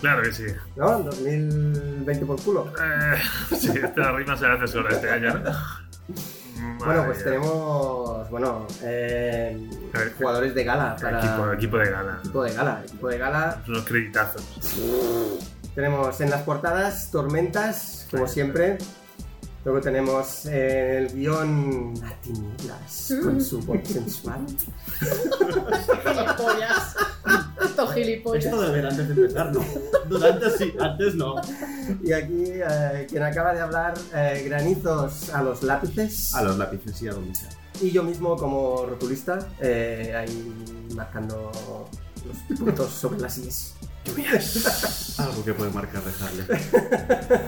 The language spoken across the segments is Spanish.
Claro que sí. ¿No? 2020 por culo. Eh, sí, esta rima se hace sola este año, ¿no? Bueno, pues tenemos, bueno, eh, ver, jugadores de gala para... Equipo, equipo de gana. Equipo de gala. Equipo de gala. Unos creditazos. Tenemos en las portadas Tormentas, como siempre. Luego tenemos eh, el guion a tinieblas con su voz sensual. Gilipollas. Esto gilipollas. Esto de ver antes de empezar, ¿no? Durante sí, antes no. Y aquí eh, quien acaba de hablar, eh, granizos a los lápices. A los lápices y a donde sea. Y yo mismo como rotulista, eh, ahí marcando los puntos sobre las IES. Algo que puede marcar de Harley.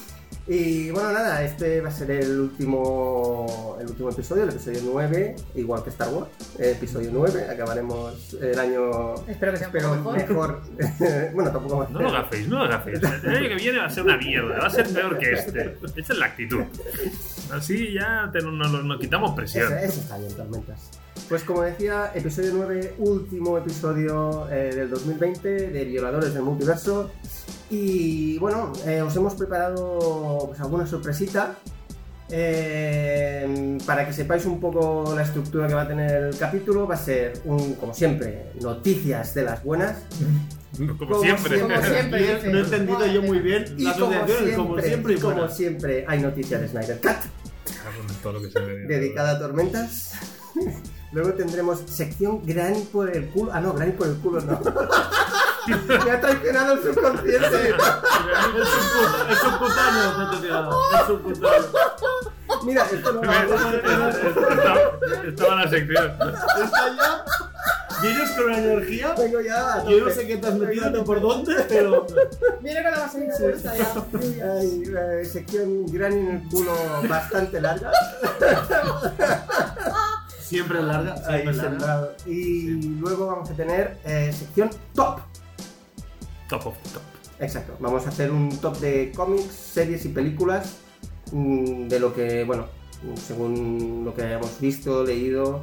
Y bueno, nada, este va a ser el último, el último episodio, el episodio 9, igual que Star Wars, el episodio 9. Acabaremos el año, Espero que sea un espero, poco mejor. mejor. bueno, tampoco más. No lo gaféis, no lo gaféis. El año que viene va a ser una mierda, va a ser peor que este. Esa es la actitud. Así ya te- nos, quitamos presión. Eso, eso está bien, tormentas. Pues como decía, episodio 9, último episodio eh, del 2020 de Violadores del Multiverso. Y bueno, eh, os hemos preparado pues, alguna sorpresita eh, para que sepáis un poco la estructura que va a tener el capítulo. Va a ser, un, como siempre, noticias de las buenas. Como, Como siempre. Como siempre. No he entendido yo muy bien Y las como siempre, como siempre y como siempre, hay noticias de Snyder Cut. Cago en todo lo que se ve. dedicada a tormentas. Luego tendremos sección Granny por el culo. Ah, no, Granny por el culo no. Me ha traicionado el subconsciente. Es un put- es un putano, no te digo. Es un putano. Mira, esto no va Estaba, estaba la sección. Está ya. Vienes con una energía. Vengo ya a Yo no sé qué te has metido ni por dónde, pero. Viene con la vaselina puesta ya. Ay, eh, sección Granny en el culo bastante larga. Siempre larga. Ahí Siempre larga. sentado. Y luego vamos a tener eh, sección top. Top of the top. Exacto, vamos a hacer un top de cómics, series y películas mm, de lo que, bueno, según lo que hayamos visto, leído.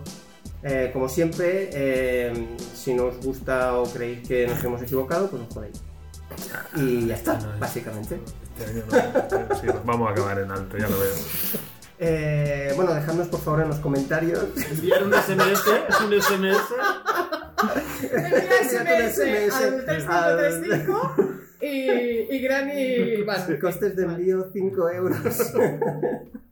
Eh, como siempre, eh, si no os gusta o creéis que nos hemos equivocado, pues os jodéis. Y ya está, básicamente. Este año no. Sí, vamos a acabar en alto, ya lo veo. Eh, bueno, dejadnos por favor en los comentarios. Enviar un SMS, un SMS. Envía SMS SMS al 3535 y, y Granny. Bueno, Costes de envío 5 euros.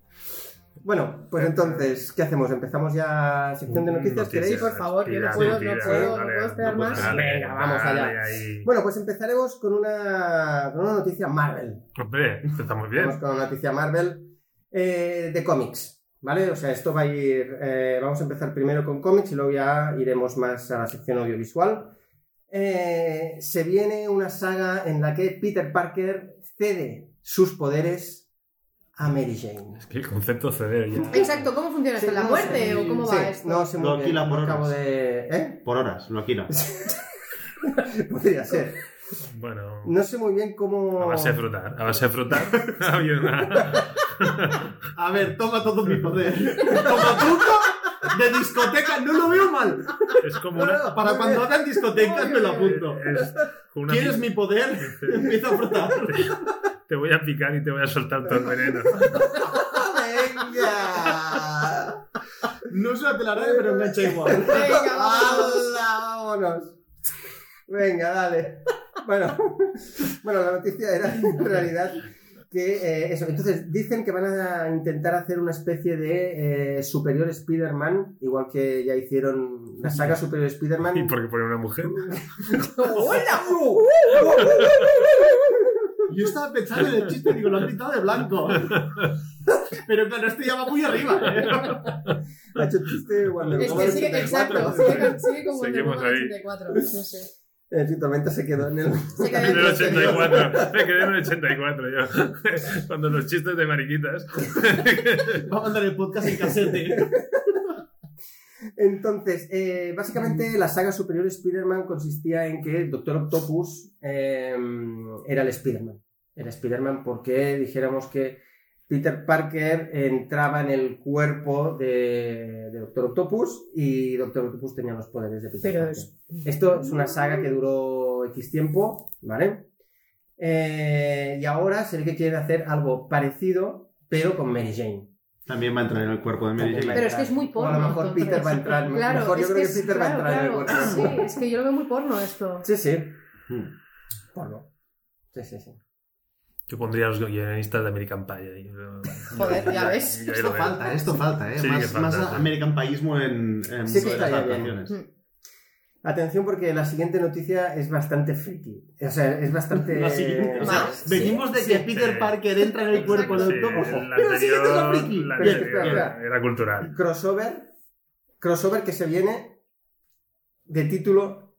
bueno, pues entonces, ¿qué hacemos? ¿Empezamos ya sección de noticias? Noticias. ¿Queréis? Por favor, yo no puedo, tira, no puedo, no puedo esperar más. dale, Venga, vamos allá. ahí. Bueno, pues empezaremos con una, con una noticia Marvel. Hombre, esto está muy Vamos bien. con una noticia Marvel eh, de cómics, ¿vale? O sea, esto va a ir... eh, vamos a empezar primero con cómics y luego ya iremos más a la sección audiovisual. Eh, se viene una saga en la que Peter Parker cede sus poderes a Mary Jane. Es que el concepto CD ya. Exacto, ¿cómo funciona esto? Sí, ¿La no muerte sé, o cómo sí, va esto? No sé muy Lo bien, alquila por horas. de... ¿Eh? Por horas, lo alquila. Podría ser. Bueno, No sé muy bien cómo... a base de frutar. A base de una. A ver, toma todo mi poder. Como truco de discoteca, no lo veo mal. Es como una. Para cuando hagan discotecas me lo apunto. Es una ¿Quieres mi poder? Empiezo a frotar. Te voy a picar y te voy a soltar todo el veneno. ¡Venga! No es una telaraña, pero engancha igual. Venga, vamos. ¡Hala! ¡Vámonos! Venga, dale. Bueno, bueno, la noticia era en realidad que eh, eso, entonces dicen que van a intentar hacer una especie de eh, superior Spider-Man, igual que ya hicieron la saga Superior ¿Y Spider-Man. por qué pone una mujer? Yo estaba pensando en el chiste, digo, lo han pintado de blanco. Pero claro, este ya va muy arriba. ¿eh? Ha hecho chiste Wonder Es Woman que sigue, 84. exacto, sigue, con- sigue con Wonder Woman ahí. 84. Sí, sí. Eh, sí, Tormenta se quedó en el... Se quedó En el en 84. Me quedé en el 84 yo. Cuando los chistes de mariquitas. Va a mandar el podcast en casete. Entonces, eh, básicamente la saga Superior Spider-Man consistía en que el Doctor Octopus eh, era el Spider-Man. Era Spider-Man porque dijéramos que Peter Parker entraba en el cuerpo de, de Doctor Octopus y Doctor Octopus tenía los poderes de Peter Pero Parker. es- Esto es una saga que duró X tiempo, ¿vale? Eh, y ahora se ve que quieren hacer algo parecido, pero con Mary Jane. También va a entrar en el cuerpo de Mary Jane. Pero es que es muy O a porno. lo mejor entonces. Peter va a entrar. Claro, mejor yo es creo que, es- Peter va a claro, entrar en el cuerpo. Sí, es que yo lo veo muy porno esto. Sí, sí. Hmm. Porno. Sí, sí, sí. Yo pondría a los guionistas de American Pie ahí. Joder, ya ves. Esto falta, esto falta, ¿eh? Sí, que más, falta, más sí. American Payismo en, en Sí, que las estaría bien. Atención porque la siguiente noticia es bastante freaky. O sea, es bastante... La siguiente, o sea, ¿Más? venimos de que Sí. Peter Parker entra en el cuerpo del Octopus. la Pero la siguiente es la friki. la Pero anterior espera, era cultural. Crossover. Crossover que se viene de título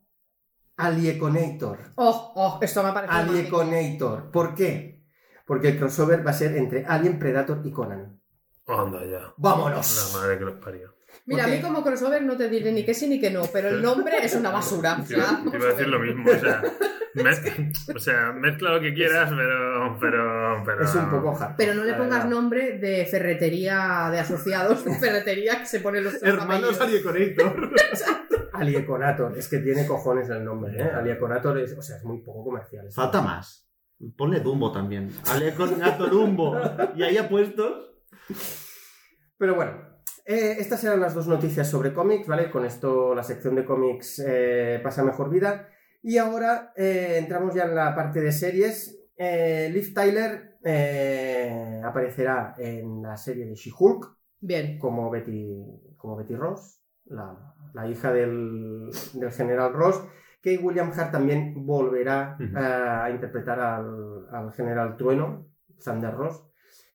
Alieconator. Oh, oh, esto me ha parecido. mágico. Alieconator. ¿Por qué? Porque el crossover va a ser entre Alien, Predator y Conan. Anda ya. La ¡Vámonos! madre que los parió. Mira, a ¿Por mí como crossover no te diré ni que sí ni que no, pero el nombre es una basura. Te iba, sea, te iba a decir lo mismo. O sea, mez- o sea, mezcla lo que quieras, pero. pero, pero Es un poco hard. Pero no le pongas nombre de ferretería de asociados, ferretería que se pone los Hermanos. Alieconator. Alieconator. Es que tiene cojones el nombre, ¿eh? Alieconator es, o sea, es muy poco comercial. Falta más. Ponle Dumbo también. Alieconator Dumbo. Y ahí apuestos. Pero bueno, eh, estas eran las dos noticias sobre cómics, ¿vale? Con esto la sección de cómics eh, pasa mejor vida. Y ahora eh, entramos ya en la parte de series. Eh, Liv Tyler eh, aparecerá en la serie de She-Hulk Bien. como Betty, como Betty Ross, la, la hija del, del general Ross. Que William Hart también volverá eh, a interpretar al, al general Trueno, Sander Ross.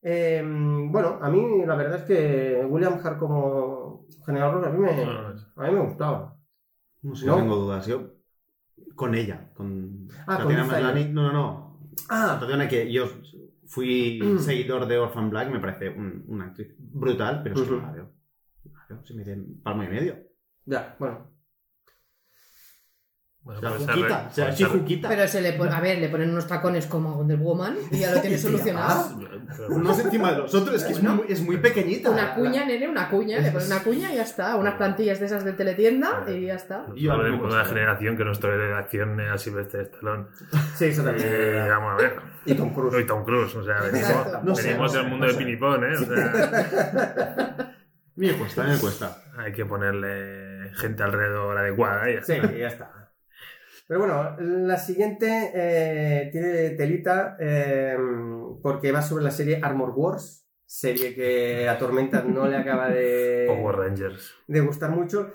Eh, bueno, a mí la verdad es que William Hart como general Ross a mí me, a mí me gustaba. No sé, ¿No? tengo dudas. Yo. Con ella. Con. Ah, con Tatiana. Maslany. No, no, no. Ah, Tatiana que yo fui Mm. seguidor de Orphan Black. Me parece un- una actriz brutal, pero es que Ujú. no la veo. No la veo, Se me dice palmo y medio. ya, bueno. Bueno, La ser O sea, juquita. Pero se le pone, a ver, le ponen unos tacones como a Wonder Woman y ya lo tienes solucionado. Unos encima de los otros. Es que es muy, es muy pequeñita. Una cuña, nene, una cuña, le ponen una cuña y ya está. Unas plantillas de esas de teletienda y ya está. Yo a mí me Hablo de una generación que nuestra redacción es Silvestre Stallone. Sí, eso también. Y vamos a ver. Y Tom Cruise. Y Tom Cruise, o sea, venimos. No sé, venimos no sé, del mundo no de. Pinipón, ¿eh? O sea, me cuesta, me cuesta. hay que ponerle gente alrededor adecuada y ya Sí, está. ya está. Pero bueno, la siguiente eh, tiene telita eh, porque va sobre la serie Armor Wars, serie que a Tormenta no le acaba de, Power Rangers. de gustar mucho.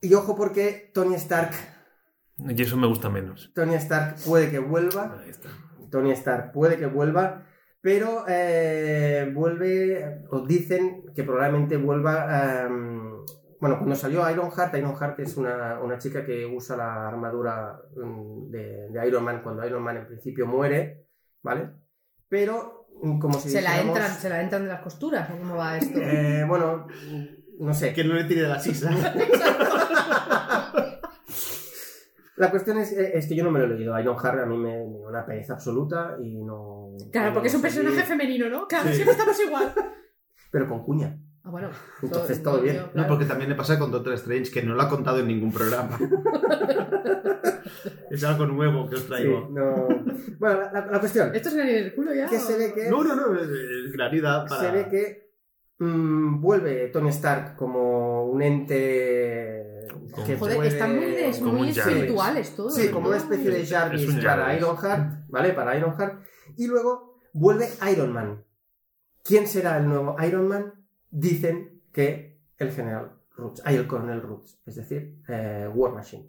Y ojo porque Tony Stark, Y eso me gusta menos. Tony Stark puede que vuelva, Ahí está. Tony Stark puede que vuelva, pero eh, vuelve, o dicen que probablemente vuelva. em, bueno, cuando salió Ironheart, Ironheart es una, una chica que usa la armadura mm, de, de Iron Man cuando Iron Man en principio muere, ¿vale? Pero, mm, como si Se la dijéramos, entran, se la entran de las costuras, ¿o cómo va esto? eh, bueno, mm, no sé. Que no le tire de la sisa. La cuestión es, eh, es que yo no me lo he leído. Ironheart a mí me, me dio una pereza absoluta y no. Claro, porque es un personaje femenino, ¿no? Claro, Sí. siempre estamos igual. Pero con cuña. Ah, bueno. Entonces, todo bien. No, porque también le pasa con Doctor Strange, que no lo ha contado en ningún programa. es algo nuevo que os Sí, traigo. no. Bueno, la, la- la cuestión. ¿Esto es en el culo ya? Que o- se ve que. No, no, no, es, es claridad para... se ve que mm, vuelve Tony Stark como un ente Como- que Joder, puede- están muy, des- muy espirituales todos. sí como una especie de Jarvis Es para Jarvis. Ironheart vale para Ironheart y luego vuelve Iron Man. ¿Quién será el nuevo Iron Man? Dicen que el general Roots, hay el coronel Roots, es decir, eh, War Machine.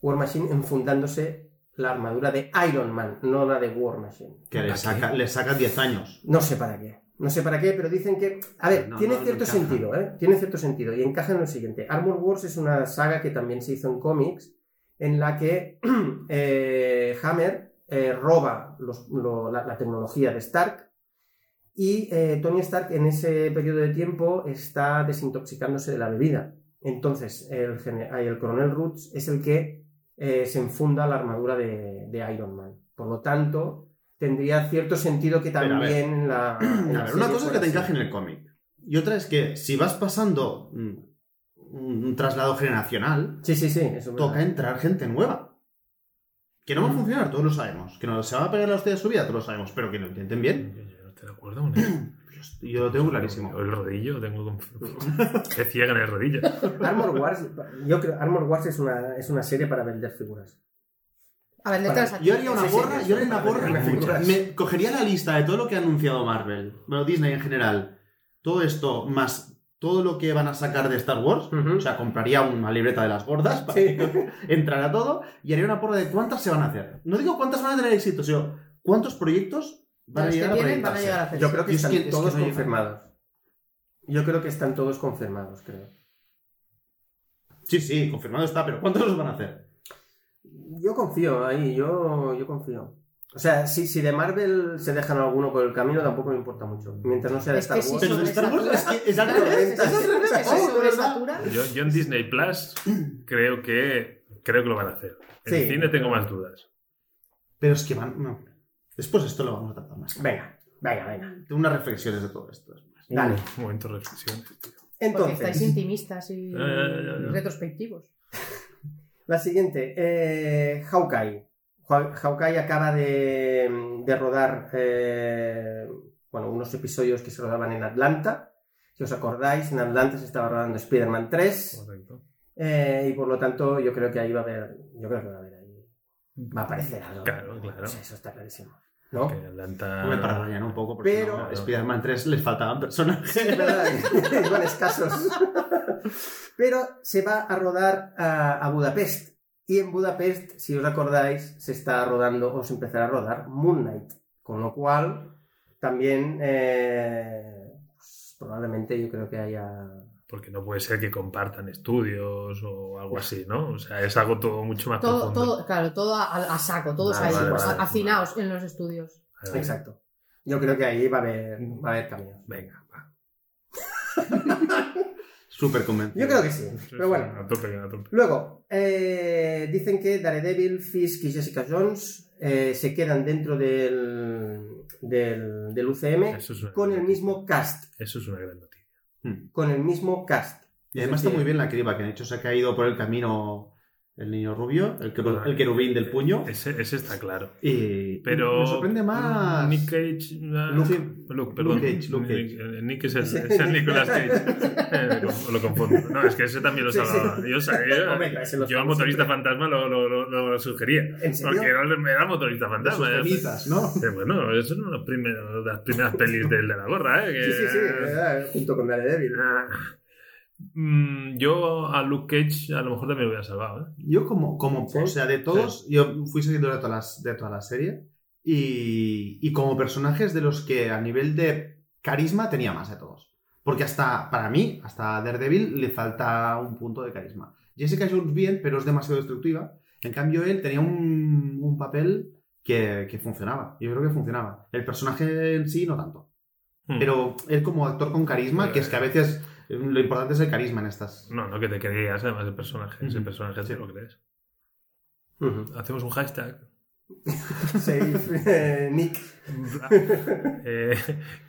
War Machine enfundándose la armadura de Iron Man, no la de War Machine. Que le saca, le saca 10 años. No sé para qué. No sé para qué, pero dicen que. A ver, No, tiene no, cierto sentido, ¿eh? Tiene cierto sentido. Y encaja en lo siguiente. Armor Wars es una saga que también se hizo en cómics, en la que eh, Hammer eh, roba los- lo- la, la tecnología de Stark. Y eh, Tony Stark en ese periodo de tiempo está desintoxicándose de la bebida. Entonces, el, el coronel Roots es el que eh, se enfunda la armadura de, de Iron Man. Por lo tanto, tendría cierto sentido que Pero, a ver. también en la. en la A ver, una cosa es que te encaje en el cómic. Y otra es que si vas pasando mm, un, un traslado generacional, Sí, sí, sí. Eso es toca verdad. entrar gente nueva. Que no va a funcionar, todos lo sabemos. Que no se va a pegar la hostia de su vida, todos lo sabemos. Pero que lo intenten bien. Acuerdo con eso. Yo, lo tengo clarísimo. El rodillo, tengo que ciega en el rodillo. Armor Wars, yo creo Armor Wars es una, es una serie para vender figuras. A ver, Para- letras aquí. Yo haría una sí, yo haría una figuras. Me cogería la lista de todo lo que ha anunciado Marvel, bueno, Disney en general, todo esto, más todo lo que van a sacar de Star Wars. O sea, compraría una libreta de las gordas para Sí. que entrara todo y haría una porra de cuántas se van a hacer. No digo cuántas van a tener éxito, sino cuántos proyectos van a que llegar a tienen van a proyectarse. llegar a hacer. Yo creo que es están que- es que todos no confirmados. Yo creo que están todos confirmados, creo. Sí, sí, confirmado está, pero ¿cuántos los van a hacer? Yo confío ahí, yo, yo confío. O sea, si, si de Marvel se dejan alguno por el camino, tampoco me importa mucho. Mientras no sea de Es Star Wars. Pero de Star Wars es que es al revés. Yo, yo en Disney Plus creo que creo que lo van a hacer. En Sí. cine tengo más dudas. Pero es que van. No. Después esto lo vamos a tratar más. Venga, venga, venga. Tengo unas reflexiones de todo esto. Dale. Un momento de reflexión. tío. Porque estáis Entonces, intimistas y Ya, ya, ya, ya. retrospectivos. la siguiente. Eh, Hawkeye. Haw- Hawkeye acaba de, de rodar eh, bueno, unos episodios que se rodaban en Atlanta. Si os acordáis, en Atlanta se estaba rodando Spider-Man 3. Correcto. eh, y por lo tanto, yo creo que ahí va a haber. Yo creo que va a haber ahí. Va a aparecer algo. Claro, claro. Sí, eso está clarísimo. ¿No? Que Atlanta. Hombre, para rayar un poco, porque Pero- no, Spider-Man 3 les faltaban personajes. Sí, es verdad, iban escasos. Pero se va a rodar a, a Budapest. Y en Budapest, si os acordáis, se está rodando o se empezará a rodar Moon Knight. Con lo cual, también eh, pues, probablemente yo creo que haya. Porque no puede ser que compartan estudios o algo así, ¿no? O sea, es algo todo mucho más Todo, profundo. todo, claro, todo a, a saco, todos Vale, ahí, vale, vale. hacinaos en los estudios. Vale. Exacto. Yo creo que ahí va a haber, va a haber cambios. Venga, va. Súper convencido. Yo creo que sí. Pero bueno. A tope, a tope. Luego, eh, dicen que Daredevil, Fisk y Jessica Jones eh, se quedan dentro del, del, del UCM Eso es una con el mismo cast. Eso es una gran noticia. Hmm. Con el mismo cast. Y además Es está muy bien la criba, que de hecho se ha caído por el camino el niño rubio, el, queru- el querubín del puño. Ese, ese está claro. Y Pero. me sorprende más. Nick Cage. ah, Luke. Luke, perdón. Luke Cage, Luke Cage. Nick, eh, Nick es el, es el Nicolas Cage. Eh, lo, lo confundo. No, es que ese también lo Sí, sí. salvaba. Yo, sabía- yo al motorista fantasma lo, lo, sugería. Porque era, era motorista fantasma. Eh, bueno, eso es una de las primeras, pelis del de la gorra, ¿eh? Que- Sí, sí, sí, eh, junto con Daredevil. Ah. Mm, yo a Luke Cage a lo mejor también lo hubiera salvado, ¿eh? Yo como, como Sí, o sea, de todos, yo fui seguidor de toda la, de toda la serie y, y como personajes de los que a nivel de carisma tenía más de todos. Porque hasta, para mí, hasta Daredevil le falta un punto de carisma. Jessica Jones bien, pero es demasiado destructiva. En cambio, él tenía un, un papel que, que funcionaba. Yo creo que funcionaba. El personaje en sí no tanto. Mm. Pero él como actor con carisma, que es que a veces lo importante es el carisma en estas... No, no que te creías además el personaje. Ese personaje te lo crees. Hacemos un hashtag. Save, eh, Nick. Eh,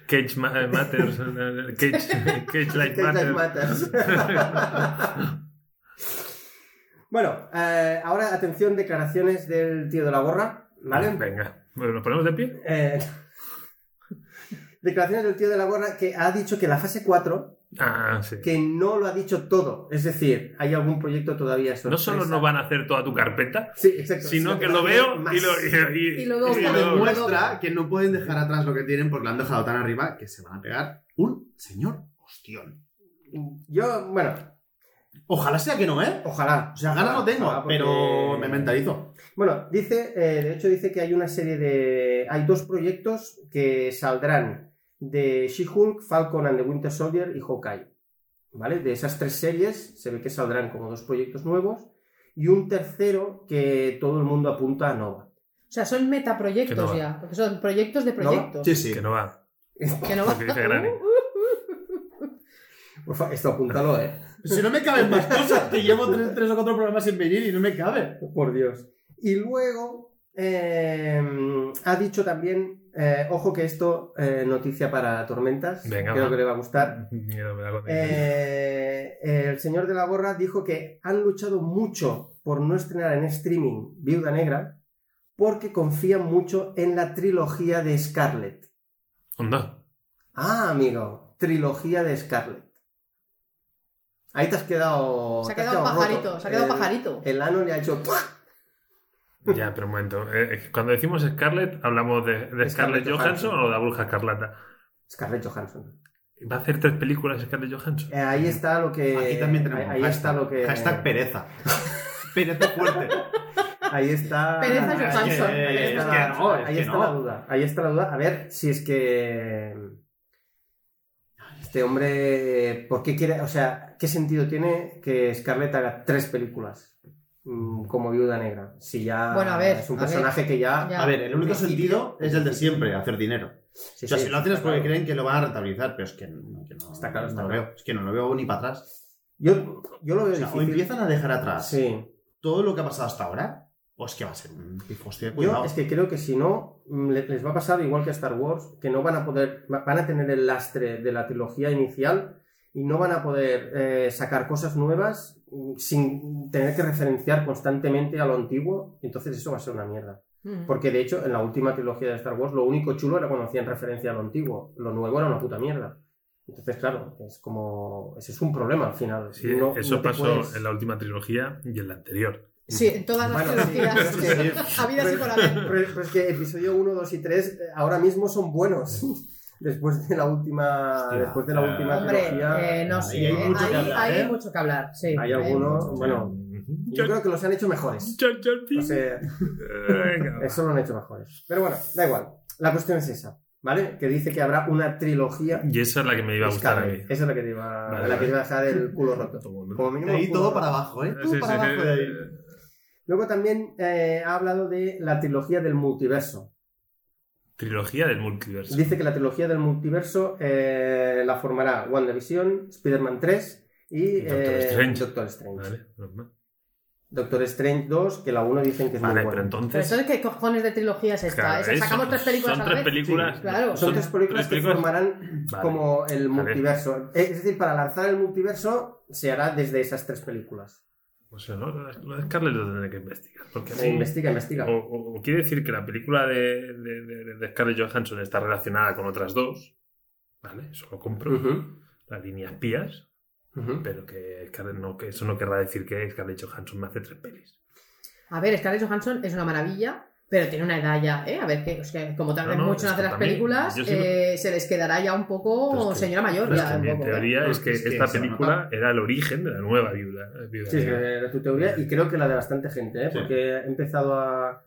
Cage ma- Matters. eh, Cage, Cage Life Matters. Matters. bueno, eh, ahora atención, declaraciones del tío de la gorra. ¿Vale? Venga. Bueno, ¿Nos ponemos de pie? Eh, declaraciones del tío de la gorra que ha dicho que la fase 4 Ah, sí. que no lo ha dicho todo. Es decir, hay algún proyecto todavía sorpresa. No solo no van a hacer toda tu carpeta, Sí, exacto. sino que lo veo más. y lo. Y, Y lo dobla. y Esto lo- demuestra que no pueden dejar atrás lo que tienen porque lo han dejado tan arriba que se van a pegar un señor ostión. Yo, bueno, Ojalá sea que no, ¿eh? ojalá. O sea, ganas no tengo, porque- pero me mentalizo. Bueno, dice, eh, de hecho dice que hay una serie de... Hay dos proyectos que saldrán de She-Hulk, Falcon and the Winter Soldier y Hawkeye. ¿Vale? De esas tres series se ve que saldrán como dos proyectos nuevos y un tercero que todo el mundo apunta a Nova. O sea, son metaproyectos no ya, porque son proyectos de proyectos. Sí, sí. Que no va. Que no va. Por favor, esto apúntalo, ¿eh? Si no me caben más cosas, que llevo tres, tres o cuatro programas sin venir y no me cabe. Por Dios. Y luego eh, ha dicho también, eh, ojo que esto, eh, noticia para tormentas, Venga, creo va. que le va a gustar. Miedo me da con- Eh, el señor de la gorra dijo que han luchado mucho por no estrenar en streaming Viuda Negra porque confían mucho en la trilogía de Scarlett. Onda. Ah, amigo, trilogía de Scarlett. Ahí te has quedado. Se ha quedado roto. pajarito, se ha quedado El- pajarito. El ano le ha hecho. Ya, pero un momento. Eh, cuando decimos Scarlett, ¿hablamos de, de Scarlett Scarlett Johansson Johansson. o de la Bruja Escarlata? Scarlett Johansson. ¿Va a hacer tres películas Scarlett Johansson? Eh, ahí está lo que. Aquí también tenemos Ahí, ahí hashtag, está lo que. hashtag pereza. pereza fuerte. Ahí está. Pereza Johansson. ahí Es está que la- no, es ahí que está no. la duda. Ahí está la duda. A ver si es que. Este hombre. ¿Por qué quiere.? O sea, ¿qué sentido tiene que Scarlett haga tres películas? Mm, Como viuda negra. Si ya. Bueno, a ver, Es un a ver. personaje que ya. Ya. A ver, el único sentido es el de siempre, hacer dinero. Sí, o sea, sí, si lo hacen es porque claro. creen que lo van a rentabilizar, pero es que no, que no, Está claro, no lo veo. Es que no lo veo ni para atrás. Yo, yo lo veo O sea, o empiezan a dejar atrás Sí. todo lo que ha pasado hasta ahora, o es que va a ser un Yo es que creo que si no, mm, le- les va a pasar igual que a Star Wars, que no van a poder, va- van a tener el lastre de la trilogía inicial y no van a poder eh, sacar cosas nuevas mm, sin tener que referenciar constantemente a lo antiguo, entonces eso va a ser una mierda. Mm. Porque de hecho, en la última trilogía de Star Wars, lo único chulo era cuando hacían referencia a lo antiguo, lo nuevo era una puta mierda. Entonces, claro, es como. Ese es un problema al final. Sí, No- eso no pasó puedes- en la última trilogía y en la anterior. Sí, en todas las Bueno, sí, trilogías. es que- Habidas y por haber. Pero, pero es que episodio 1, 2 y 3 eh, ahora mismo son buenos. Después de la última, Hostia, después de la eh, última Hombre, trilogía, eh, no sé. hay eh, mucho que ahí hablar, ahí ¿eh? hay mucho que hablar. Sí, hay algunos, bueno, yo creo que los han hecho mejores. O sea, eso lo han hecho mejores. Pero bueno, da igual. La cuestión es esa, ¿vale? Que dice que habrá una trilogía. Y esa es la que me iba a gustar a mí. Esa es la que te iba, Vale, la que te iba a dejar el culo roto. Como mínimo ahí todo roto. para abajo, ¿eh? Todo Sí, para sí, abajo sí. de ahí. Luego también eh, ha hablado de la trilogía del multiverso. Trilogía del multiverso. Dice que la trilogía del multiverso eh, la formará WandaVision, Spider-Man 3 y Doctor eh, Strange. Doctor Strange. Vale, normal. Doctor Strange 2, que la 1 dicen que es Vale, muy pero buena. Pero entonces. entonces, ¿qué cojones de trilogía es esta? Claro, Esa- eso- sacamos tres películas Son a la tres vez. películas. Sí, claro. Son tres películas tres que formarán Vale. como el multiverso. Es decir, para lanzar el multiverso se hará desde esas tres películas. O sea, ¿no? Lo de Scarlett lo tendré que investigar. Porque investiga, investiga. O, o- o quiere decir que la película de, de, de- de Scarlett Johansson está relacionada con otras dos. ¿Vale? Eso lo compro. Ujú, La línea espías. Pero que, Scarlett no, que eso no querrá decir que Scarlett Johansson me hace tres pelis. A ver, Scarlett Johansson es una maravilla, pero tiene una edad ya, ¿eh? A ver, que, o sea, como tarden No, no, mucho en hacer las también, películas, eh, se les quedará ya un poco Pero es que- señora mayor. Es ya, que un mi poco, ¿eh? teoría ¿eh? es que Es que esta película era el origen de la nueva viuda. viuda Sí, es tu teoría y creo que la de bastante gente, ¿eh? Sí. porque he empezado a,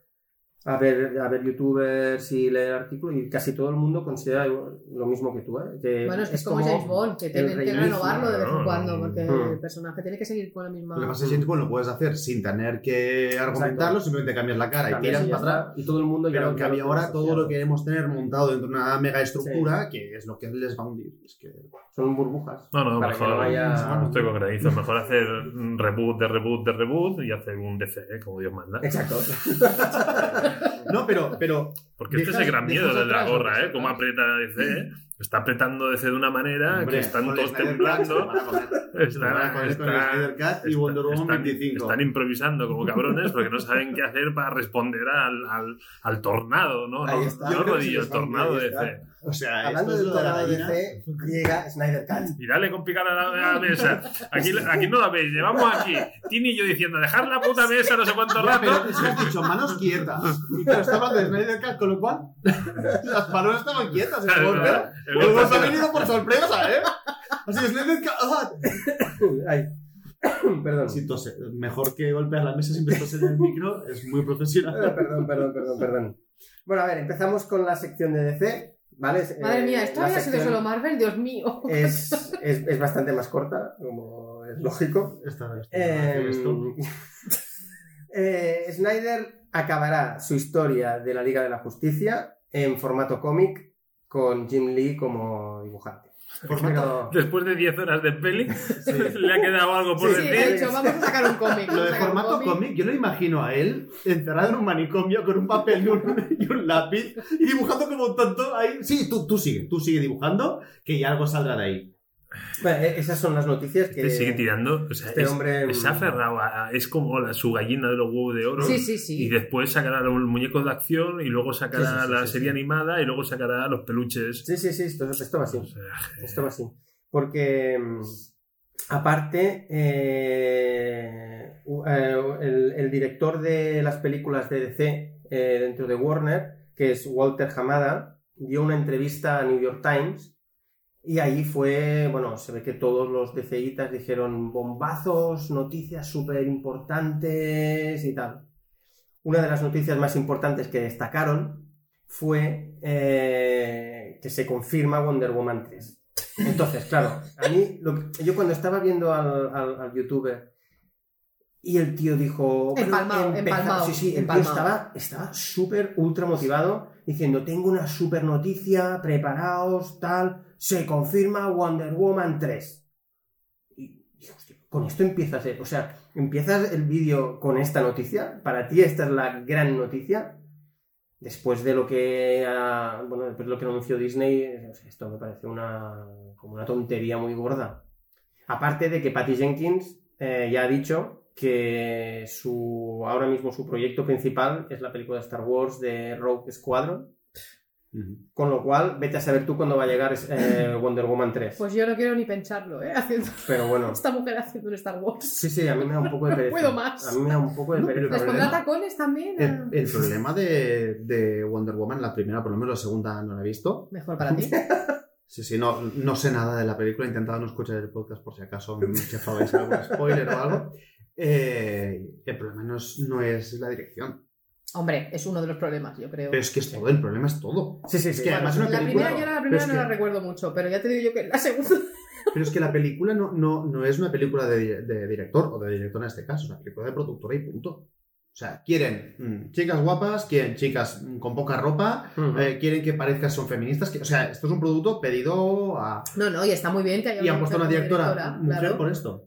a, ver, a ver youtubers y leer artículos y casi todo el mundo considera lo mismo que tú. ¿eh? Que Bueno, es que es como, James Bond, que tienen que renovarlo de vez en cuando, porque Mm. el personaje tiene que seguir con la misma. Lo que pasa es que James Bond lo puedes hacer sin tener que argumentarlo, simplemente cambias la cara y tiras para atrás. y todo el mundo Pero ya cambio tiene ahora todo lo queremos tener montado dentro de una mega estructura, que es lo que les va a hundir. Es que... Son burbujas. No, no, Para que mejor. no estoy con granizo. Mejor hacer un reboot de reboot de reboot y hacer un DC, ¿eh? como Dios manda. Exacto. No, pero, pero Porque este es el gran miedo de la gorra, ¿eh? Cómo aprieta DC, ¿eh? Está apretando DC de una manera Hombre, que están todos temblando. Están, 25. están improvisando como cabrones porque no saben qué hacer para responder al, al, al tornado, ¿no? Ahí no, está. no que rodillo, tornado de. DC. O sea, Hablando es del tornado de. DC, llega Snyder Cut. Y dale con picar a la, a la mesa. Aquí, aquí no la veis, llevamos aquí. Tini y yo diciendo, dejar la puta mesa no sé cuánto rato. pero es has dicho manos quietas. Y claro, está hablando de Snyder Cut, con lo cual las manos estaban quietas. El Golpe ha venido por sorpresa, ¿eh? Así, Snyder Cut. ¡ah! Ay. Perdón. Sí, tose. Mejor que golpear la mesa siempre tose en el micro, es muy profesional. Perdón, perdón, perdón, perdón. Bueno, a ver, empezamos con la sección de DC, ¿vale? Madre Eh, mía, esto había sido solo Marvel, Dios mío. Es, es, es bastante más corta, como es lógico. Esta, esta, Eh, esto. eh, Snyder acabará su historia de la Liga de la Justicia en formato cómic con Jim Lee como dibujante. Formato- Después de 10 horas de peli, le ha quedado algo por Sí, sí, decir. he dicho, vamos a sacar un cómic. Lo de formato cómic, yo lo imagino a él encerrado en un manicomio con un papel y un, y un lápiz y dibujando como un tonto ahí. Sí, tú, tú sigue, tú sigue dibujando que ya algo saldrá de ahí. Bueno, eh, esas son las noticias que Este sigue tirando. O sea, este es- hombre- se ha aferrado a. Es como la, su gallina de los huevos de oro. Sí, sí, Y después sacará el muñeco de acción y luego sacará la serie animada y luego sacará los peluches. Sí, sí, sí, esto, esto va así. O sea, Esto va así. Porque, mm, aparte, eh, eh, el, el director de las películas de DC eh, dentro de Warner, que es Walter Hamada, dio una entrevista a New York Times y ahí fue, bueno, se ve que todos los DCitas dijeron bombazos, noticias súper importantes y tal. Una de las noticias más importantes que destacaron fue eh, que se confirma Wonder Woman 3. Entonces, claro, a mí, lo que- yo cuando estaba viendo al, al- al youtuber y el tío dijo... Empalmado, empalmado, Sí, sí, el tío estaba estaba súper ultra motivado diciendo, tengo una súper noticia, preparaos, tal, se confirma Wonder Woman 3. Y con esto empiezas, eh, o sea, empiezas el vídeo con esta noticia, para ti esta es la gran noticia, después de lo que bueno después de lo que anunció Disney esto me parece una como una tontería muy gorda. Aparte de que Patty Jenkins eh, ya ha dicho que su ahora mismo su proyecto principal es la película de Star Wars de Rogue Squadron con lo cual vete a saber tú cuándo va a llegar eh, Wonder Woman 3 Pues yo no quiero ni pensarlo, ¿eh? Haciendo pero bueno esta mujer haciendo un Star Wars. sí sí a mí me da un poco de No pereza puedo más. a mí me da un poco de No, pero pereza ¿Les pondrá problema- tacones también? El, Ah, el problema de, de Wonder Woman, la primera, por lo menos la segunda no la he visto. Mejor para ti. Sí, sí, no, no sé nada de la película, he intentado no escuchar el podcast por si acaso me chafabais algún spoiler o algo. Eh, el problema no es, no es la dirección, Hombre, es uno de los problemas, yo creo. pero es que es todo, el problema es todo. sí sí Es que además la una película- primera, yo la primera no que- la recuerdo mucho, pero ya te digo yo que la segunda. Pero es que la película no, no, no es una película de, de director, o de director en este caso, es una película de productora y punto. O sea, quieren mm, chicas guapas, quieren chicas mm, con poca ropa, eh, quieren que parezcan son feministas. que- o sea, esto es un producto pedido a... No, no, y está muy bien que haya Y han puesto una directora, mujer claro. por esto.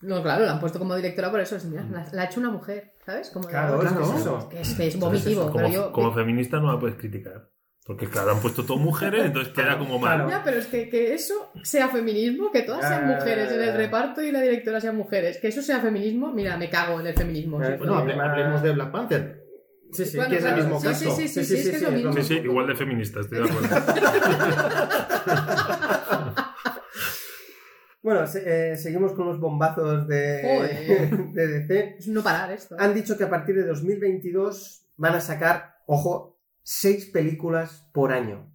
No, claro, la han puesto como directora por eso. es, mira, la, la ha hecho una mujer, ¿sabes? Como de- claro, es que es Claro. eso. es, es vomitivo, como, pero yo... como feminista no la puedes criticar. Porque, claro, han puesto todo mujeres, entonces queda como mal. Claro. Pero es que, que eso sea feminismo, que todas sean mujeres en el reparto y la directora sean mujeres, que eso sea feminismo, mira, me cago en el feminismo. Eh, sí, Bueno, hable- hablemos de Black Panther. sí sí Bueno, que es el mismo sí, caso. Sí, sí, sí, sí, es que es lo mismo. Sí, sí, igual de feminista, estoy de acuerdo. Bueno, se- eh, seguimos con los bombazos de, de DC. Es no parar esto. Han dicho que a partir de 2022 van a sacar, ojo, seis películas por año.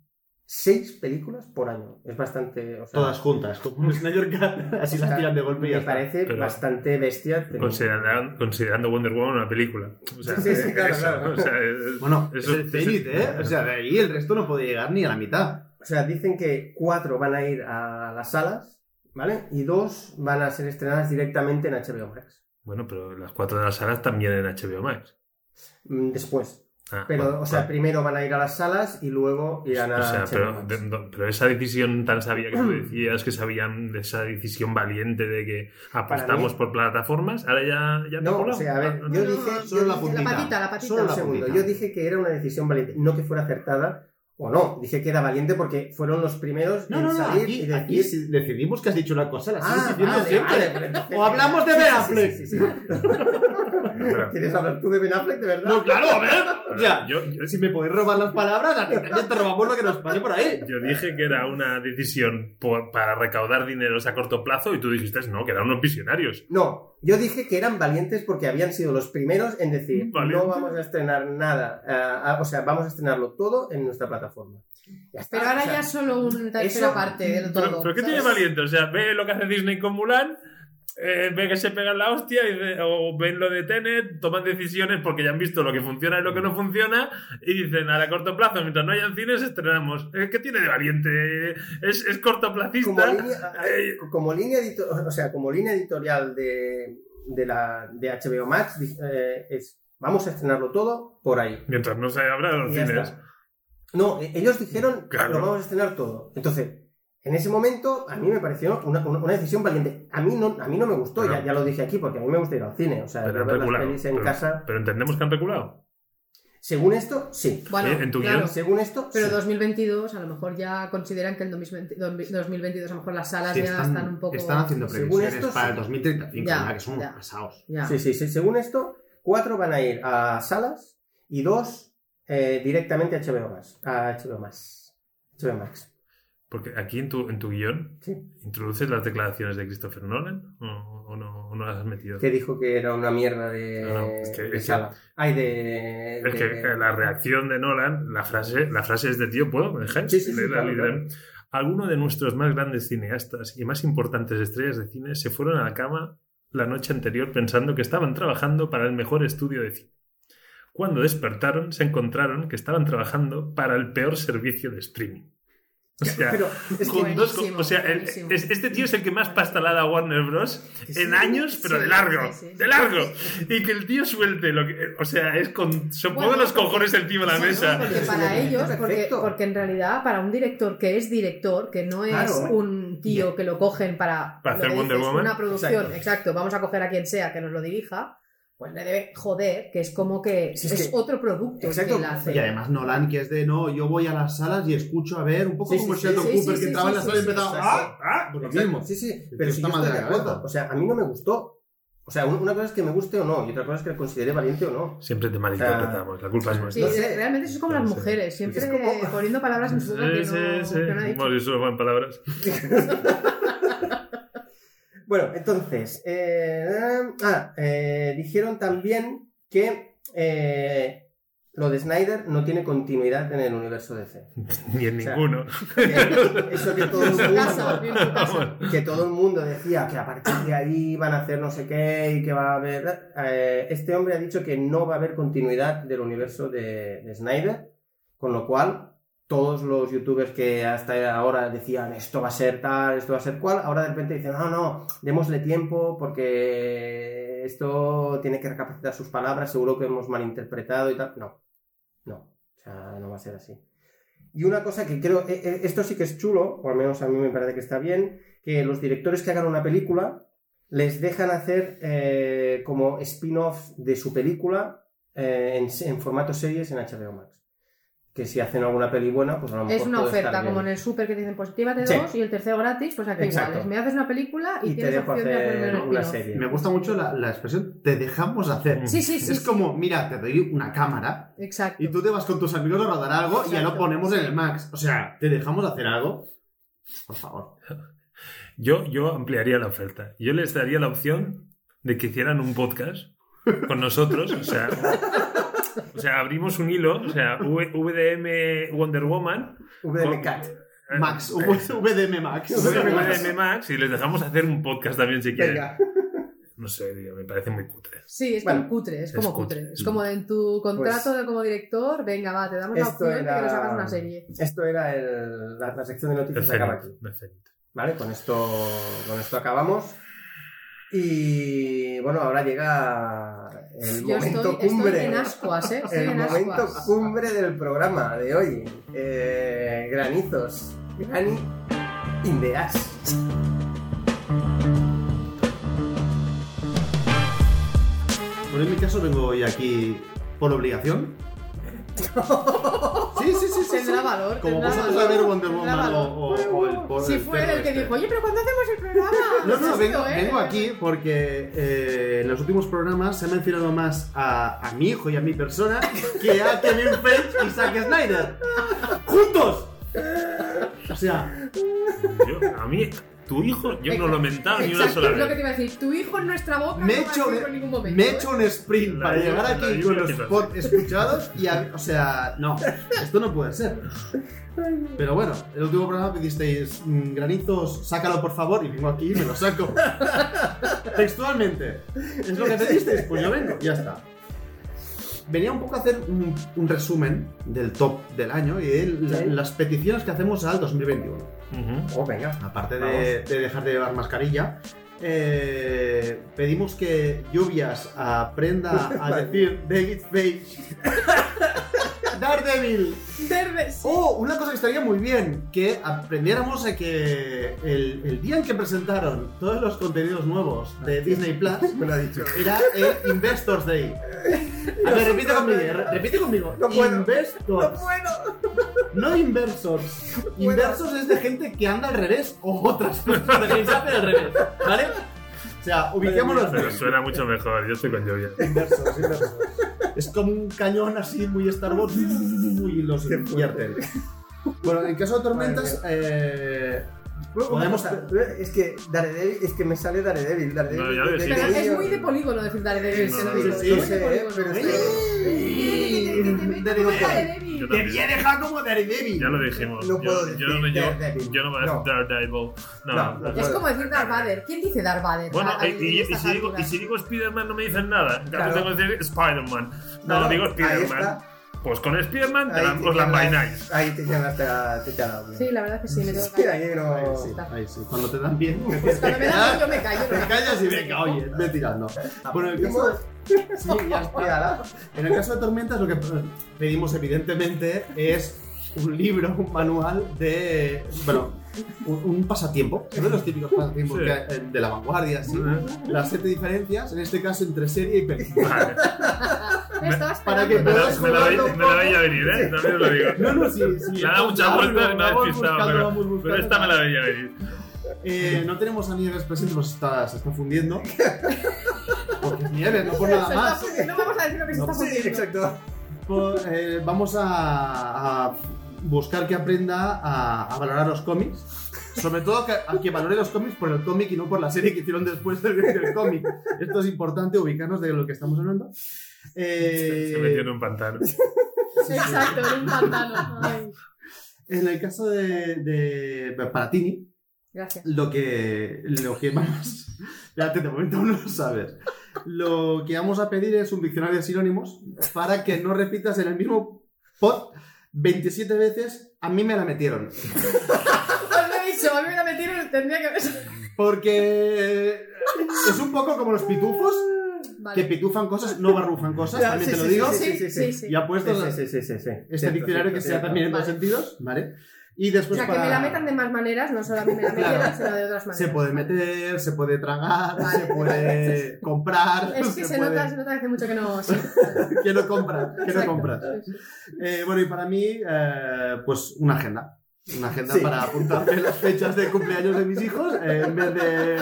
Seis películas por año. Es bastante... o sea, Todas juntas, como un Snyder Cut, así las tiran de golpe Me parece Pero- bastante bestia. pero- Considerando, considerando Wonder Woman una película. O sea, Sí, sí, claro, eso, claro. o sea, es- Bueno, eso- es el Zenith, ¿eh? O sea, de ahí el resto no puede llegar ni a la mitad. O sea, dicen que cuatro van a ir a las salas, ¿vale? Y dos van a ser estrenadas directamente en HBO Max. Bueno, pero las cuatro de las salas también en HBO Max. Mm, Después. Ah, Pero, bueno, o sea, primero van a ir a las salas y luego irán a O sea, HBO pero, Max. de- no, pero esa decisión tan sabia que tú decías, que sabían de esa decisión valiente de que apostamos por plataformas, ahora ya, ya No, o sea, a ver, Ah, yo no, dije... solo la patita, la patita. Solo la segundo, yo dije que era una decisión valiente, no que fuera acertada O no, dije que era valiente porque fueron los primeros No, en no, no, salir aquí, y decir... aquí si decidimos que has dicho una cosa, la Ah, diciendo vale, siempre. vale, O hablamos de Ben sí, sí, Affleck. sí, sí, ¿Quieres hablar tú de Ben Affleck, de verdad? No, claro, a ver. O sea, Yo, yo, si me podéis robar las palabras, a ti también te robamos lo que nos pase por ahí. yo dije que era una decisión por- para recaudar dineros a corto plazo y tú dijiste no, que eran unos visionarios. No, yo dije que eran valientes porque habían sido los primeros en decir Valiente. no vamos a estrenar nada, eh, ah, o sea, vamos a estrenarlo todo en nuestra plataforma. Ya está, Pero ahora o sea, ya solo una tercera eso- parte del Pero, todo. pero ¿qué tiene valiente? O sea, ve lo que hace Disney con Mulan, eh, ve que se pegan la hostia y o ven lo de Tenet, toman decisiones porque ya han visto lo que funciona y lo que no funciona y dicen a corto plazo, mientras no hayan cines, estrenamos. ¿Qué tiene de valiente? Es, es cortoplacista. como línea, Eh, como línea edito- o sea, como línea editorial de, de la de HBO Max eh, es vamos a estrenarlo todo por ahí. mientras no se abra los cines. está. No, eh, ellos dijeron Claro. lo vamos a estrenar todo. Entonces, en ese momento a mí me pareció una, una- una decisión valiente. A mí no, a mí no me gustó, Pero- ya, ya lo dije aquí, porque a mí me gusta ir al cine. O sea, Pero ver las pelis en Pero- casa. Pero entendemos que han reculado. Según esto, sí. Bueno, en tu claro, Según esto, pero sí. 2022 a lo mejor ya consideran que el 2020 2022 a lo mejor las salas Sí, ya están, un poco... están haciendo previsiones esto, para sí. el 2035, Ya, ya, que ya. pesados. Ya. Sí, sí, sí. Según esto, cuatro van a ir a salas y dos eh, directamente a HBO Max. A HBO Max. HBO Max. Porque aquí en tu, en tu guion Sí. introduces las declaraciones de Christopher Nolan o, o no, o no las has metido. Que dijo que era una mierda de, No, no, es que- de es que-. Ay, de. Es de- que la reacción de Nolan, la frase, la frase es de tío, ¿puedo? ¿Me dejáis? Sí, sí, sí, claro. Algunos de nuestros más grandes cineastas y más importantes estrellas de cine se fueron a la cama la noche anterior pensando que estaban trabajando para el mejor estudio de cine. Cuando despertaron, se encontraron que estaban trabajando para el peor servicio de streaming. O sea, Pero es con dos o sea, el- buenísimo. es- este tío es el que más pasta le ha dado a Warner Bros. Sí, en años, pero sí, de largo, sí, sí, sí. de largo. Y que el tío suelte lo que, o sea, es con, se Bueno, los cojones encima de la Sí, mesa. Porque para ellos, porque, porque en realidad para un director que es director, que no es Claro. un tío que lo cogen para, Para lo hacer que Wonder dices, Woman. una producción, Exacto. exacto. vamos a coger a quien sea que nos lo dirija, pues le debe joder, que es como que Sí, es, es que- otro producto Exacto. que él hace. Y además Nolan, que es de no, yo voy a las salas y escucho a ver, un poco Sí, como sí, Sheldon sí, Cooper sí, que sí, entraba en la sí, sala y sí, empezaba, sí, ¡ah! ¡ah! Pues lo mismo. Sí, sí. tío Pero si está yo mal estoy de la acuerdo. cabeza. O sea, a mí no me gustó. O sea, un- una cosa es que me guste o no, y otra cosa es que lo considere valiente o no. Siempre te malinterpretamos, la culpa es Sí, nuestra. Sé. realmente eso es como No las sé. mujeres, siempre como- poniendo palabras en su boca que Sí, no, sí, que no ha sí. dicho. Bueno, van palabras. Bueno, entonces, eh, ah, eh, dijeron también que eh, lo de Snyder no tiene continuidad en el universo DC. Ni en O sea, ninguno. Que eso que todo el En su casa, mundo, casa. que todo el mundo decía que a partir de ahí van a hacer no sé qué y que va a haber... eh, este hombre ha dicho que no va a haber continuidad del universo de, de Snyder, con lo cual todos los youtubers que hasta ahora decían esto va a ser tal, esto va a ser cual, ahora de repente dicen no, no, démosle tiempo porque esto tiene que recapacitar sus palabras, seguro que hemos malinterpretado y tal. No, no, o sea, no va a ser así. Y una cosa que creo, eh, eh, esto sí que es chulo, o al menos a mí me parece que está bien, que los directores que hagan una película les dejan hacer eh, como spin-off de su película eh, en formato series en HBO Max. Que si hacen alguna peli buena, pues a lo mejor Es una puede estar oferta, como en el super que dicen, pues llévate Sí. dos y el tercero gratis, pues aquí Exacto. igual. es, Me haces una película y, Y te tienes dejo opción de hacerme hacer un una serie. Me gusta mucho la, la expresión te dejamos hacer. Sí, sí, sí. es sí. como, mira, te doy una cámara Exacto. y tú te vas con tus amigos a rodar algo y ya lo ponemos en el Max. O sea, te dejamos hacer algo. Por favor. Yo, yo ampliaría la oferta. Yo les daría la opción de que hicieran un podcast con nosotros. O sea, o sea abrimos un hilo. O sea, V- VDM Wonder Woman. VDM Cat. eh, Max, eh, VDM Max. VDM Max y les dejamos hacer un podcast también si quieren. Venga. No sé, me parece muy cutre. Sí, es Bueno, como cutre, es es como cutre. cutre. Es como en tu contrato de como director, venga, va, te damos la opción de que nos era- hagas una serie. Esto era el- la, la sección de noticias que acaba aquí. Zenit. Vale, con esto, con esto acabamos. Y bueno, ahora llega el Yo momento estoy, cumbre. estoy en ascuas, ¿eh? Estoy el en momento ascuas. cumbre del programa de hoy. Eh, granizos. Granny in the ass. Bueno, en mi caso vengo hoy aquí por obligación. Sí, sí, sí, sí. Tendrá sí. valor. Como tendrá vosotros valor, a ver Wonder Woman o, valor. o- o el por Si fue el que este. dijo, oye, pero ¿cuándo hacemos el programa? No, no, vengo, vengo aquí porque eh, en los últimos programas se ha mencionado más a, a mi hijo y a mi persona que a Kevin Feige y Zack Snyder. ¡Juntos! O sea, Yo- a mí, tu hijo, yo no lo he mentado ni una Exacto, sola es lo que vez. te iba a decir. Tu hijo en nuestra boca me he no va a hecho, en ningún momento. me he ¿eh? hecho un sprint La para llegar la aquí con los pod escuchados y, a- o sea, no, esto no puede ser. Pero bueno, el último programa pedisteis mm, granizos, sácalo por favor, y vengo aquí y me lo saco. Textualmente. ¿Es lo que pedisteis? Pues yo vengo, ya está. Venía un poco a hacer un, un resumen del top del año y de las peticiones que hacemos al 2021. Ujú. Oh, venga. Aparte de, dejar de llevar mascarilla, eh, pedimos que Lluvias aprenda a decir David Page. Daredevil. Verde, sí. Oh, una cosa que estaría muy bien, que aprendiéramos a que el, el día en que presentaron todos los contenidos nuevos de Disney Plus Me lo ha dicho. era el Investors Day. A ver, repite conmigo, re- repite conmigo. No puedo. Investors. ¡No puedo! No inversors. Inversors es de gente que anda al revés o otras cosas de que se al revés. ¿Vale? O sea, ubiquemos los Pero suena mucho mejor, yo estoy con lluvia. Inversors, inversors. Es como un cañón así muy Star Wars y los invierten. Bueno, en caso de tormentas, eh, Podemos- Es que Daredevil, es que me sale Daredevil. Daredevil No, ya de- lo de- dijimos. Pero de es muy de polígono decir. Daredevil. Yo te voy a dejar como Daredevil. Ya lo dijimos. No yo, puedo yo, decir no, yo, Daredevil. yo no voy a No. decir Daredevil. No, No, no Es puedo. como decir Darth Vader. ¿Quién dice Darth Vader? Bueno, A- a- y, y- y si digo, y si digo Spider-Man no me dicen nada. Claro. tengo que decir Spider-Man. No, No, digo Spider-Man. Pues con Spider-Man te Ahí la, te os la envaináis. Ahí te quedas hasta te quedas bien. Sí, la verdad es que sí, me tengo que ahí no- Ahí sí, ahí sí. Cuando te dan bien, Pues cuando me da bien, yo me callo. te callas y venga, oye, ve tirando. Bueno, en el caso, sí, ya está. En el caso de tormentas, lo que pedimos evidentemente es un libro, un manual de. Bueno, un, un pasatiempo. Uno de los típicos pasatiempos Sí. que de la vanguardia, ¿sí? Las siete diferencias, en este caso entre serie y película. Vale. Me Para que Me la, me la me la veía venir, ¿eh? También os lo digo. No, no, sí, sí. Le ha dado muchas vueltas y me ha despistado. Pero, pero esta me la veía venir. Eh, no tenemos a Nieves presente, pues está, se está fundiendo. Porque es Nieves, no por Se nada más. No vamos a decir lo que se está Sí, fundiendo. exacto. Pues, eh, vamos a, a buscar que aprenda a, a valorar los cómics. Sobre todo que, a que valore los cómics por el cómic y no por la serie que hicieron después del, del cómic. Esto es importante ubicarnos de lo que estamos hablando. Eh, Se metió en un pantano. Exacto, en un pantano. Ay, en el caso de, de para Tini, gracias. lo que, lo que vamos. Espérate, de momento no lo sabes. Lo que vamos a pedir es un diccionario de sinónimos para que no repitas en el mismo pod 27 veces. A mí me la metieron. Os lo he dicho, a mí me la metieron, tendría que... Porque es un poco como los pitufos, que Vale. pitufan cosas, no barrufan cosas, también sí, te lo sí, digo. sí, Sí, sí, sí. Y apuesto Sí, sí, sí, sí, sí, sí. este Cierto, diccionario que cierto, sea también en dos sentidos, ¿vale? Y O después sea, que para... me la metan de más maneras, no solo a mí me la metieron, Claro. sino de otras maneras. Se puede meter, se puede tragar, Vale. se puede comprar. Es que se, puede- nota, se nota que hace mucho que no... Sí. Quiero comprar, quiero Exacto. comprar. Sí, sí. Eh, bueno, y para mí, eh, pues una agenda. Una agenda Sí. para apuntarme las fechas de cumpleaños de mis hijos eh, en vez de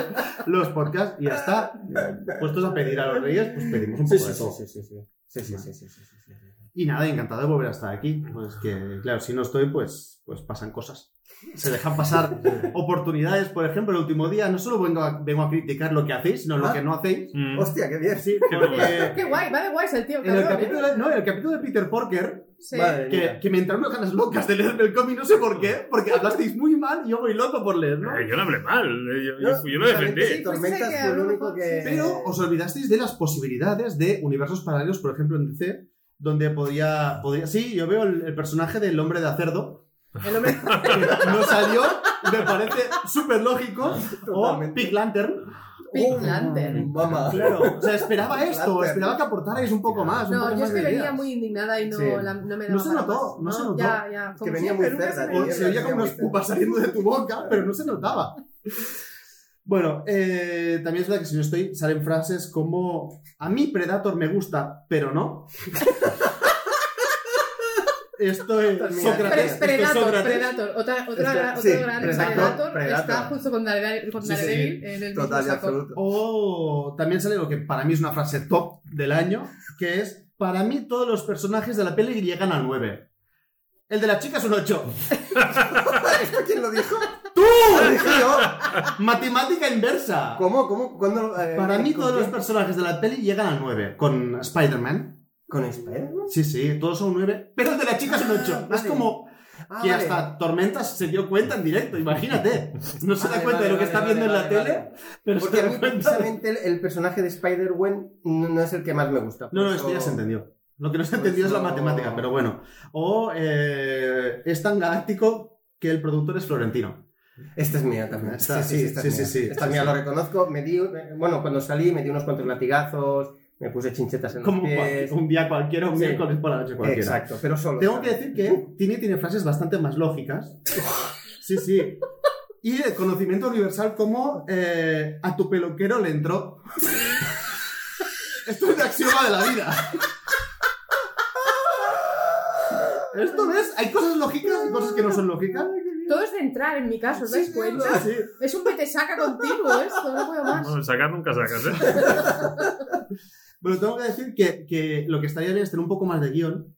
los podcasts. Y ya está. Eh, Puestos a pedir a los reyes, pues pedimos un poco sí, de sí, todo. sí, sí, sí. Sí, sí, sí, sí, sí, sí, sí. Y nada, encantado de volver a estar aquí. Pues que, claro, si no estoy, pues, pues pasan cosas. Se dejan pasar oportunidades. Por ejemplo, el último día no solo vengo a, vengo a criticar lo que hacéis, sino lo Ah. que no hacéis. Mm. Hostia, qué bien. Sí, Qué porque Qué guay, va de guay el tío, en el, cabrón, ¿eh? capítulo, no, en el capítulo de Peter Porker, Sí. Madre que, que me entraron unas ganas locas de leerme el cómic, no sé por qué, porque hablasteis muy mal y yo voy loco por leerlo. Eh, yo no hablé mal, eh, yo, yo- No, yo lo defendí. sí, Pues que lo. Pero os olvidasteis de las posibilidades de universos paralelos, por ejemplo, en DC, donde podía. podía sí, yo veo el, el personaje del hombre de acerdo, El hombre... que no salió, me parece súper lógico, o. Pink Lantern. Pink Lantern. Mamá. Claro, o sea, esperaba Pink esto, Lantern. esperaba que aportarais un poco más. un No, poco yo más es que venía muy indignada y no, Sí. la- no me daba No se notó, más. no se notó. Ya, ya. que venía muy cerda, se oía como unas pupas saliendo de tu boca, pero no se notaba. Bueno, eh, también es verdad que si no estoy, salen frases como a mí Predator me gusta, pero no. Esto es. Sócrates. Pre- esto es Predator, Sócrates. Predator. Otra, otra, Este- otro sí, gran Predator, Predator, Predator. está justo con Daredevil, con Sí, sí. En el Total y mismo saco. O también sale lo que para mí es una frase top del año, que es, para mí todos los personajes de la peli llegan a 9. El de la chica es un 8. ¿Esto quién lo dijo? ¡Tú! Lo dije yo. Matemática inversa. ¿Cómo? ¿Cómo? ¿Cuándo? eh, Para mí todos los personajes de la peli llegan a 9. Con Spider-Man. ¿Con Spider-Man? Sí, sí, todos son 9. Pero el de la chica es un 8. Es vale. como Ah, que vale. hasta Tormentas se dio cuenta en directo, imagínate. No se da Vale, cuenta de lo que vale, está vale, viendo vale, en la vale, tele, vale. pero Porque se a da mí cuenta. precisamente el, el personaje de Spider-Gwen no no es el que más me gusta. No, no, esto ya se entendió. Lo que no se Por entendió es la matemática, pero bueno. O eh, es tan galáctico que el productor es florentino. Esta es mía también. Esta- sí, sí, sí, esta sí, es sí, mía. sí, Esta es mía, lo reconozco. Me di, bueno, cuando salí me di unos cuantos latigazos, me puse chinchetas en los Como pies. cual- un día cualquiera, un miércoles por la noche cualquiera. Exacto, pero solo. Tengo ¿sabes? que decir que Tini tiene frases bastante más lógicas. Sí, sí. Y de conocimiento universal como eh, a tu peluquero le entró. Esto es de axioma de la vida. Esto ves, hay cosas lógicas y cosas que no son lógicas. De entrar en mi caso, ¿os dais cuenta? Sí, sí. Es un vete saca continuo esto, no puedo más. Bueno, sacar nunca sacas, ¿eh? Bueno, tengo que decir que, que lo que estaría bien es tener un poco más de guion,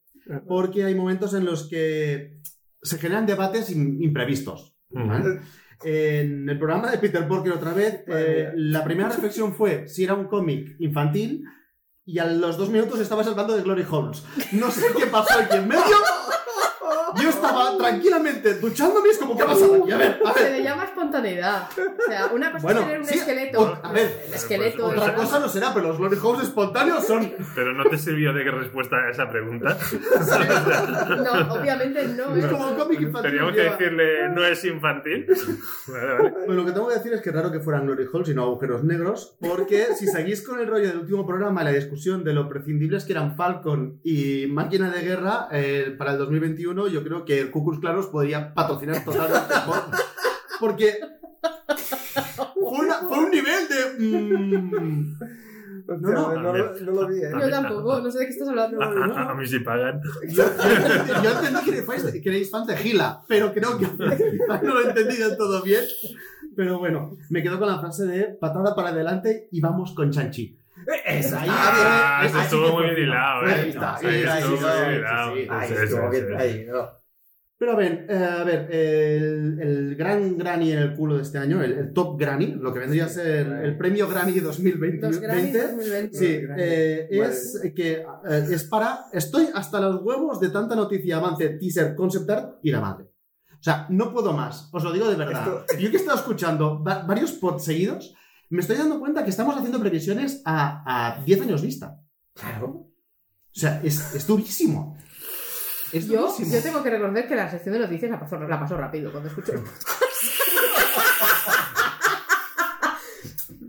porque hay momentos en los que se generan debates im- imprevistos. ¿vale? En el programa de Peter Porker otra vez, eh, la primera reflexión fue si era un cómic infantil y a los dos minutos estabas hablando de Glory Holmes. No sé qué pasó aquí en medio. Yo estaba tranquilamente duchándome es como, ¿qué pasa aquí? A ver, a Se ver. le llama espontaneidad. O sea, una cosa Bueno, es tener un sí, esqueleto. o- a ver, el esqueleto. Otra Otra cosa no será, pero los Glory Holmes espontáneos son... Pero no te sirvió de respuesta a esa pregunta. No, obviamente no. Es ¿eh? como un cómic infantil. Teníamos que decirle, no es infantil. Vale, vale. Bueno, lo que tengo que decir es que es raro que fueran glory holes y no agujeros negros, porque si seguís con el rollo del último programa, la discusión de lo prescindibles que eran Falcon y Máquina de Guerra, eh, para el 2021 yo creo que el Ku Klux Klan os podría patrocinar totalmente. por- porque fue, una- fue un nivel de... mm, Hostia, No, no, no, lo- no lo vi, ¿eh? Yo tampoco, no sé de qué estás hablando. A, a- a mí sí pagan. yo, yo entendí, yo entendí que erais, que erais fans de Gila, pero creo que no lo he entendido todo bien. Pero bueno, me quedo con la frase de patada para adelante y vamos con Chanchi. Esa Ahí, Ah, ahí eso sí estuvo muy bien hilado, Ahí ¿eh? está, estuvo está, muy bien hilado. Pero a ver, eh, a ver, el, el gran Granny en el culo de este año, el, el Top Granny, lo que vendría a ser el premio Granny 2020, Los Grammys 2020. sí, eh, Vale. es que eh, es para. Estoy hasta los huevos de tanta noticia, avance, teaser, concept art y la madre. O sea, no puedo más, os lo digo de verdad. Esto- Yo que he estado escuchando va- varios pods seguidos, me estoy dando cuenta que estamos haciendo previsiones a, a 10 años vista. Claro. O sea, es, es durísimo. Es Yo, durísimo. yo tengo que reconocer que la sección de noticias la paso, la paso rápido cuando escucho el podcast.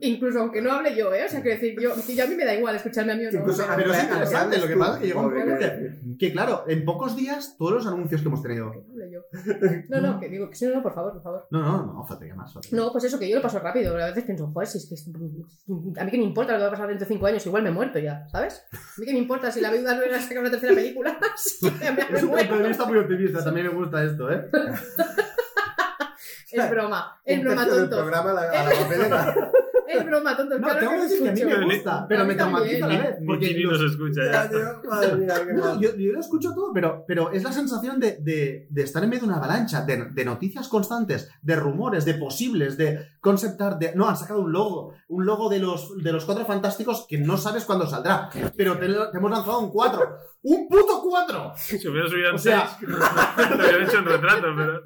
Incluso aunque no hable yo, ¿eh? O sea, quiero decir, yo, yo a mí me da igual escucharme a mí o no. Incluso pero- Pero es interesante, lo que pasa es que llega un tú, punto porque- que, que, claro, en pocos días todos los anuncios que hemos tenido. que no hable yo. No, no, que digo que sí, no, no, por favor, por favor. No, no, no, faltaría más. faltaría No, pues eso, que yo lo paso rápido. A veces pienso, joder, si es que es- a mí que me importa lo que va a pasar dentro de cinco años, igual me he muerto ya, ¿sabes? A mí que me importa si la viuda no era sacar una tercera película, si me, Es un punto de muero. vista muy optimista, también me gusta esto, ¿eh? Es broma, es broma tonto. programa a la, a la papelera. Es broma tonto. No, claro tengo que decir que a mí me gusta, pero me traumatiza a la vez. Ni Porque los- nos escucha Ya, Madre mía, qué mal. yo, yo lo escucho todo, pero, pero es la sensación de, de- de estar en medio de una avalancha, de, de noticias constantes, de rumores, de posibles, de concept art, de... No, han sacado un logo, un logo de los, de los cuatro fantásticos que no sabes cuándo saldrá, pero te, te hemos lanzado un 4. ¡Un puto 4! Si hubiera subido O sea- seis, te hubiera hecho un retrato, pero...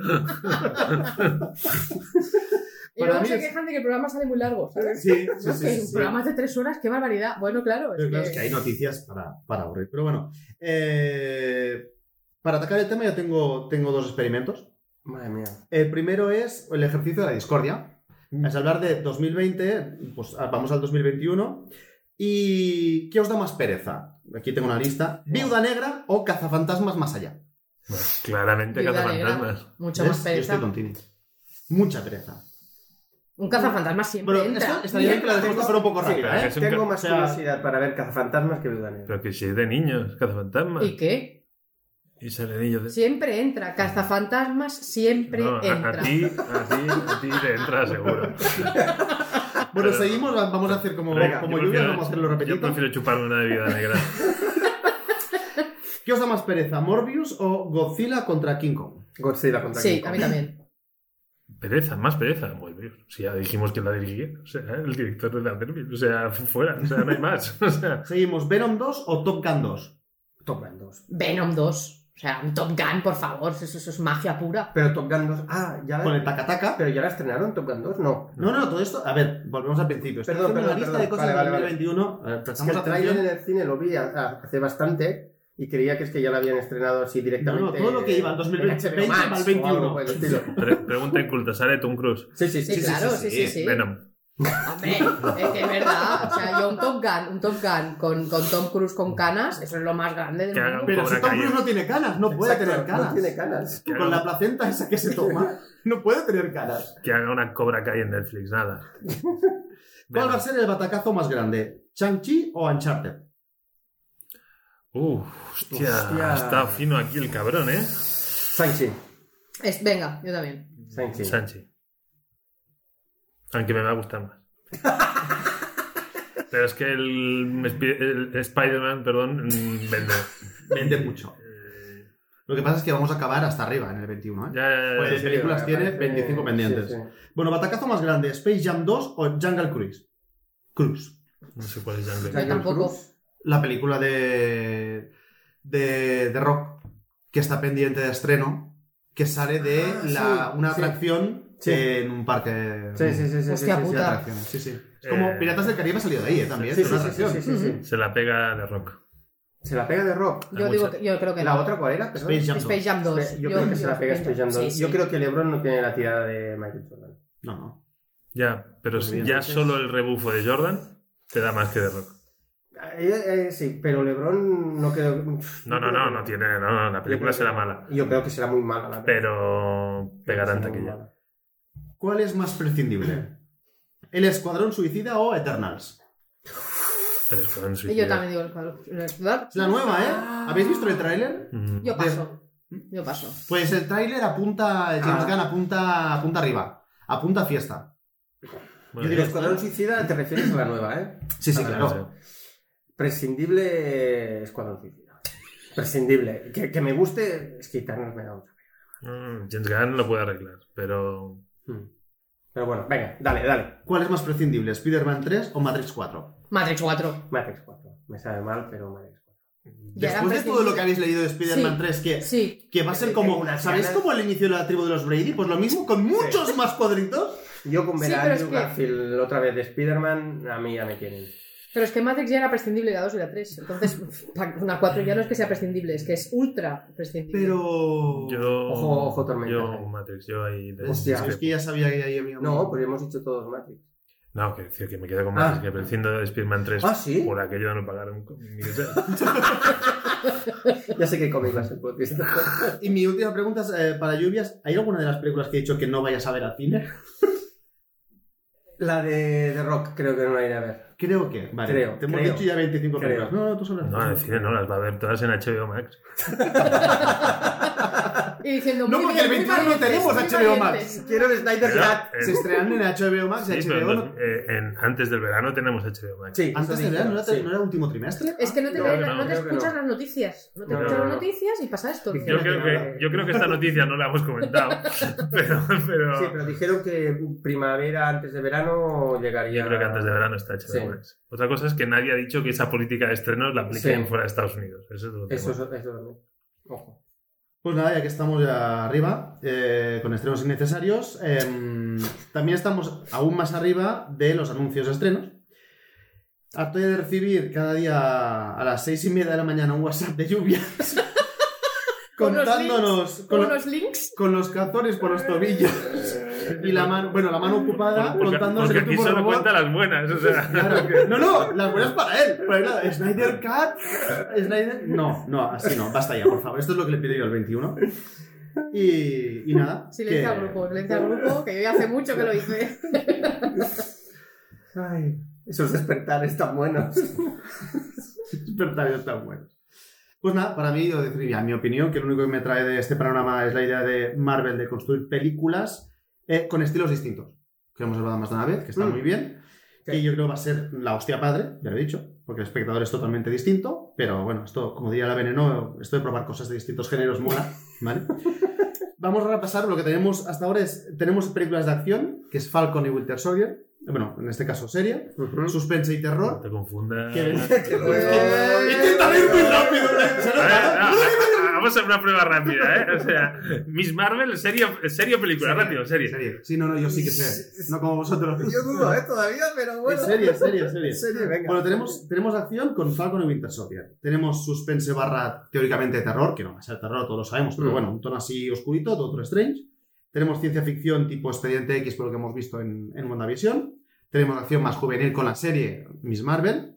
Y Para luego mí se es- quejan de que el programa sale muy largo, ¿sabes? Sí, sí, No, sí. que sí, sí. programa de tres horas, qué barbaridad. Bueno, claro, es claro, que... es que hay noticias para, para aburrir. Pero bueno, eh, para atacar el tema ya tengo, tengo dos experimentos. Madre mía. El primero es el ejercicio de la discordia. Es hablar de 2020, pues ah, vamos al 2021. ¿Y qué os da más pereza? Aquí tengo una lista. ¿Viuda negra o cazafantasmas más allá? Claramente Viuda negra, cazafantasmas. Mucho ¿Ves? más Yo pereza. estoy con Tini. Mucha pereza. Un cazafantasmas siempre Bueno, entra. esto estaría bien que la respuesta fuera un poco Sí, rápida, ¿eh? es un Tengo ca- más o sea- curiosidad para ver cazafantasmas que Viuda Negra. Pero que si es de niños, cazafantasmas. ¿Y qué? Y Serenillo de... Siempre entra. Cazafantasmas siempre No, a, a entra. ti, a ti, a ti te entra seguro. Bueno, Pero- seguimos, va- vamos a hacer como, Venga, como yo lluvia, prefiero- vamos a hacerlo Yo repetido. prefiero chuparme una bebida negra. ¿Qué os da más pereza, Morbius o Godzilla contra King Kong? Godzilla contra Sí, King a mí Kong. también. Pereza, más pereza. Muy bien. Si ya dijimos que la dirigía. O sea, el director de la Derby. O sea, fuera. O sea, no hay más. O sea, Seguimos, ¿Venom 2 o Top Gun 2? Top Gun 2. Venom 2. O sea, un Top Gun, por favor. Eso, eso es magia pura. Pero Top Gun 2. Ah, ya Con el la, taca-taca. pero ya la estrenaron Top Gun 2, no. No, no, todo esto. A ver, volvemos al principio. Perdón, perdón, una lista perdón. de cosas Vale, vale, vale. 2021. A ver, Es que prestamos el atención. en el cine lo vi hace bastante y creía que es que ya la habían estrenado así directamente. no, todo lo que iba en 2020 en para el Max o 21. algo por el estilo. pre- pregunta inculta. ¿Sale Tom Cruise? Sí, sí, Sí, sí. sí, claro, sí, sí, sí, sí. Venom. Hombre, es que es verdad. O sea, yo un Top Gun, un Top Gun con, con Tom Cruise con canas, eso es lo más grande del Que haga mundo. un Pero Cobra si Tom. Cruise no tiene canas, no puede Exacto, tener canas. No tiene canas. Con haga- la placenta esa que se toma, no puede tener canas. Que haga una Cobra Kai en Netflix. Nada. ¿Cuál va a ser el batacazo más grande? ¿Chang-Chi o Uncharted? Uh, hostia, estado fino aquí el cabrón, ¿eh? Sanchi. Es- venga, yo también. Sanchi. Sanchi. Aunque me va a gustar más. Pero es que el, el Spider-Man, perdón, vende. Vende mucho. Eh, Lo que pasa es que vamos a acabar hasta arriba en el 21, ¿eh? ya, ya, ya, Pues sí, películas tiene parece- 25 pendientes. sí, sí. Bueno, batacazo más grande, ¿Space Jam 2 o Jungle Cruise? Cruise. No sé cuál es Jungle. Yo Jungle tampoco. Cruise. La película de, de, de Rock, que está pendiente de estreno, que sale de Ah, la, sí, una atracción Sí. en un parque Sí, sí, sí. sí, Hostia sí, sí, de puta. atracciones. Sí, sí. Es como Eh, Piratas del Caribe ha salido de ahí, ¿eh? También. Sí, es sí, una sí, sí, atracción. sí, sí, sí. Se la pega de rock. Se la pega de rock. Yo, digo que- yo creo que ¿La no. otra cuál era? Perdón. Space Jam 2. Space Jam 2. Yo, creo que se la pega Space Jam 2. Sí, sí. Yo creo que LeBron no tiene la tirada de Michael Jordan. No, no. Ya, pero Pues si bien, ya entonces- solo el rebufo de Jordan te da más que de rock. Eh, eh, sí, pero LeBron no creo. No, no, no, no tiene. No, no, la película será mala. Yo creo que será muy mala la película. Pero pegará en Será muy taquilla. mala. ¿Cuál es más prescindible? ¿El Escuadrón Suicida o Eternals? El Escuadrón Y Suicida. yo también digo el cuadro. Es la nueva, ¿eh? ¿Habéis visto el tráiler? Mm, Yo paso. Yo paso. Pues el tráiler apunta, James Ah. Gunn apunta, apunta arriba. Apunta a fiesta. bueno, El Escuadrón Suicida te refieres a la nueva, ¿eh? Sí, sí, claro. Prescindible Escuadrón Suicida. Prescindible. Que, que me guste es que Eternals me da mucha Mm, James Gunn lo puede arreglar, pero. Hmm. Pero bueno, venga, dale, dale. ¿Cuál es más prescindible, Spider-Man 3 o Matrix 4? Matrix 4. Matrix 4. Me sabe mal, pero Matrix 4. Ya era Después de todo lo que habéis leído de Spider-Man Sí. 3, que, Sí. que va a ser como... unas ¿Sabéis como el inicio de la tribu de los Brady? Pues lo mismo, con muchos más cuadritos. Yo con ver Sí, a Andrew que- Garfield otra vez de Spider-Man, a mí ya me tienen. Pero es que Matrix ya era prescindible la 2 y la 3. Entonces, una 4 ya no es que sea prescindible, es que es ultra prescindible. Pero... Yo. Ojo, ojo, tormenta. Yo, Matrix, yo ahí. Hostia. Es que ya sabía que ahí había... un- No, pues hemos dicho todos Matrix. No, que decir que me quedo con Ah. Matrix, que prescindo de Spider-Man 3. Ah, ¿sí? Por aquello de no pagaron ni que sea. Ya sé que cómic va a ser podcast. Y mi última pregunta es eh, para Lluvias. ¿Hay alguna de las películas que he dicho que no vayas a ver al cine? La de, de Rock creo que no la iré a ver. Creo que. Vale. Creo, Te hemos creo. dicho ya 25 Creo. películas. No, no, tú sabes. No, en el cine no, las va a ver todas en HBO Max. Y diciendo, No, porque el bien, muy 21 no tenemos HBO Max. Quiero el Snyder Cut. Se estrenan en HBO Max y sí, HBO pero no- eh, en- antes del verano tenemos HBO Max. Sí, Antes eso de verano, ¿no era, sí. ¿no era último trimestre? Es que no te, que escuchas las noticias. No te escuchas las no. noticias y pasa esto. Yo creo, que que, no. yo creo que esta noticia no la hemos comentado. Pero, pero Sí, pero dijeron que primavera antes de verano llegaría. yo creo que antes de verano está HBO Sí. Max. Otra cosa es que nadie ha dicho que esa política de estrenos la apliquen Sí. fuera de Estados Unidos. Eso es Eso, tema. es- eso también. Ojo. Pues nada, ya que estamos ya arriba, eh, con estrenos innecesarios, em, también estamos aún más arriba de los anuncios de estrenos. Harto de recibir cada día a las seis y media de la mañana un WhatsApp de lluvias contándonos Con con, lo- unos links. con los calzones por los tobillos y la mano, bueno, la mano ocupada Porque, el aquí solo cuenta las buenas. O sea, Claro que- No, no, las buenas para él. Pero claro, Snyder Cut, Snyder... No, no, así no, basta ya, por favor. Esto es lo que le pido yo al 21. Y, y nada. Silencia que- al grupo, silencia al grupo, que yo ya hace mucho que lo hice. Ay, esos despertares tan buenos. Despertarios tan buenos. Pues nada, para mí, yo deciría, en mi opinión, que lo único que me trae de este panorama es la idea de Marvel de construir películas eh, con estilos distintos. Que hemos hablado más de una vez, que está Mm. muy bien. Sí. Y yo creo que va a ser la hostia padre, ya lo he dicho, porque el espectador es totalmente distinto. Pero bueno, esto, como diría la Veneno, esto de probar cosas de distintos géneros mola, ¿vale? Vamos a repasar lo que tenemos hasta ahora. Es, tenemos películas de acción, que es Falcon y Winter Soldier. Bueno, en este caso serie. Suspense y No terror. te confundas. Intenta ir muy rápido, vamos a una prueba rápida, ¿eh? O sea, Miss Marvel, serio, serio película, rápido, serie. Serie. Sí, no, no, yo sí que sé. No como vosotros. Yo dudo, ¿eh? Todavía, pero bueno. Es serie, serie, serie. En serio, venga. Bueno, tenemos, tenemos acción con Falcon y Winter Soldier. Tenemos suspense barra teóricamente terror, que no va a ser terror, todos lo sabemos, pero Mm. bueno, un tono así oscurito, Doctor Strange. Tenemos ciencia ficción tipo Expediente X, por lo que hemos visto en, en WandaVision. Tenemos acción más juvenil con la serie Miss Marvel.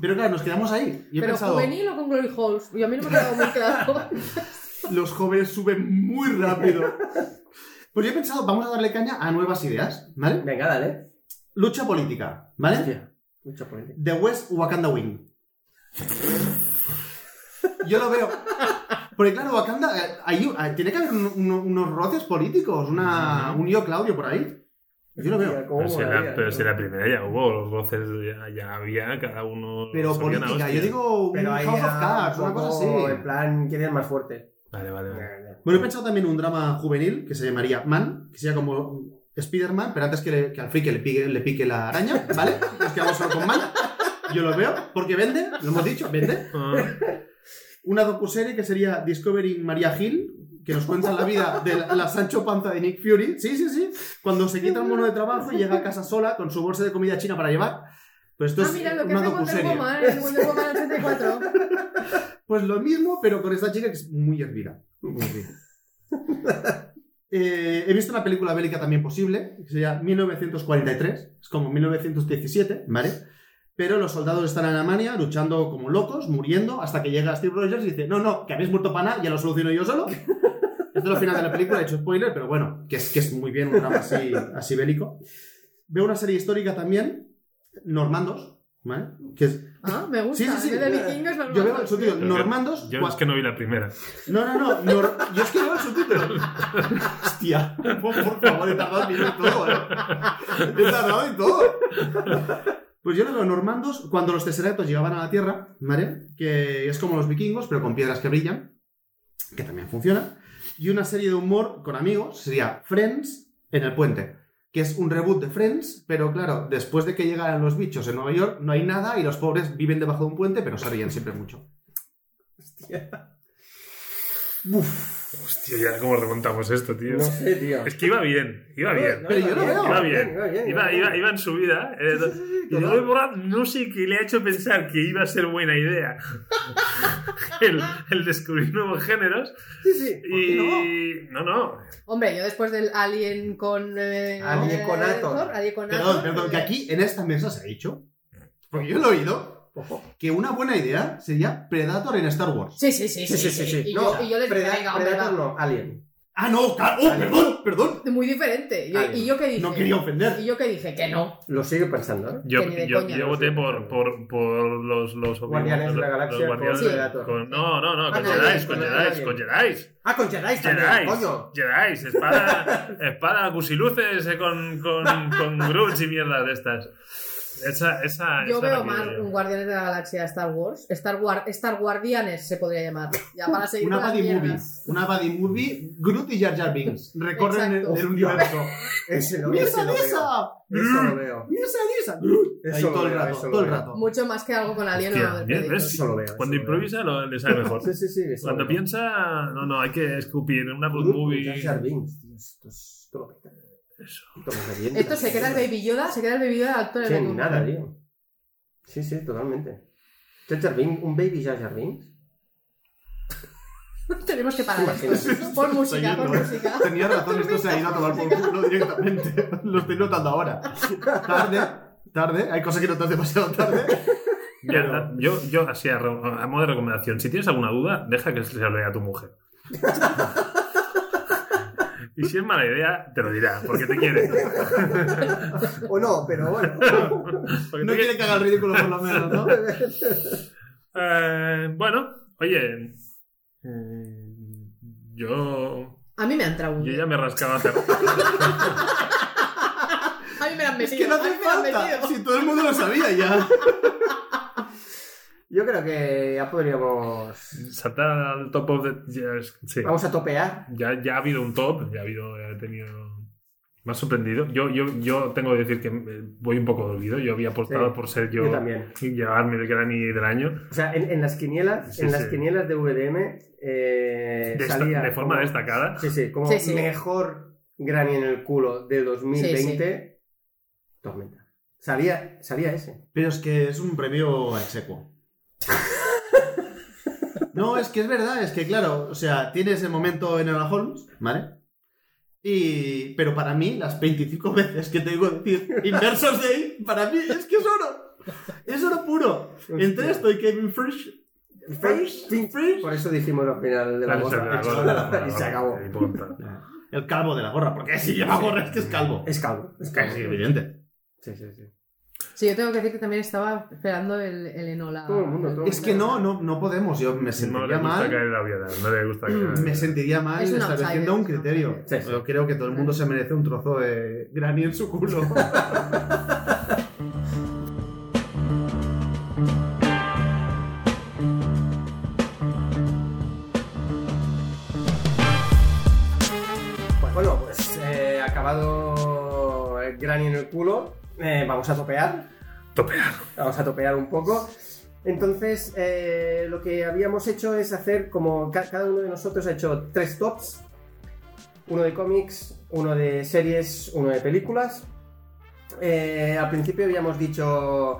Pero claro, nos quedamos ahí. Y he Pero pensado, juvenil o con Glory Halls. Y a mí no me ha quedado muy claro. los jóvenes suben muy rápido. Pues yo he pensado, vamos a darle caña a nuevas ideas, ¿vale? Venga, dale. Lucha política, ¿vale? Hostia, mucha política. The West Wakanda Wing. Yo lo veo. Porque claro, Wakanda, eh, hay- eh, tiene que haber un- un- unos roces políticos, una, un yo Claudio por ahí. Yo lo veo. Pero si, la, pero ¿no? si la primera ya hubo, los roces ya, ya había, cada uno. Pero política, yo digo Pero House of Cards, un una cosa así. En plan, ¿quién es más fuerte? Vale, vale, vale. Bueno, he pensado también un drama juvenil que se llamaría Man, que sería como Spider-Man, pero antes que, le- que al friki le pique, le pique la araña, ¿vale? Nos quedamos solo con Man. Yo lo veo, porque vende, lo hemos dicho, vende. Ah, Una docuserie que sería Discovering Maria Hill, que nos cuenta la vida de la, la Sancho Panza de Nick Fury. Sí, sí, sí. Cuando se quita el mono de trabajo y llega a casa sola con su bolsa de comida china para llevar. Pues esto ah, es mira, lo que una docuserie. Woman en Wonder Woman 84. Pues lo mismo, pero con esta chica que es muy hervida. Muy hervida. Eh, he visto una película bélica también posible, que se llama 1943, es como 1917, ¿vale? Pero los soldados están en Alemania luchando como locos, muriendo, hasta que llega Steve Rogers y dice, no, no, que habéis muerto para nada, ya lo soluciono yo solo. Esto es lo final de la película, he hecho spoiler, pero bueno, que es, que es muy bien un drama así, así bélico. Veo una serie histórica también, Normandos, ¿vale? Que es, Ah, me gusta. Sí, sí, sí. De vikingos, me yo veo el subtítulo, Normandos, Yo es que no vi la primera. no, no, no. nor- Yo es que veo el subtítulo. Hostia. Por, favor, he tardado en todo, ¿eh? He tardado en todo. Pues yo lo veo normandos cuando los tesseractos llegaban a la Tierra, ¿vale? Que es como los vikingos, pero con piedras que brillan, que también funciona. Y una serie de humor con amigos sería Friends en el puente, que es un reboot de Friends, pero claro, después de que llegaran los bichos en Nueva York, no hay nada y los pobres viven debajo de un puente, pero se ríen siempre mucho. Hostia, ya cómo remontamos esto, tío. No sé, tío. Es que iba bien, iba bien. Pero yo lo veo. Iba bien. Iba en su vida. eh, y Borrat no sé qué le ha hecho pensar que iba a ser buena idea el, el descubrir nuevos géneros. Sí, sí. ¿por qué Y. No, no. Hombre, yo después del Alien con. eh, Alien con eh, Ator. Alien con Perdón, Ator, perdón, que eh, aquí en esta mesa se ha dicho, porque yo lo he oído, Ojo. que una buena idea sería Predator en Star Wars. Sí, sí, sí. Sí, sí, sí. sí. Y, No, yo, y yo le Preda- Predator no, Alien. Ah, no, claro, oh, perdón, perdón. Muy diferente. Yo- y yo qué dije. No quería ofender. Y yo qué dije, que no. Lo sigo pensando, ¿eh? Yo, yo, coña, yo no voté por, por, por los, los Guardianes de la Galaxia los guardianes con con- no, no, no, Ah, con Jedi, con Jedi, con Jedi. Ah, con Jedi Jedi, coño. Jedi, espada, espada gusiluces eh, con, con, con Groots y mierdas de estas. Esa, esa, Yo esa veo más un Guardianes de la Galaxia Star Wars. Star, War, Star Guardianes se podría llamar. Ya para seguir Una buddy movie. Una buddy movie. Groot y Jar Jar Binks recorren el, Exacto. el universo. Ese lo, ¡Misa, ese lo veo. Eso lo veo. Eso todo el rato, todo el rato. Mucho más que algo con Alien Hostia, o del bien, Predator. ¿ves? Eso lo veo, Cuando improvisa lo, le sale mejor. Sí, sí, sí. Cuando piensa, no, no, hay que escupir una Jar movie. Jar Binks, Esto es... Esto me se queda el Baby Yoda, se queda el Baby Yoda actor en Sí, mundo. nada, tío. Sí, sí, totalmente. Jar un baby Jar Jar Binks. Tenemos que parar esto. Por música, por música. Tenía razón, esto se ha ido a tomar por culo directamente. Lo estoy notando ahora. Tarde, tarde. Hay cosas que notas demasiado tarde. Yo, yo, así a modo de recomendación, si tienes alguna duda, deja que se lo lea a tu mujer. Y si es mala idea, te lo dirá, porque te quiere. O no, pero bueno. Porque No quiere que haga el ridículo por lo menos, ¿no? Eh, bueno, oye, eh, yo, A mí me han traído. yo ya me rascaba hacer. A mí me la han Es metido. que no a mí hace me la han falta. metido. Si todo el mundo lo sabía ya. Yo creo que ya podríamos. Saltar al top of the... sí. Vamos a topear. Ya, ya ha habido un top, ya ha habido, ya he tenido... Me ha sorprendido. Yo, yo, yo tengo que decir que eh, voy un poco de olvido. Yo había apostado Sí, por ser yo, yo también. y llevarme el Granny del año O sea, en, en las quinielas, Sí, en las quinielas de VDM eh, de, esta- salía de forma como- destacada. Sí, sí, como Sí, sí. mejor Granny en el culo de 2020. Tormenta. Salía, salía ese. Pero es que es un premio execuo. No, es que es verdad, es que claro, o sea, tienes el momento en Enola Holmes, ¿vale? Y... Pero para mí, las 25 veces que te digo decir Inversos Day, para mí es que es oro. Es oro puro. Entre esto y Kevin Frisch... Frisch... Frisch... Por eso dijimos al final de la gorra. y se acabó. El calvo de la gorra, porque si lleva gorra es que es calvo. Es calvo. Es calvo. evidente. Sí, sí, sí. Sí, yo tengo que decir que también estaba esperando el, el Enola. Todo el mundo, todo el Es que no, no, no podemos. Yo me No le sentiría gusta mal. caer en la obviedad, no le gusta caer en Me sentiría mal Es estableciendo un criterio. outsider. Sí, sí. Yo creo que todo el mundo se merece un trozo de granny en su culo. Bueno, pues eh, acabado el Granny en el culo, eh, vamos a topear. Topear. Vamos a topear un poco. Entonces, eh, lo que habíamos hecho es hacer como ca- cada uno de nosotros ha hecho tres tops. Uno de cómics, uno de series, uno de películas. Eh, al principio habíamos dicho...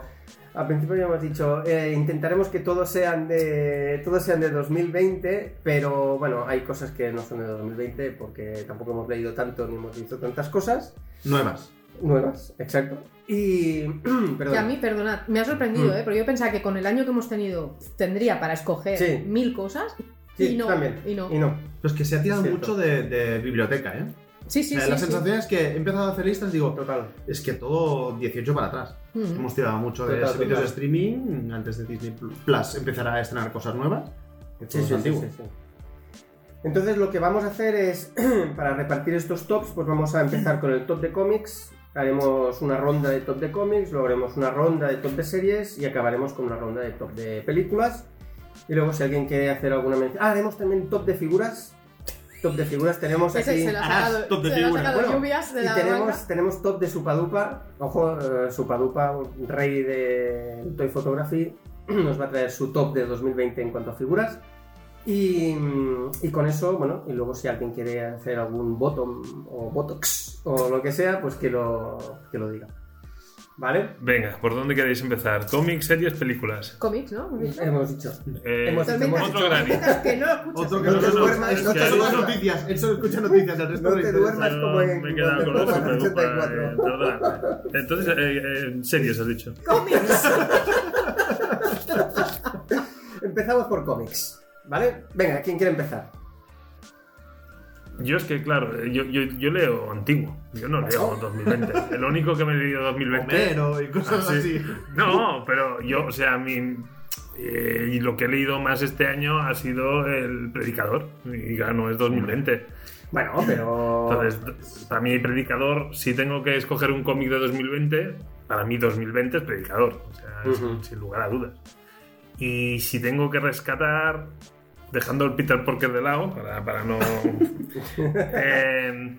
Al principio habíamos dicho, eh, intentaremos que todos sean de todos sean de 2020, pero bueno, hay cosas que no son de 2020 porque tampoco hemos leído tanto ni hemos visto tantas cosas Nuevas. Nuevas, exacto. Y perdón. Que a mí, perdonad, me ha sorprendido, Mm. ¿eh? Porque yo pensaba que con el año que hemos tenido tendría para escoger Sí. mil cosas. Sí, y no, también. y no. Y no. Pero es que se ha tirado mucho de, de biblioteca, ¿eh? Sí, sí, O sea, sí. la sí. sensación es que he empezado a hacer listas digo, Total. es que todo 18 para atrás. Mm. Hemos tirado mucho de Total, servicios total. de streaming antes de Disney Plus empezará a estrenar cosas nuevas. que todo es antiguo. sí, sí. Entonces lo que vamos a hacer es, para repartir estos tops, pues vamos a empezar con el top de cómics. Haremos una ronda de top de cómics, luego haremos una ronda de top de series y acabaremos con una ronda de top de películas. Y luego si alguien quiere hacer alguna mención... Ah, haremos también top de figuras. Top de figuras tenemos Ese aquí... se lo ha sacado, top de se lo ha figuras. Bueno, lluvias de Y la tenemos, tenemos top de Supadupa. Ojo, eh, Supadupa, un rey de Toy Photography, nos va a traer su top de 2020 en cuanto a figuras. Y, y con eso, bueno, y luego si alguien quiere hacer algún bottom o botox o lo que sea, pues que lo, que lo diga. ¿Vale? Venga, ¿por dónde queréis empezar? ¿Cómics, series, películas? Cómics, ¿no? ¿Hemos dicho? Hemos dicho. Eh, Hemos- Tormentas- otro que no. Otro que No no, te no, duermas, es- no te duermas. noticias. Él solo escucha noticias. El resto No te duermas. Como en- me he quedado con como los en Super 84. eh, perdona. Entonces, eh, eh, series has dicho. Cómics. Empezamos por cómics. ¿Vale? Venga, ¿quién quiere empezar? Yo es que, claro, eh, yo, yo, yo leo antiguo. Yo no leo 2020. El único que me he leído 2020. Homero y cosas Ah, sí. así. No, pero yo, o sea, mi. eh, y lo que he leído más este año ha sido El Predicador. Y ya no es 2020. Bueno, pero... Entonces, para mí, Predicador, si tengo que escoger un cómic de 2020, para mí 2020 es Predicador. O sea, sin lugar a dudas. Y si tengo que rescatar, dejando el Peter Porker de lado, para, para no. eh,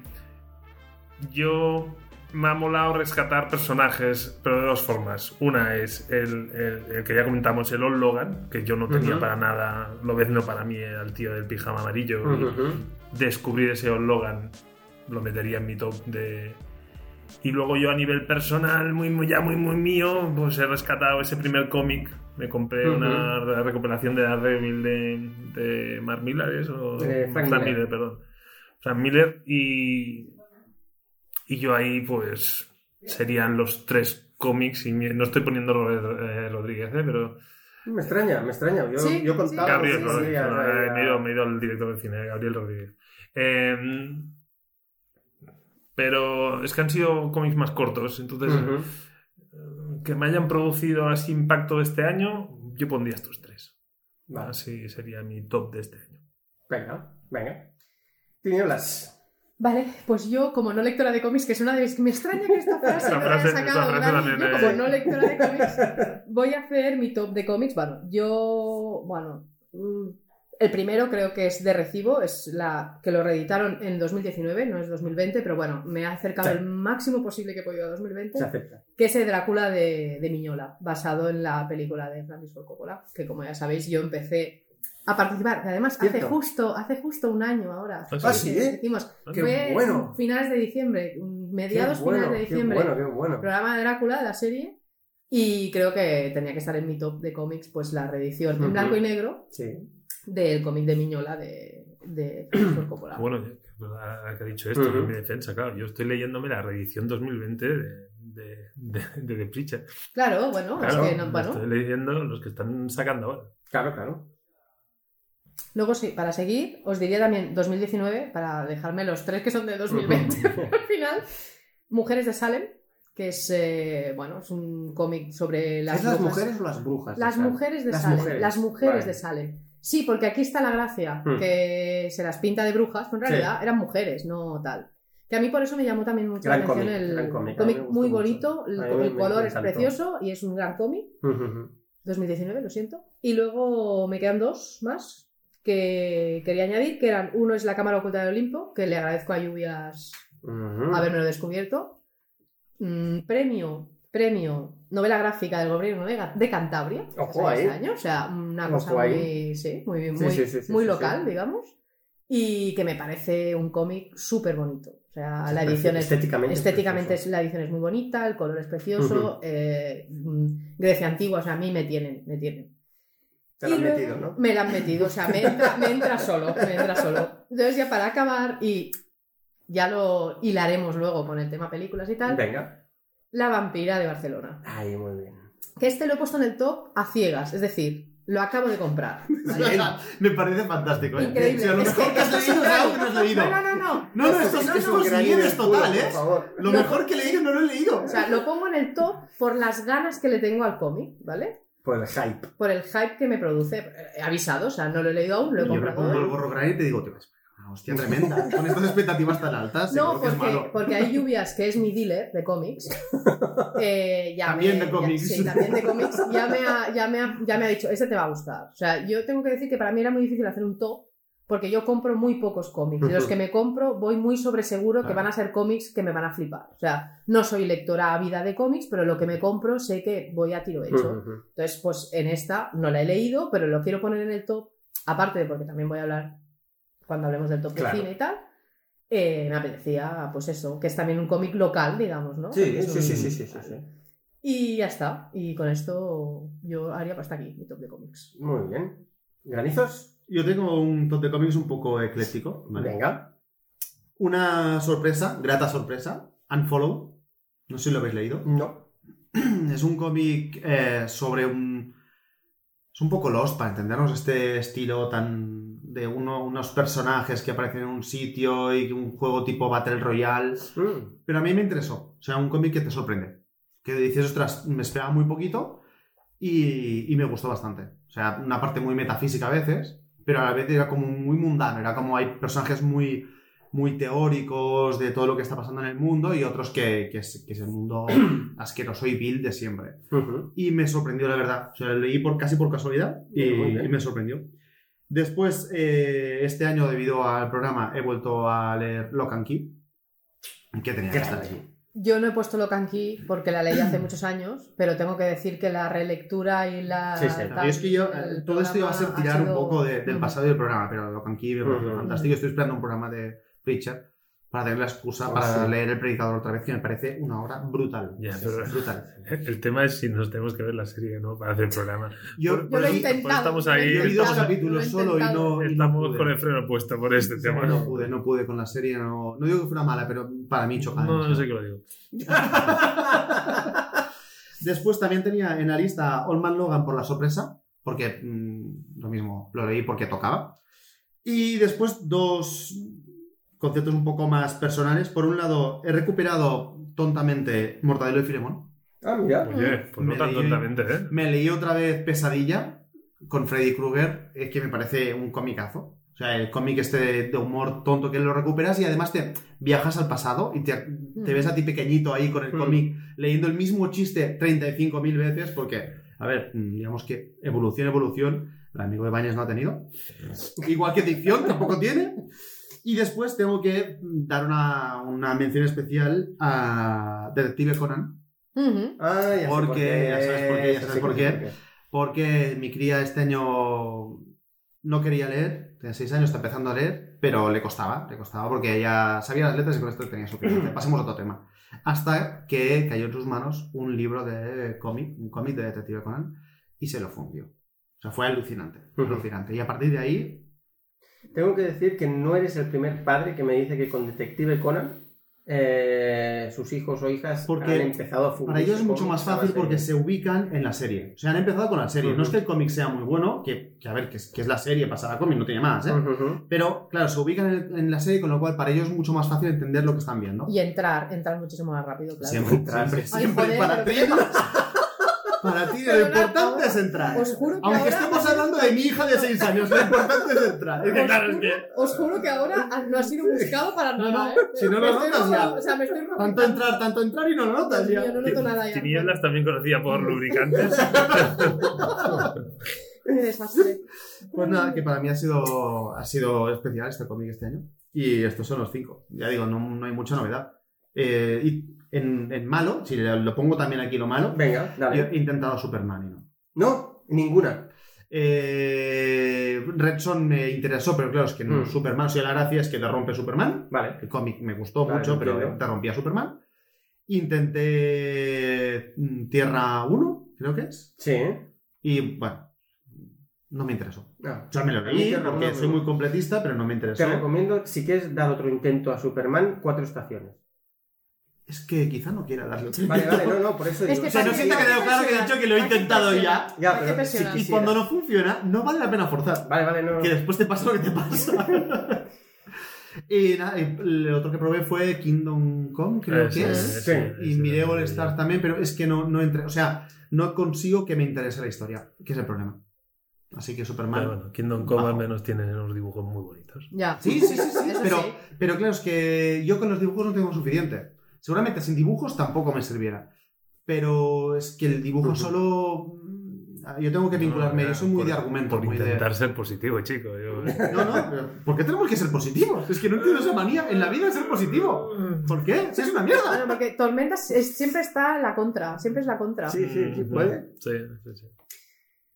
yo me ha molado rescatar personajes, pero de dos formas. Una es el, el- el que ya comentamos, el Old Logan, que yo no tenía Ujú. para nada, lo vezno para mí era el tío del pijama amarillo. y- Ujú. descubrir ese Old Logan lo metería en mi top de y luego yo a nivel personal muy, muy ya muy muy mío pues he rescatado ese primer cómic me compré una recuperación de Daredevil de, de Mark Miller ¿es? o De Frank Miller. perdón Frank Miller y y yo ahí pues serían los tres cómics y no estoy poniendo Robert eh, Rodríguez ¿eh? pero Me extraña, me extraña. Yo, Sí, yo contaba... Gabriel sí, Rodríguez, sí, no, eh, me, he ido, me he ido al director del cine, Gabriel Rodríguez. Eh, pero es que han sido cómics más cortos, entonces eh, que me hayan producido así impacto este año, yo pondría estos tres. Vale. Así sería mi top de este año. Venga, venga. Tinieblas. Vale, pues yo, como no lectora de cómics, que es una de mis... Me extraña que esta frase haya frase- sacado frase también yo, como no lectora de cómics, voy a hacer mi top de cómics. Bueno, yo... Bueno... El primero creo que es de recibo, es la que lo reeditaron en 2019, no es 2020, pero bueno, me ha acercado Sí. el máximo posible que he podido a 2020, Se acepta. que es el Drácula de, de Miñola, basado en la película de Francis Ford Coppola, que como ya sabéis yo empecé a participar, que además hace justo, hace justo un año ahora. Ah, Ah, sí, ¿eh? Decimos, Qué fue bueno. finales de diciembre, mediados Qué bueno, finales de qué diciembre, bueno, qué bueno. programa de Drácula, la serie, y creo que tenía que estar en mi top de cómics, pues la reedición en blanco y negro Sí. Del cómic de Miñola de, de Coppola. Bueno, que- ha dicho esto, Ujú. en mi defensa, claro. Yo estoy leyéndome la reedición 2020 de, de, de, de The Preacher. Claro, bueno, Claro, es que no, bueno. estoy leyendo los que están sacando ahora. Claro, claro. Luego sí, para seguir, os diría también 2019, para dejarme los tres que son de 2020 al final. Mujeres de Salem, que es, eh, bueno, es un cómic sobre las ¿Es las mujeres o las brujas? Las mujeres de Las Salem. mujeres, Las mujeres vale. de Salem. Sí, porque aquí está la gracia, Hmm. que se las pinta de brujas, pero en Sí. realidad eran mujeres, no tal. Que a mí por eso me llamó también mucho Gran la atención cómic, el cómic, muy mucho. bonito, el, color es precioso y es un gran cómic. Ujú, ujú. 2019, lo siento. Y luego me quedan dos más que quería añadir, que eran, uno es La Cámara Oculta del Olimpo, que le agradezco a Lluvias haberme descubierto. Mm, premio, premio, novela gráfica del gobierno de, Cantabria, Ojo salió ahí. este año, o sea, una Ojo cosa ahí. muy, sí, muy, muy, sí, sí, sí, muy sí, local, digamos, y que me parece un cómic súper bonito. O sea, la edición es estéticamente, Estéticamente es la edición es muy bonita, el color es precioso, eh, Grecia antigua, o sea, a mí me tienen, me tienen. Te Y han luego- metido, ¿no? Me la han metido, o sea, me entra, me entra solo, me entra solo. Entonces ya para acabar, y ya lo hilaremos luego con el tema películas y tal, Venga. La vampira de Barcelona. Ay, muy bien. Que este lo he puesto en el top a ciegas, es decir, lo acabo de comprar. ¿vale? Me parece fantástico, ¿eh? Increíble. Si a lo Es mejor que que has esto es leído es que no has leído. No, no, no, no. No, no, esto es, No, es no, un idea, total, por ¿eh? favor. Lo No. mejor que he leído no lo he leído. O sea, lo pongo en el top por las ganas que le tengo al cómic, ¿vale? Por el hype. Por el hype que me produce. He avisado, o sea, no lo he leído aún, lo he Yo me comprado pongo el gorro grande y te digo, te vas hostia tremenda. Con estas expectativas tan altas, No, seguro que es porque, malo. porque hay lluvias, que es mi dealer de cómics. eh, ya También me- de cómics. ya- sí, también de cómics. Ya me, ha, ya, me ha, ya me ha dicho, este te va a gustar. O sea, yo tengo que decir que para mí era muy difícil hacer un top, porque yo compro muy pocos cómics. Y los que me compro, voy muy sobre seguro que van a ser cómics que me van a flipar. O sea, no soy lectora ávida de cómics, pero lo que me compro sé que voy a tiro hecho. Entonces, pues en esta no la he leído, pero lo quiero poner en el top, aparte de porque también voy a hablar cuando hablemos del top Claro. de cine y tal. eh, me apetecía, pues eso, que es también un cómic local, digamos, ¿no? Sí, sí, un- sí, sí, sí, sí, sí. Y ya está. Y con esto yo haría hasta aquí mi top de cómics. Muy bien. ¿Granizos? Yo tengo un top de cómics un poco ecléctico. ¿vale? Venga. Una sorpresa, grata sorpresa, Unfollow. No sé si lo habéis leído. No. Es un cómic eh, sobre un... Es un poco lost para entendernos este estilo tan de uno- unos personajes que aparecen en un sitio y un juego tipo Battle Royale. Mm. Pero a mí me interesó. O sea, un cómic que te sorprende. Que dices, ostras, me esperaba muy poquito y, y me gustó bastante. O sea, una parte muy metafísica a veces, pero a la vez era como muy mundano. Era como hay personajes muy, muy teóricos de todo lo que está pasando en el mundo y otros que, que es, que es el mundo asqueroso y vil de siempre. Y me sorprendió, la verdad. O sea, lo leí por, casi por casualidad y me sorprendió. Después, eh, este año, debido al programa, he vuelto a leer Lock and Key, que tenía que ¿Qué estar tal? aquí. Yo no he puesto Locan Key porque la leí hace muchos años, pero tengo que decir que la relectura y la. Sí, sí. Y es que yo, todo esto iba a ser tirar sido- un poco de- del pasado del programa, pero Lock and Key me parece Ujú. fantástico. Estoy esperando un programa de Preacher para tener la excusa Oh, para sí. leer El Predicador otra vez, que me parece una obra brutal. Ya, Es pero- brutal. El tema es si nos tenemos que ver la serie, ¿no? Para hacer el programa. Yo, Por- Yo lo he intentado. estamos ahí, yo vi dos Lo he capítulos solo y no, y no Estamos pude. con el freno puesto por este Sí, tema. no pude, no pude con la serie. No, no digo que fuera mala, pero para mí chocaba. No, no sé qué lo digo. Después también tenía en la lista Old Man Logan por la sorpresa, porque mm, lo mismo, lo leí porque tocaba. Y después dos conceptos un poco más personales. Por un lado, he recuperado tontamente Mortadelo y Filemón, Ah, mira. Oye, pues no Me tan leí- tontamente, ¿eh? Me leí otra vez Pesadilla con Freddy Krueger, es que me parece un comicazo. O sea, el cómic este de, humor tonto que lo recuperas y además te viajas al pasado y te, te ves a ti pequeñito ahí con el Mm. cómic leyendo el mismo chiste 35.000 veces porque, a ver, mm, digamos que evolución, evolución, el amigo de Bañes no ha tenido. Igual que Dicción tampoco tiene. Y después tengo que dar una, una mención especial a Detective Conan. Ah, ya Porque- por qué. ya sabes por qué, ya sé sabes por qué. porque mi cría este año no quería leer, tenía 6 años, está empezando a leer, pero le costaba, le costaba porque ella sabía las letras y con esto tenía suficiente. Pasemos a otro tema. Hasta que cayó en sus manos un libro de cómic, un cómic de Detective Conan, y se lo fundió. O sea, fue alucinante, Ujú. alucinante. Y a partir de ahí, Tengo que decir que no eres el primer padre que me dice que con Detective Conan eh, sus hijos o hijas Porque han empezado a fundir para ellos es mucho más fácil porque se ubican en la serie. O sea, han empezado con la serie. No es que el cómic sea muy bueno, que, que a ver, que es, que es la serie pasada cómic, no tiene más, ¿eh? Pero, claro, se ubican en, en la serie, con lo cual para ellos es mucho más fácil entender lo que están viendo. Y entrar, entrar muchísimo más rápido, claro. Siempre, Entrar. siempre, Ay, siempre. joder, para ti, pero- para ti lo importante es entrar. Os juro que Aunque ahora- estemos hablando de mi hija de 6 años, lo importante es entrar. Es que Os claro, es juro- que Os juro que ahora no ha sido buscado para nada, no, ¿eh? si no lo notas ya. O sea, me estoy tanto entrar, tanto entrar y no lo notas ya. Yo no noto nada ya. Tinieblas también conocida por lubricantes. Desastre. Pues nada, que para mí ha sido, ha sido especial este cómic este año. Y estos son los cinco. Ya digo, no, no hay mucha novedad. Eh, y en, en malo, si lo pongo también aquí lo malo, Venga, yo dale. he intentado Superman y no. No, ninguna. Eh, Red Son me interesó, pero claro, es que no, Mm. Superman, si la gracia es que te rompe Superman. Vale. El cómic me gustó Vale, mucho, pero entiendo. te rompía Superman. Intenté mm, Tierra 1, creo que es. Sí. Y bueno, no me interesó. Ah. O sea, me lo leí porque soy muy completista, pero no me interesó. Te recomiendo, si quieres dar otro intento a Superman, cuatro estaciones. Es que quizá no quiera darle otro Vale, vale, no, no, por eso Es que O sea, no Hay siento que quedado claro que he dicho que lo he intentado ya. Ya, pero. Y cuando no funciona, no vale la pena forzar. Vale, vale, no. no. Que después te pasa lo que te pasa. y nada, y el otro que probé fue Kingdom Come, creo Ese, que es. Sí, Y ese, miré. All Stars también, pero es que no, no entré. O sea, no consigo que me interese la historia, que es el problema. Así que Superman. Pero bueno, Kingdom Come al menos tiene unos dibujos muy bonitos. Ya. Sí, sí, sí, sí. Pero, sí. pero claro, es que yo con los dibujos no tengo suficiente. Seguramente sin dibujos tampoco me sirviera. Pero es que el dibujo solo. mm, Yo tengo que vincularme, No, yo soy muy por- de argumento. Por muy de- intentar ser positivo, chico. Yo... No, no, pero ¿por qué tenemos que ser positivos? Es que no entiendo esa manía en la vida de ser positivo. ¿Por qué? Si es una mierda. Bueno, porque Tormentas es- siempre está en la contra, siempre es la contra. Sí, sí, sí, puede. Sí, sí, sí.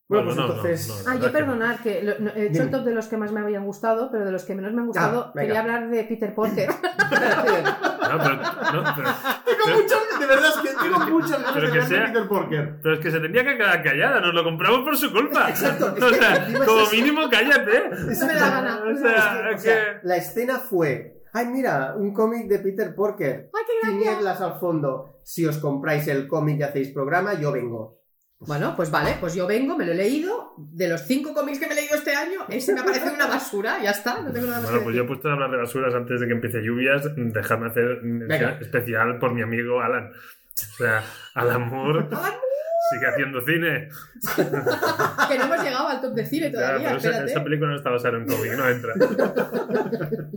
Bueno, pues entonces- la Ah, yo perdonad, que lo- no, he hecho el top de los que más me habían gustado, pero de los que menos me han gustado, Ah, venga. quería hablar de Peter Porker. No, No, pero, no, pero, Tengo muchas, de verdad, es que tengo muchas ganas pero de sea- Peter Porker. pero es que se tendría que quedar callada, nos lo compramos por su culpa. Exacto, O sea, como eso. mínimo cállate. Eso me da gana. O sea, O es sea, que... la escena fue, ay mira, un cómic de Peter Porker, ¡Ay, qué gracia! tinieblas al fondo. Si os compráis el cómic y hacéis programa, yo vengo. Bueno, pues vale, pues yo vengo, me lo he leído. De los cinco cómics que me he leído este año, ese me ha parecido una basura, ya está, no tengo nada más Bueno, que pues yo he puesto a hablar de basuras antes de que empiece lluvias. Dejadme hacer Venga. especial por mi amigo Alan. O sea, Alan Moore sigue haciendo cine. Que no hemos llegado al top de cine todavía, pero esa, espérate. esa película no está basada en cómic, no entra.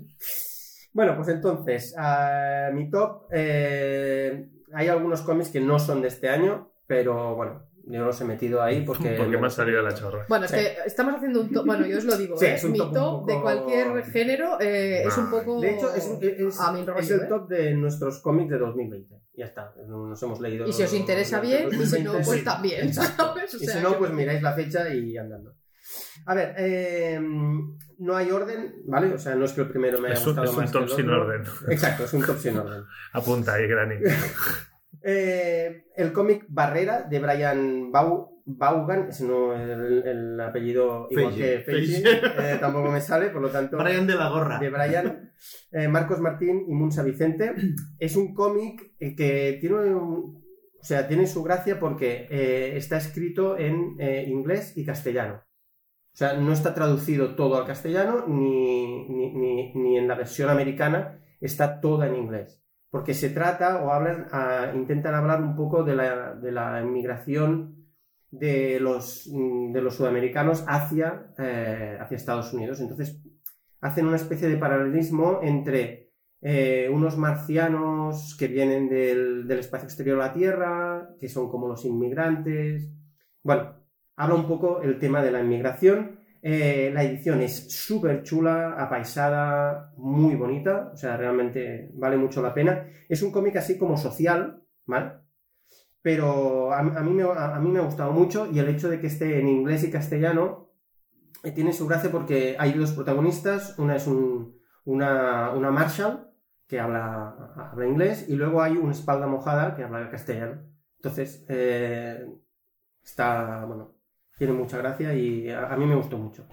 Bueno, pues entonces, a mi top, eh, hay algunos cómics que no son de este año, pero bueno, yo los he metido ahí porque... Porque me ha salido la chorra. Bueno, es Sí. que estamos haciendo un top, bueno, yo os lo digo, Sí, ¿eh? es un mi top top, un de cualquier género eh, es un poco... De hecho, es, es- a mi rollo, es el ¿eh? top de nuestros cómics de 2020. Ya está, nos hemos leído... Y si os interesa bien, y si no, 2020, pues sí. también, Exacto. ¿sabes? O Y si no, pues miráis la fecha y andando. A ver, eh, no hay orden, ¿vale? O sea, no es que el primero me haya Es un, gustado es un más que top el sin otro. orden. Exacto, es un top sin orden. Apunta ahí, Granny. Eh, el cómic Barrera de Brian Bau- Vaughan, ese no el, el apellido igual Feige. que Feige, Feige. eh, tampoco me sale, por lo tanto, Brian de la Gorra. de Brian, eh, Marcos Martín y Munsa Vicente. Es un cómic que tiene, un- o sea, tiene su gracia porque eh, está escrito en inglés y castellano. O sea, no está traducido todo al castellano ni, ni, ni- ni en la versión americana está toda en inglés. Porque se trata o hablan, a- intentan hablar un poco de la, de inmigración de los, mm, sudamericanos hacia, eh, hacia Estados Unidos. Entonces, hacen una especie de paralelismo entre eh, unos marcianos que vienen del, del espacio exterior a la Tierra, que son como los inmigrantes. Bueno, habla un poco el tema de la inmigración. Eh, la edición es súper chula, apaisada, muy bonita, o sea, realmente vale mucho la pena. Es un cómic así como social, ¿vale? Pero a, mí me, a, mí me ha gustado mucho y el hecho de que esté en inglés y castellano eh, tiene su gracia porque hay dos protagonistas, una es un- una, una Marshall que habla, habla inglés y luego hay una espalda mojada que habla castellano. Entonces, eh, está, bueno, tiene mucha gracia y a, a mí me gustó mucho.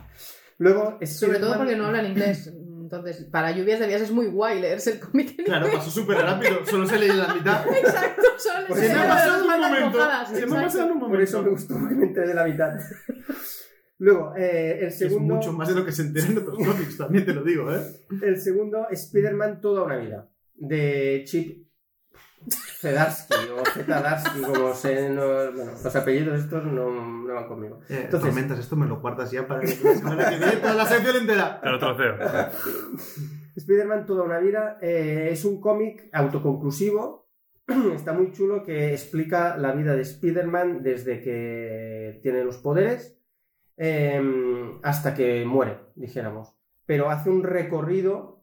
Luego, Sobre todo porque no hablan inglés. Entonces, para lluvias de días es muy guay leerse el cómic. en Claro, pasó súper rápido. Solo se leí la mitad. Exacto, solo les eso me ha pasado las un momento. Se me ha pasado un Por eso me momento. gustó porque me enteré de la mitad. Luego, eh, el Es segundo... mucho más de lo que se entera en otros cómics, también te lo digo, ¿eh? El segundo, Spider-Man Toda una vida, de Chip Zdarsky o Zdarsky, como se... no- bueno, los apellidos estos no, no van conmigo. Eh, Entonces- Tormentas, esto me lo guardas ya para la semana que viene toda la sección entera. Te lo troceo. Spider-Man Toda una vida eh, es un cómic autoconclusivo, está muy chulo, que explica la vida de Spider-Man desde que tiene los poderes eh, hasta que muere, dijéramos. Pero hace un recorrido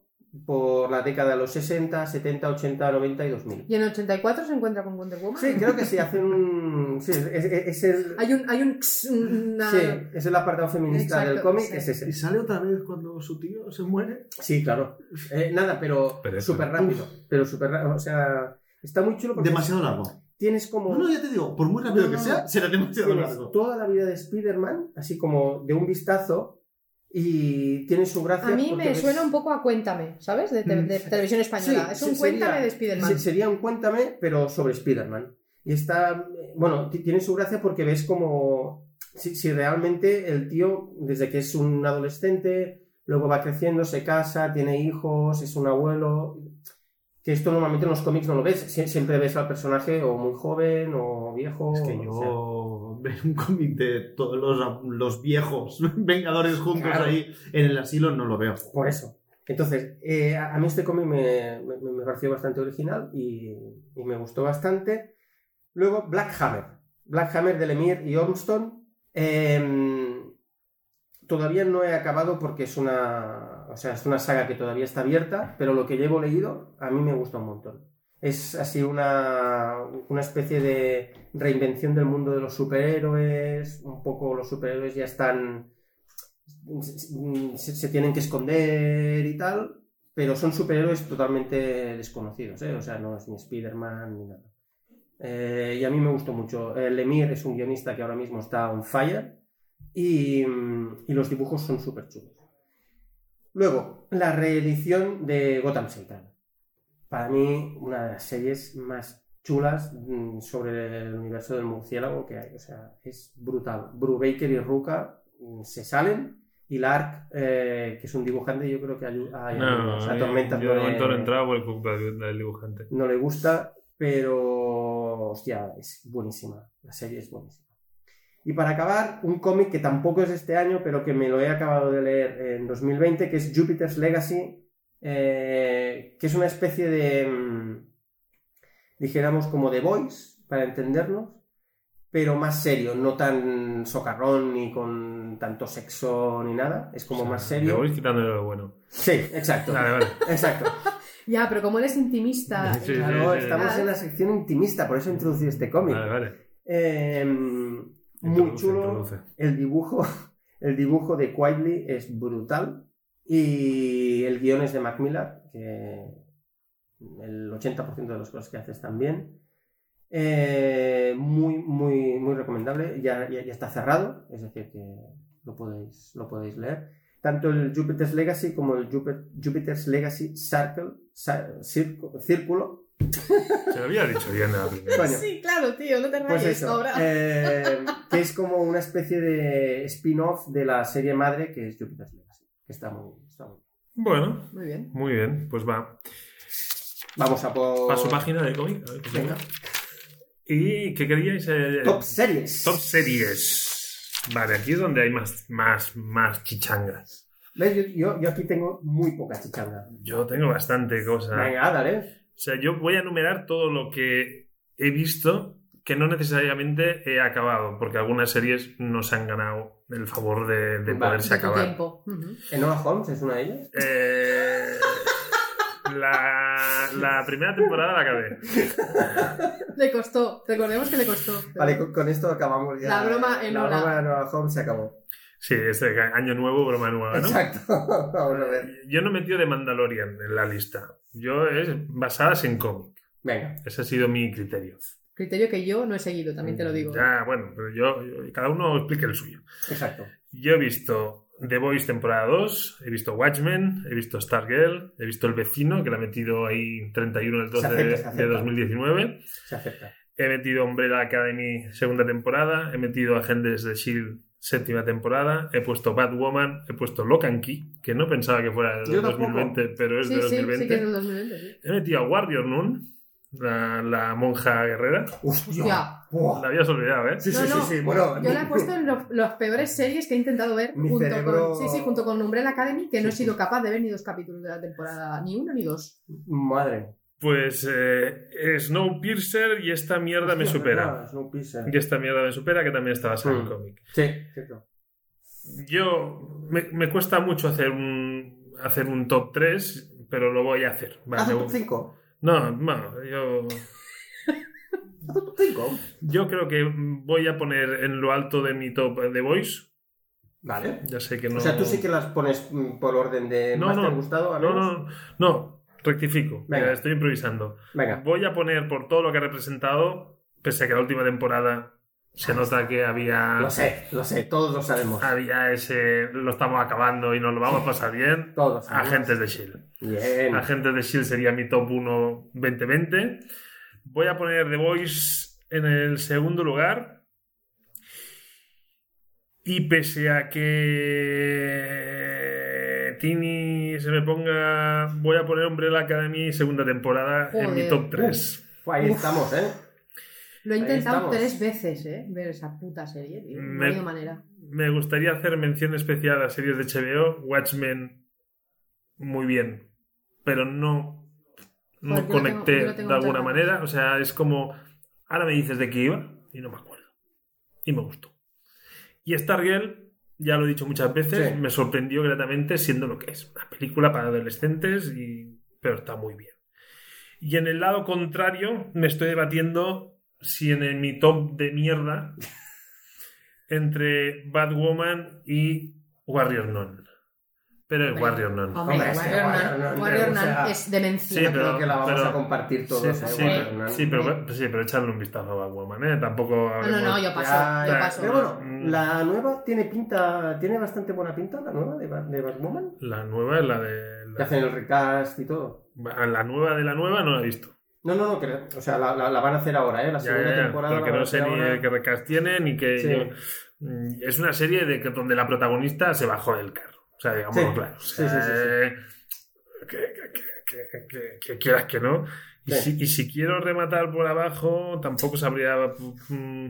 por la década de los 60, 70, 80, 90 y 2000. Y en 84 se encuentra con Wonder Woman. Sí, creo que sí, hace un... Sí, es, es- es el... Hay un, hay un, una- Sí, es el apartado feminista Exacto, del cómic, sí. es ese. ¿Y sale otra vez cuando su tío se muere? Sí, claro. Eh, nada, pero Pero eso- súper rápido. Pero súper rápido. O sea, está muy chulo porque Demasiado largo. tienes como... No, no, ya te digo, por muy rápido No, que sea, será demasiado tienes largo. toda la vida de Spider-Man, así como de un vistazo, y tiene su gracia. A mí me ves- suena un poco a Cuéntame, ¿sabes? De, te- de televisión española. Sí, es un Cuéntame de Spiderman. se- Sería un cuéntame, pero sobre Spider-Man. Y está, bueno, ti- tiene su gracia porque ves como si, si realmente el tío, desde que es un adolescente, luego va creciendo, se casa, tiene hijos, es un abuelo. Que esto normalmente en los cómics no lo ves. Sie- Siempre ves al personaje o muy joven o viejo. Es que o sea. yo ver un cómic de todos los, los viejos Vengadores juntos Claro. ahí en el asilo no lo veo. Por eso. Entonces, eh, a mí este cómic me, me- me pareció bastante original y, y me gustó bastante. Luego, Black Hammer. Black Hammer de Lemire y Ormston. Em, todavía no he acabado porque es una, o sea, es una saga que todavía está abierta, pero lo que llevo leído a mí me gusta un montón. Es así una, una especie de reinvención del mundo de los superhéroes. Un poco los superhéroes ya están se, tienen que esconder y tal, pero son superhéroes totalmente desconocidos, ¿eh? o sea, no es ni Spider-Man ni nada. Eh, y a mí me gustó mucho. Eh, Lemire es un guionista que ahora mismo está on fire y, y los dibujos son súper chulos. Luego, la reedición de Gotham Central. Para mí, una de las series más chulas mm, sobre el universo del murciélago que hay. O sea, es brutal. Brubaker y Ruka mm, se salen y Lark, eh, que es un dibujante, yo creo que ayuda a, No, o sea, Tormentas yo no de le- no culpa del dibujante. no le gusta, pero hostia, es buenísima. La serie es buenísima. Y para acabar, un cómic que tampoco es de este año, pero que me lo he acabado de leer en 2020, que es Jupiter's Legacy, eh, que es una especie de, mm, dijéramos, como de Voice, para entendernos, pero más serio, no tan socarrón ni con tanto sexo ni nada, es como O sea, más Le serio. voy quitándole lo bueno. Sí, exacto. Vale, vale. Exacto. Ya, pero como eres intimista. Sí, Claro, sí. estamos en la sección intimista, por eso he introducido este cómic. Vale, vale. Eh, muy Introduce, chulo. introduce. El dibujo, el dibujo de Quietly es brutal. Y el guion es de Mac Miller, que el 80% de las cosas que hace están bien. Eh, muy, muy, muy recomendable. Ya, ya, ya está cerrado, es decir, que lo podéis, lo podéis leer. Tanto el Jupiter's Legacy como el Jupiter- Jupiter's Legacy Circle, Círculo. Se lo había dicho bien la primera. Sí, claro, tío, no te Pues rayes eso, ahora. eh, que es como una especie de spin-off de la serie madre que es Jupiter's Legacy. Que está muy, está muy bien. Bueno, Muy bien. muy bien, pues va. Vamos a por... a su página de cómic. a ver qué Venga. ¿Y qué queríais? Eh, Top series. Top series. Vale, aquí es donde hay más, más, más chichangas. ¿Ves? Yo, yo, yo aquí tengo muy poca chichanga. Yo tengo bastante cosa. Venga, dale. O sea, yo voy a enumerar todo lo que he visto que no necesariamente he acabado, porque algunas series no se han ganado el favor de, de Vale. poderse acabar. tiempo. Ujú. Enola Holmes es una de ellas. Eh, la, la primera temporada la acabé. Le costó, recordemos que le costó. Vale, con, con esto acabamos ya. La broma La Enola. broma de Enola Holmes se acabó. Sí, este año nuevo, broma nueva, ¿no? Exacto. Vamos a ver. Yo no he metido de Mandalorian en la lista. Yo es basadas en cómic. Venga. Ese ha sido mi criterio. Criterio que yo no he seguido, también te lo digo. Ya, bueno, pero yo, yo- cada uno explique el suyo. Exacto. Yo he visto The Voice temporada 2, he visto Watchmen, he visto Stargirl, he visto El Vecino, que la he metido ahí 31 del 12 Se acepta, de, se de acepta. 2019. Se acepta. He metido Umbrella Academy segunda temporada, he metido Agentes de S.H.I.E.L.D. séptima temporada, he puesto Batwoman, he puesto Lock and Key, que no pensaba que fuera de Yo tampoco. 2020, pero es sí, de sí, 2020. sí que es del 2020, sí. He metido a Warrior Noon, la, la monja guerrera. Hostia. La habías olvidado, ¿eh? Sí, No, sí, no, sí, sí. Bueno, Yo la he puesto en los, los peores series que he intentado ver Mi junto, cerebro- con, sí, sí, junto con Umbrella Academy, que no he Sí, sí. sido capaz de ver ni dos capítulos de la temporada, ni uno ni dos. Madre. Pues eh, Snowpiercer y esta mierda me supera. verdad. Y esta mierda me supera, que también está basada en Mm. cómic. Sí, cierto. Yo me, me cuesta mucho hacer un hacer un top 3, pero lo voy a hacer. Vale, Haz un top 5. no, no, yo, Haz un top 5. yo creo que voy a poner en lo alto de mi top The Voice. Vale. Ya sé que no. O sea, tú sí que las pones mm, por orden de No, más no. te han gustado. a No, no, no, rectifico. Venga. Mira, estoy improvisando. Venga. Voy a poner por todo lo que ha representado, pese a que la última temporada se nota que había. Lo sé, lo sé. Todos lo sabemos. Había ese. Lo estamos acabando y nos lo vamos a pasar bien. Todos. sabemos. Agentes de Shield. Bien. Agentes de Shield sería mi top 1 2020. Voy a poner The Voice en el segundo lugar. Y pese a que Tini se me ponga, voy a poner Umbrella Academy segunda temporada en mi top 3. Ahí Uf. estamos, ¿eh? Lo he intentado tres veces, ¿eh? Ver esa puta serie, tío. Me- habido manera. Me gustaría hacer mención especial a series de HBO. Watchmen, muy bien, pero no, no Joder, conecté tengo- de alguna manera. O sea, es como, ahora me dices de qué iba y no me acuerdo. Y me gustó. Y Stargirl, ya lo he dicho muchas veces, Sí. me sorprendió gratamente siendo lo que es. Una película para adolescentes, y... pero está muy bien. Y en el lado contrario, me estoy debatiendo si en el- mi top de mierda entre Batwoman y Warrior Nun. Pero es Hombre. Warrior Nun. Hombre, Hombre, Warrior Warrior Nun- Warrior o sea, Nun es demencia. Sí, pero- creo que la vamos pero- a compartir todos, sí, ¿eh? sí, Nun. sí, pero, sí, pero echarle un vistazo a Batwoman, ¿eh? Tampoco... No, no, no, yo paso, Ya, yo paso. Pero bueno, Mm. la nueva tiene pinta, tiene bastante buena pinta, la nueva de, de Batwoman. La nueva es la de... Que hacen el recast y todo. la nueva de la nueva no la he visto. No, no, no, que, o sea, la, la- la van a hacer ahora, ¿eh? La Ya, segunda ya, ya, temporada. pero que la van no sé ni ahora. qué recast tiene, ni que... Sí. yo- Mm, es una serie de que, donde la protagonista se bajó del carro. O sea, digamos Sí. claro. O Sí, sea, sí, sí, sí. eh, Que, que- que- que- que- que quieras que no. Y, Sí. si, y si quiero rematar por abajo, tampoco sabría... mm,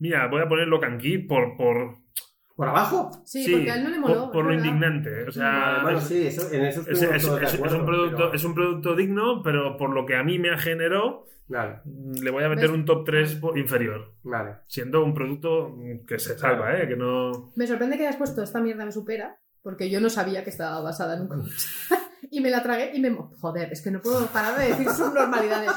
mira, voy a poner Lock and Key por... por ¿Por abajo? Sí, porque a él no le moló. por, lo indignante. O sea, bueno, sí, eso, en eso es, es- de es- es acuerdo, un producto, pero- es un producto digno, pero por lo que a mí me generó, Vale, le voy a meter ¿Ves? un top 3 inferior. vale. Siendo un producto que se salva, ¿eh? Que no... Me sorprende que hayas puesto esta mierda me supera, porque yo no sabía que estaba basada en un cómic. y me la tragué y me... Joder, es que no puedo parar de decir subnormalidades.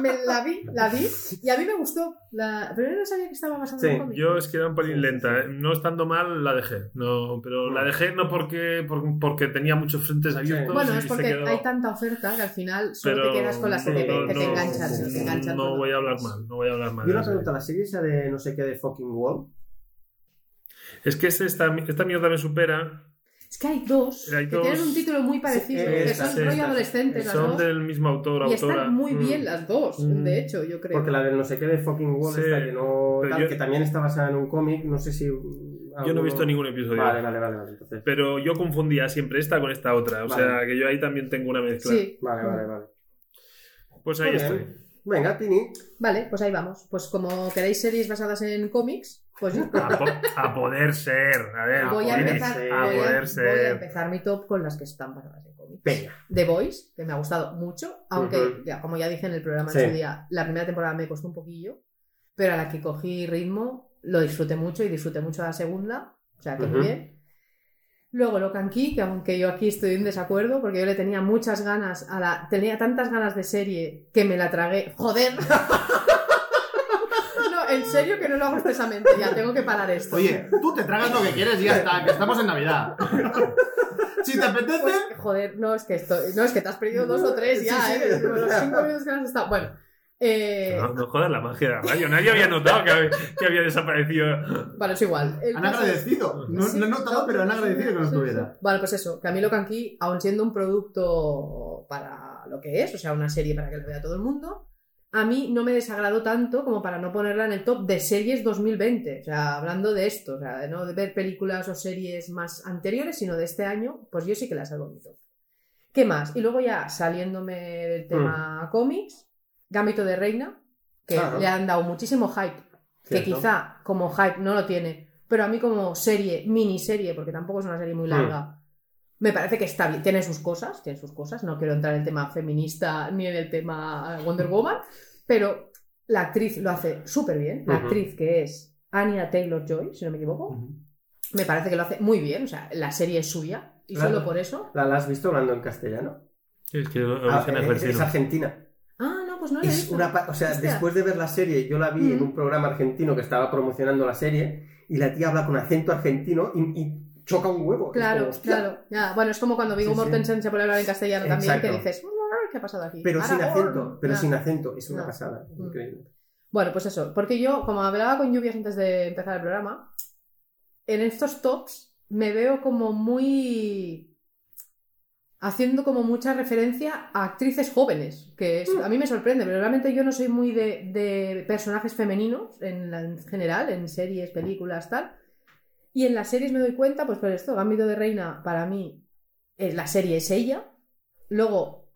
Me la vi, la vi, y a mí me gustó. La... Pero yo no sabía que estaba basada en un cómic. Yo es que era un pelín lenta, ¿eh? No estando mal, la dejé. No, pero Mm. la dejé no porque, por- porque tenía muchos frentes abiertos. Bueno, es porque quedó- hay tanta oferta que al final solo pero te quedas con la serie no, que te enganchas. que te enganchas No voy a hablar mal, no voy a hablar mal. Y de una pregunta, ¿la serie esa de no sé qué de fucking wall? Es que es esta, esta mierda me supera. Es que hay dos Hay que dos- tienen un título muy parecido, Sí, que son rollo estas. adolescentes las Son dos. del mismo autor, Y autora. están muy Mm. bien las dos, Mm. de hecho, yo creo. Porque la de no sé qué de fucking wall, Sí, esta que no. pero tal, yo- que también está basada en un cómic, no sé si. Yo no he visto ningún episodio. Vale, vale, vale, vale. Entonces. Pero yo confundía siempre esta con esta otra. O Vale. sea, que yo ahí también tengo una mezcla. Sí. Vale, vale, vale. Pues ahí Muy estoy. bien. Venga, Tini. Vale, pues ahí vamos. Pues como queréis series basadas en cómics, pues yo A, po- a poder ser. A ver, voy a poder empezar, ser. A voy a- poder voy a ser. empezar mi top con las que están basadas en cómics. Venga. The Voice, que me ha gustado mucho, aunque, ya, como ya dije en el programa Sí. en su día, la primera temporada me costó un poquillo, pero a la que cogí ritmo lo disfruté mucho y disfruté mucho la segunda, o sea que muy bien. Luego lo Key, que aunque yo aquí estoy en desacuerdo, porque yo le tenía muchas ganas a la. Tenía tantas ganas de serie que me la tragué. ¡Joder! en serio que no lo hago expresamente, ya tengo que parar esto. Oye, tú te tragas lo que quieres y ya está, que estamos en Navidad. Si te apetece, Pues, joder, no es que esto, no es que te has perdido dos o tres ya, Sí, sí. ¿eh? Como los cinco minutos que has estado. Bueno, eh, No, no jodas la magia de la radio. Nadie había notado que, había- que había desaparecido. bueno, es igual. El han caso es- agradecido. No, Sí, no he notado, no, pero han sí, agradecido que no estuviera. sí. Vale, pues eso, que a mí lo Key, aun siendo un producto para lo que es, o sea, una serie para que lo vea todo el mundo, a mí no me desagradó tanto como para no ponerla en el top de series 2020. O sea, hablando de esto, o sea, de no de ver películas o series más anteriores, sino de este año, pues yo sí que la salvo en mi top. ¿Qué más? Y luego ya saliéndome del tema cómics, Gambito de Reina, que Claro. le han dado muchísimo hype, que quizá como hype no lo tiene, pero a mí como serie, miniserie, porque tampoco es una serie muy larga, me parece que está bien. Tiene sus cosas, tiene sus cosas. No quiero entrar en el tema feminista ni en el tema Wonder Woman, pero la actriz lo hace súper bien. La actriz que es Anya Taylor Joy, si no me equivoco, me parece que lo hace muy bien. O sea, la serie es suya y Claro. solo por eso. ¿La, la has visto hablando en castellano? Es que Ah, origen es, argentina. Ah, no, pues no lo he Es visto. una o sea, Hostia. después de ver la serie, yo la vi en un programa argentino que estaba promocionando la serie y la tía habla con acento argentino y, y choca un huevo. Claro, como, claro. Ya, bueno, es como cuando Viggo Sí, sí. Mortensen se pone a hablar en castellano también, que dices, "Mm, ¿qué ha pasado aquí? Pero sin Aragorn". acento, pero sin acento. Es una pasada. Mm. Increíble. Bueno, pues eso, porque yo, como hablaba con Lluvias antes de empezar el programa, en estos tops me veo como muy haciendo como mucha referencia a actrices jóvenes, que es- a mí me sorprende, pero realmente yo no soy muy de, de personajes femeninos en general, en series, películas, tal. Y en las series me doy cuenta, pues por esto, Gambito de Reina, para mí, eh, la serie es ella. Luego,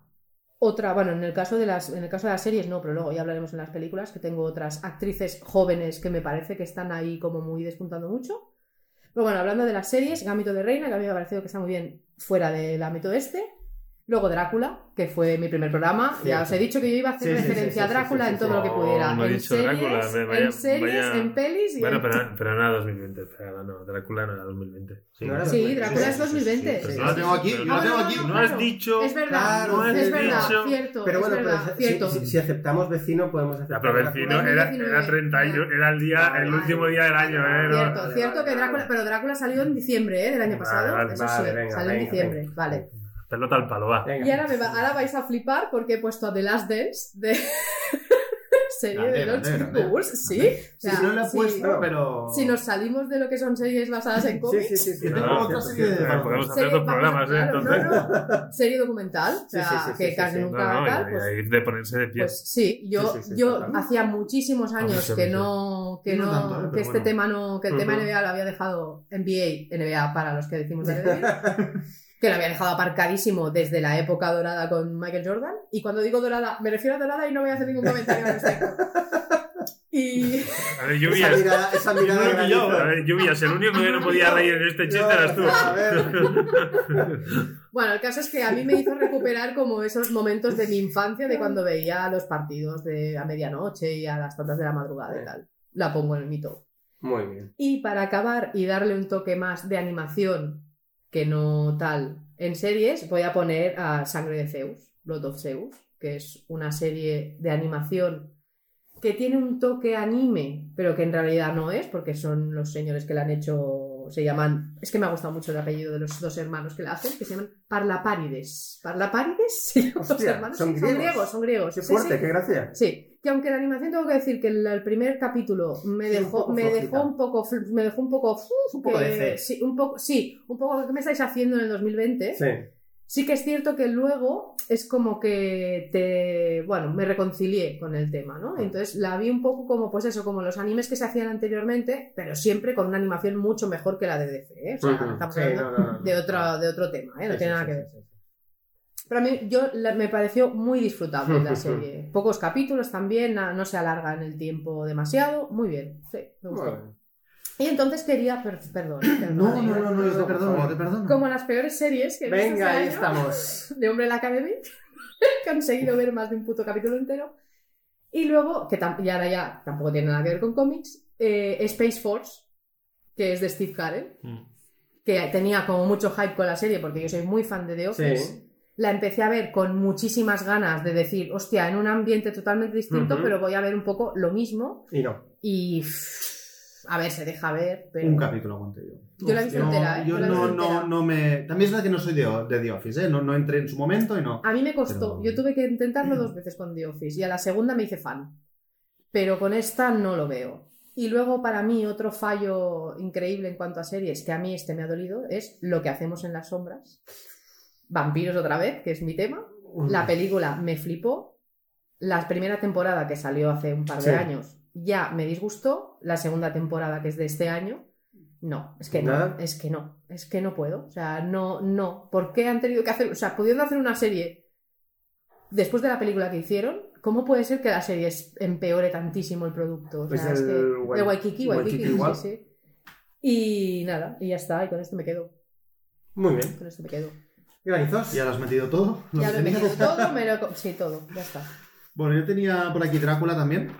otra, bueno, en el caso de las, en el caso de las series no, pero luego ya hablaremos en las películas, que tengo otras actrices jóvenes que me parece que están ahí como muy despuntando mucho. Pero bueno, hablando de las series, Gambito de Reina, que a mí me ha parecido que está muy bien fuera del ámbito este. Luego Drácula, que fue mi primer programa. Ya Cierto. os he dicho que yo iba a hacer Sí, sí, referencia sí, sí, a Drácula sí, sí, en todo sí. lo que No, pudiera. no he en, dicho series, Drácula, me- vaya- en series, vaya- en pelis y Bueno, en... pero, pero no era 2020. espera, no, Drácula no era 2020. Sí, No era Sí, 2020. Drácula es 2020. Pues Sí, no la tengo aquí, yo la tengo no, aquí. no, No has dicho. Es verdad, Claro, no has es verdad, dicho. cierto, Pero es bueno, verdad, pero si- cierto. si, si aceptamos vecino, podemos aceptar. Ya, pero vecino era, 2019. era 31, era el día, el último día del año, ¿eh? No- Cierto, cierto que. Drácula, pero Drácula salió en diciembre ¿eh? del año pasado. vale, Eso vale, sí, venga, salió en diciembre, vale. Pelota al palo, va. Venga. Y ahora, me va- ahora vais a flipar porque he puesto a The Last Dance de serie Grande, de los. Bulls, sí. O Sí, sea, no la he sí. puesto, pero. Si nos salimos de lo que son series basadas en Sí, cómics, sí, sí. sí. Yo tengo No, otra serie de-. Podemos hacer dos programas, ¿eh? Entonces. no, no, serie documental, o sea, Sí, sí, sí, que sí, casi sí. No, nunca no, tal, pues, de ponerse de pie. pues sí, yo, Sí, sí, sí, yo total. hacía muchísimos años que no, que No no, tanto, ¿eh? que este bueno. tema no, que el tema. NBA lo había dejado NBA, NBA para los que decimos de que lo había dejado aparcadísimo desde la época dorada con Michael Jordan. Y cuando digo dorada, me refiero a dorada y no voy a hacer ningún comentario al respecto. Y A ver, Esa lluvias. mirada, esa mirada yo, A ver, lluvias. El único que no podía reír en este chiste eras tú. A ver. bueno, el caso es que a mí me hizo recuperar como esos momentos de mi infancia de cuando veía los partidos de a medianoche y a las tantas de la madrugada y tal. La pongo en mi top. Muy bien. Y para acabar y darle un toque más de animación que no tal en series, voy a poner a Sangre de Zeus, Blood of Zeus, que es una serie de animación que tiene un toque anime, pero que en realidad no es, porque son los señores que la han hecho, se llaman, es que me ha gustado mucho el apellido de los dos hermanos que la hacen, que se llaman Parlapárides. ¿Parlapárides? Sí, los Hostia, hermanos son sí, son griegos. griegos, son griegos. Qué Sí, fuerte, sí. qué gracia. Sí, que aunque la animación tengo que decir que el, el primer capítulo me Sí, un dejó, me flojita. dejó un poco, me dejó un poco, Un poco que- de fe. sí, un poco, sí, un poco ¿qué me estáis haciendo en el 2020? Sí. Sí que es cierto que luego es como que te, bueno, me reconcilié con el tema, ¿no? Entonces la vi un poco como, pues eso, como los animes que se hacían anteriormente, pero siempre con una animación mucho mejor que la de DC, ¿eh? O sea, estamos Sí, hablando no, no, no, de otro, de otro tema, ¿eh? No Sí, tiene sí, nada sí, que ver. Pero a mí yo, la- me pareció muy disfrutable la serie. Pocos capítulos también, na- no se alarga en el tiempo demasiado. Muy bien, sí, me gustó. Bueno, Y entonces quería, per- perdón, perdón, No, no, no, no, yo te perdono, te perdono. como las peores series que he visto Venga, este ahí año, estamos. de Hombre la Academy, que han conseguido ver más de un puto capítulo entero. Y luego, que y ahora ya tampoco tiene nada que ver con cómics, eh, Space Force, que es de Steve Carell, Mm. que tenía como mucho hype con la serie porque yo soy muy fan de The Office. Sí. La empecé a ver con muchísimas ganas de decir, hostia, en un ambiente totalmente distinto, pero voy a ver un poco lo mismo. Y no. Y a ver, se deja ver, pero. Un capítulo aguanté yo. Yo la No, entera, ¿eh? Yo no, no, no me. También es verdad que no soy de, de The Office, ¿eh? No, no entré en su momento y no. A mí me costó. Pero- Yo tuve que intentarlo dos veces con The Office y a la segunda me hice fan. Pero con esta no lo veo. Y luego, para mí, otro fallo increíble en cuanto a series, que a mí este me ha dolido, es Lo que hacemos en las sombras. Vampiros otra vez, que es mi tema. La película me flipó. La primera temporada que salió hace un par de Sí. años ya me disgustó. La segunda temporada, que es de este año, no. Es que no. Es que no. Es que no puedo. O sea, no, no. ¿Por qué han tenido que hacer? O sea, pudiendo hacer una serie después de la película que hicieron, ¿cómo puede ser que la serie empeore tantísimo el producto? O Pues sea, es que. De Waikiki, Waikiki, Waikiki sí, igual. sí. Y nada, y ya está. Y con esto me quedo. Muy bien. Con esto me quedo. Granizos. ¿Ya lo has metido todo? Ya lo he metido todo, me lo Sí, todo. Ya está. Bueno, yo tenía por aquí Drácula también,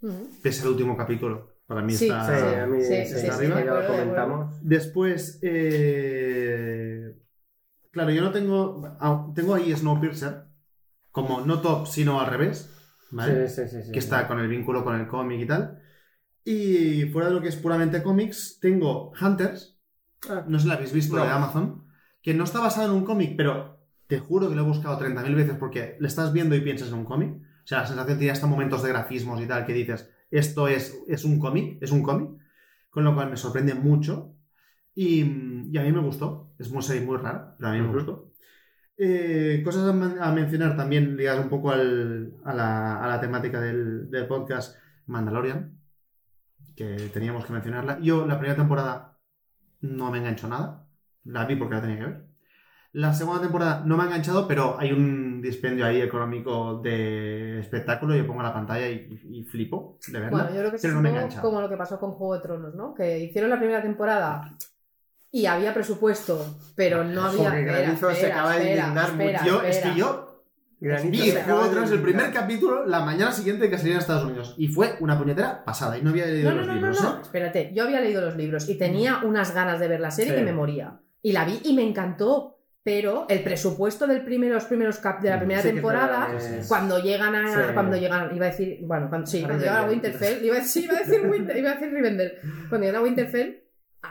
Ujú. pese al último capítulo. Para mí Sí, está. Sí, a mí Sí, sí, sí, ya lo comentamos. Después, eh, claro, yo no tengo. ah, Tengo ahí Snowpiercer, como no top, sino al revés, ¿vale? Sí, sí, sí, sí. que está con el vínculo con el cómic y tal. Y fuera de lo que es puramente cómics, tengo Hunters, Ah, no sé si la habéis visto, No. de Amazon, que no está basado en un cómic, pero te juro que lo he buscado 30.000 veces porque le estás viendo y piensas en un cómic. O sea, la sensación tiene hasta momentos de grafismos y tal que dices, esto es, es un cómic, es un cómic, con lo cual me sorprende mucho. Y, y a mí me gustó. Es muy muy rara, pero a mí me gustó. Eh, cosas a, men- a mencionar también ligadas un poco al- a, la, a la temática del, del podcast Mandalorian, que teníamos que mencionarla. Yo la primera temporada no me enganchó nada. La vi porque la tenía que ver. La segunda temporada no me ha enganchado, pero hay un dispendio ahí económico de espectáculo. Yo pongo la pantalla y, y flipo de verla. Bueno, yo creo que es pero un no me engancha. como lo que pasó con Juego de Tronos, ¿no? Que hicieron la primera temporada y había presupuesto, pero no había. Espera, Granizo se espera, acaba de indignar Yo, es que yo vi Juego de Tronos el primer capítulo la mañana siguiente que salía en Estados Unidos. Y fue una puñetera pasada. Y no había leído No, no, los no, no, libros. no. ¿eh? Espérate, yo había leído los libros y tenía unas ganas de ver la serie Sí. que me moría. Y la vi y me encantó. Pero el presupuesto del primero, los primeros cap de la primera Sí, temporada, es- cuando llegan a. Sí. cuando llegan. Iba a decir. Bueno, cuando, sí, A cuando llegan a. Winterfell. Iba a, sí, iba a decir Winter, iba a decir Rivendell. Cuando llegan a Winterfell.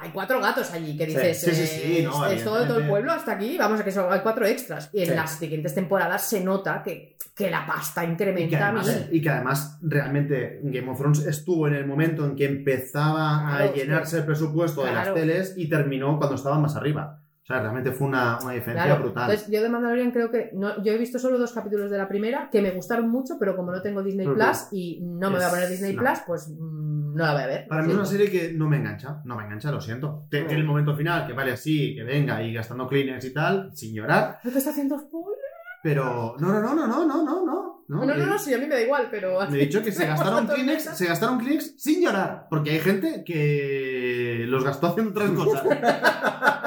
Hay cuatro gatos allí que dices. Sí, sí, sí, eh, no, es todo, todo el pueblo hasta aquí. Vamos a que son, hay cuatro extras. Y en las siguientes temporadas se nota que, que la pasta Y que, incrementa a mí. además, y que además realmente Game of Thrones estuvo en el momento en que empezaba Claro, a llenarse el presupuesto de las teles y terminó cuando estaban más arriba. O sea, realmente fue una, una diferencia Claro, brutal. entonces yo de Mandalorian creo que no, yo he visto solo dos capítulos de la primera que me gustaron mucho, pero como no tengo Disney. Plus y no me voy a poner Disney no. Plus, pues mm, no la voy a ver. Para mí es una serie que no me engancha, no me engancha, lo siento. Te- No. Tiene el momento final que vale así, que venga y gastando Kleenex y tal, sin llorar, ¿No te está haciendo spoiler? pero no, no, no, no, no, no, no, no. No, no, no, eh, no, sí, a mí me da igual, pero... Me he dicho que se gastaron. Kleenex, se gastaron Kleenex sin llorar, porque hay gente que los gastó haciendo otras cosas.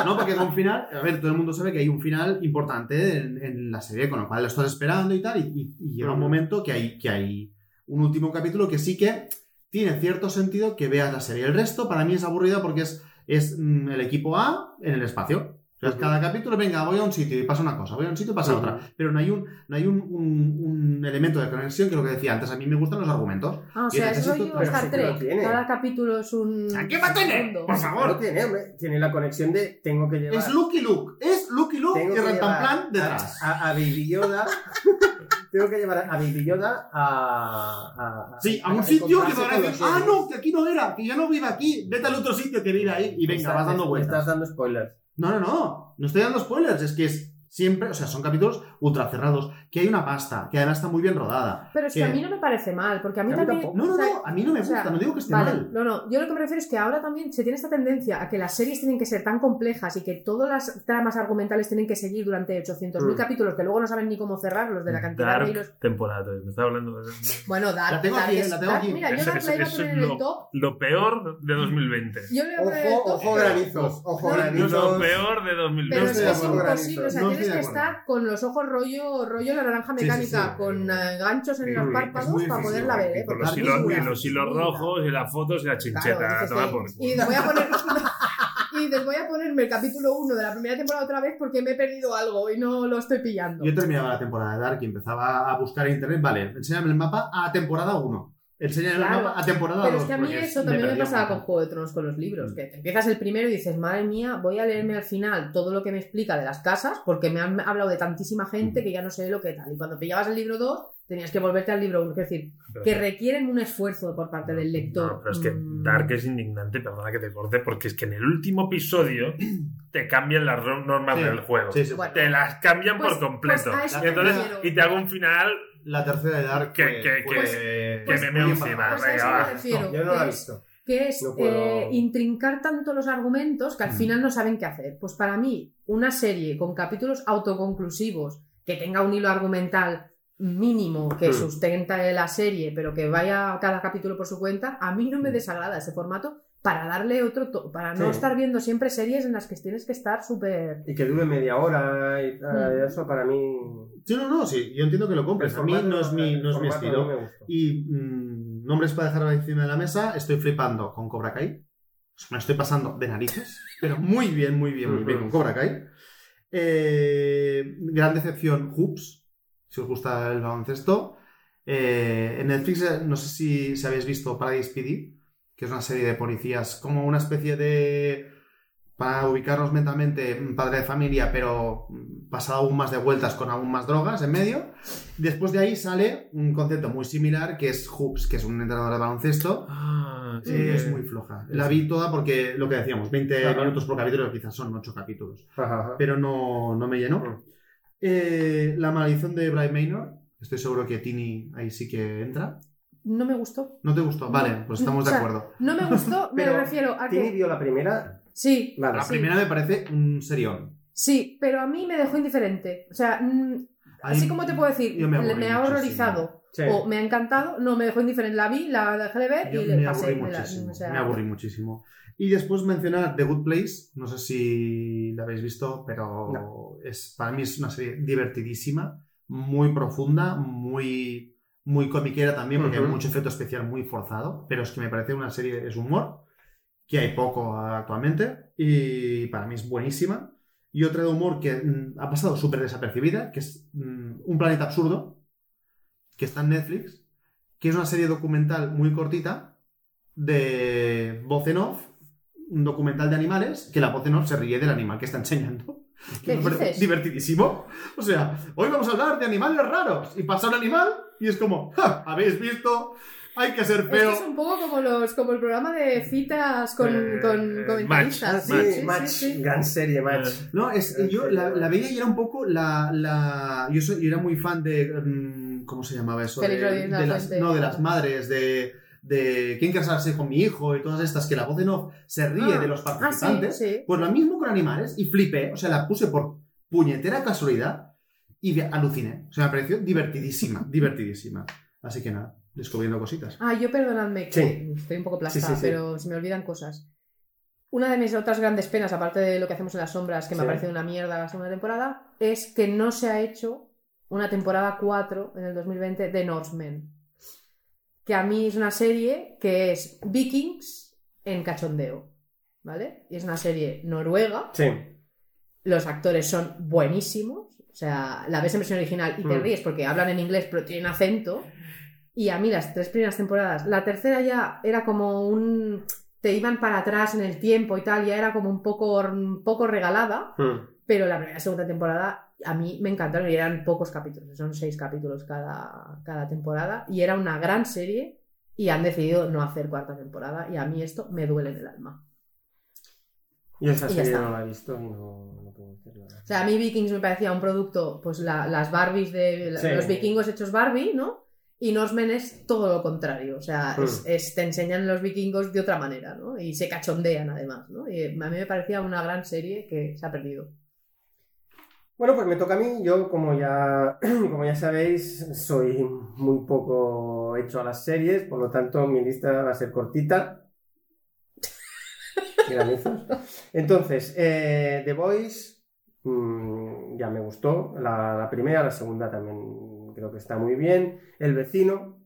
No, porque con final, a ver, todo el mundo sabe que hay un final importante en, en la serie, con lo cual lo estás esperando y tal, y, y- y llega un momento que hay, que hay un último capítulo que sí que tiene cierto sentido que veas la serie. El resto para mí es aburrido porque es, es mm, el equipo A en el espacio. O sea, Ujú. cada capítulo, venga, voy a un sitio y pasa una cosa, voy a un sitio y pasa otra. Pero no hay un, no hay un, un- un elemento de conexión que es lo que decía antes. A mí me gustan los argumentos. Ah, o Yo sea, es necesito- rollo pero Star Trek. Cada capítulo es un... ¿A qué va a tener? Por No favor. tiene, hombre. Tiene la conexión de tengo que llevar. Es Lucky Luke. Es Lucky Luke tengo y Rantanplan detrás. A, a, Baby Yoda. tengo que llevar a Baby Yoda a. a- Sí, a un sitio que van a decir, ah, Jedi". no, que aquí no era, que ya no vive aquí, vete al otro sitio que vive ahí y venga, Estás- vas dando vueltas. Estás dando spoilers. No, no, no, no estoy dando spoilers, es que es Siempre, o sea, son capítulos ultra cerrados, que hay una pasta, que además está muy bien rodada. Pero es que, a mí no me parece mal, porque a mí A mí también... tampoco. No, no, o sea, no, a mí no me o sea, gusta, no digo que esté Vale, mal. no, no, yo lo que me refiero es que ahora también se tiene esta tendencia a que las series tienen que ser tan complejas y que todas las tramas argumentales tienen que seguir durante 800.000 Mm. capítulos que luego no saben ni cómo cerrarlos de la cantidad de hilos. Dark temporada. Me estaba hablando de Bueno, Dark, La tengo Dark aquí, es- la tengo Dark- aquí. Mira, yo Dark la iba a poner en el lo- top. Lo peor de 2020. Yo le a el Ojo, top. ojo granizos, ojo granizos. Lo peor de 2020. Pero es que es imposible, o sea, Estoy que estar con los ojos rollo, rollo la naranja sí, mecánica, sí. con eh, ganchos en los párpados para poderla ver, ¿eh? Con los hilos, y los hilos rojos y las fotos y la chincheta. Claro, por y les voy a poner y les voy a ponerme el capítulo 1 de la primera temporada otra vez porque me he perdido algo y no lo estoy pillando. Yo terminaba la temporada de Dark y empezaba a buscar en internet, vale, enséñame el mapa a temporada 1. Enséñame Claro, el mapa a temporada 2. Pero es que a mí eso también me perdía pasaba con. Juego de Tronos con los libros, que empiezas el primero y dices, madre mía, voy a leerme al final todo lo que me explica de las casas, porque me han hablado de tantísima gente que ya no sé lo que tal. Y cuando pillabas el libro 2, tenías que volverte al libro 1. Es decir, que requieren un esfuerzo por parte del lector. No, pero es que Mm. Dark es indignante, perdona que te corte, porque es que en el último episodio te cambian las normas Sí, del juego. sí, sí. Bueno. Te las cambian Pues- por completo. pues y, entonces, me refiero. y te hago un final La tercera de Dark Que- que- que- me encima. Pues venga, me. Yo no la he que es- visto. que es No puedo- eh, intrincar tanto los argumentos que al Mm. final no saben qué hacer. Pues para mí, una serie con capítulos autoconclusivos, que tenga un hilo argumental mínimo que Mm. sustenta la serie, pero que vaya cada capítulo por su cuenta, a mí no me Mm. desagrada ese formato para darle otro, to- para no Sí. estar viendo siempre series en las que tienes que estar súper... Y que dure media hora y tal, Mm. eso para mí... Sí, no, no, sí, yo entiendo que lo compres. A mí no es mi, no es mi estilo. no. Y mm, nombres para dejar encima de la mesa, estoy flipando con Cobra Kai. Me estoy pasando de narices, pero muy bien, muy bien, muy bien con Cobra Kai. Eh, gran decepción, Hoops, si os gusta el baloncesto. Eh, en Netflix, eh, no sé si, si habéis visto Paradise PD, que es una serie de policías, como una especie de. Para ubicarnos mentalmente, un padre de familia, pero mm, pasado aún más de vueltas con aún más drogas en medio. Después de ahí sale un concepto muy similar que es Hoops, que es un entrenador de baloncesto. Ah, sí. Eh, es muy floja. La vi toda porque lo que decíamos, 20 Ajá. minutos por capítulo, quizás son 8 capítulos. Ajá. Pero no, no me llenó. Mm. Eh, la maldición de Brian Maynor. Estoy seguro que Tini ahí sí que entra. No me gustó. ¿No te gustó? Vale, pues estamos O de sea, acuerdo. No me gustó, me Pero refiero a ¿Tini que... vio la primera? Sí, Vale. La sí. primera me parece un serión. Sí, pero a mí me dejó indiferente. O sea, mm, así como te puedo decir, me ha horrorizado Sí. o me ha encantado, no me dejó indiferente. La vi, la dejé de ver Yo y le me pasé. aburrí me la- muchísimo. o sea, Me aburrí muchísimo. Y después mencionar The Good Place. No sé si la habéis visto, pero es, para mí es una serie divertidísima, muy profunda, muy, muy comiquera también, porque Ujú. hay mucho efecto especial muy forzado. Pero es que me parece una serie, es humor, que hay poco actualmente, y para mí es buenísima. Y otra de humor que mm, ha pasado súper desapercibida, que es mm, Un planeta absurdo, que está en Netflix, que es una serie documental muy cortita de voz en off, un documental de animales, que la voz en off se ríe del animal que está enseñando. ¿Qué Que me parece dices? divertidísimo. O sea, hoy vamos a hablar de animales raros. Y pasa un animal y es como, "Ja, ¿habéis visto? Hay que ser feo. es un poco como los como el programa de citas con, Eh, con eh, comentaristas. Ah, Match, sí, Match, sí, sí. gran serie, Match. Eh, No, es, yo la, la veía y era un poco la. la yo, soy, yo era muy fan de. mm, ¿Cómo se llamaba eso? De, de de la las, no, de las madres, de. De quién casarse con mi hijo y todas estas, que la voz en off se ríe Ah, de los Ah, sí, participantes. sí. Pues lo mismo con animales y flipé, o sea, la puse por puñetera casualidad y aluciné. O sea, me pareció divertidísima, divertidísima. Así que nada, descubriendo cositas. Ah, yo perdonadme, que Sí. estoy un poco Sí, plastada, sí, sí. pero se me olvidan cosas. Una de mis otras grandes penas, aparte de lo que hacemos en las sombras, que me ha parecido una mierda la segunda temporada, es que no se ha hecho una temporada 4 en el 2020 de Norsemen. Que a mí es una serie que es Vikings en cachondeo. ¿Vale? Y es una serie noruega. Sí. Los actores son buenísimos. O sea, la ves en versión original y te Mm. ríes porque hablan en inglés pero tienen acento. Y a mí las tres primeras temporadas, la tercera ya era como un... te iban para atrás en el tiempo y tal, ya era como un poco, un poco regalada, Mm. pero la primera y segunda temporada a mí me encantaron y eran pocos capítulos, son seis capítulos cada, cada temporada y era una gran serie y han decidido no hacer cuarta temporada y a mí esto me duele en el alma. Yo esa Y ya serie no la he visto no, no puedo decir nada. O sea, a mí Vikings me parecía un producto, pues la- las Barbies de Sí. los vikingos hechos Barbie, ¿no? Y Norsemen es todo lo contrario. O sea, Mm. es, es- te enseñan los vikingos de otra manera, ¿no? Y se cachondean además, ¿no? Y a mí me parecía una gran serie que se ha perdido. Bueno, pues me toca a mí. Yo, como ya, como ya sabéis, soy muy poco hecho a las series, por lo tanto mi lista va a ser cortita. Entonces, eh, The Voice mm, ya me gustó. La primera, la segunda también creo que está muy bien. El vecino,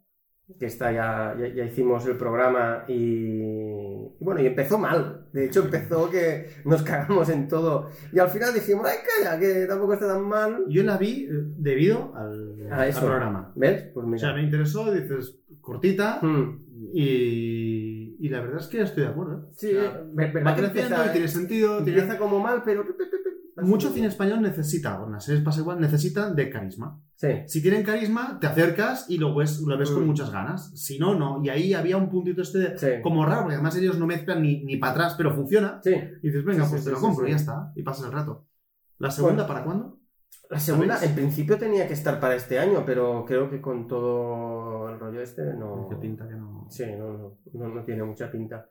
que está ya, ya, ya hicimos el programa y, y bueno, y empezó mal. De hecho, empezó que nos cagamos en todo. Y al final dijimos, ay, calla, que tampoco está tan mal. Yo la vi eh, debido al, A eso. al programa. ¿Ves? Pues O mira. sea, me interesó, dices, cortita, Hmm. y, y la verdad es que estoy de acuerdo. ¿eh? Sí, O sea, ver- va que creciendo y tiene sentido. tiene- Empieza como mal, pero... Mucho cine español necesita, o en las series pasa igual, necesitan de carisma. Sí. Si tienen carisma, te acercas y lo ves, lo ves con Mm. muchas ganas. Si no, no. Y ahí había un puntito este de- Sí. como raro, porque además ellos no mezclan ni, ni para atrás, pero funciona. Sí. Y dices, venga, pues te lo compro, y ya está. Y pasas el rato. ¿La segunda para cuándo? La segunda, ¿Sabéis? en principio tenía que estar para este año, pero creo que con todo el rollo este no... Que pinta que no. Sí, no, no, no, no tiene mucha pinta.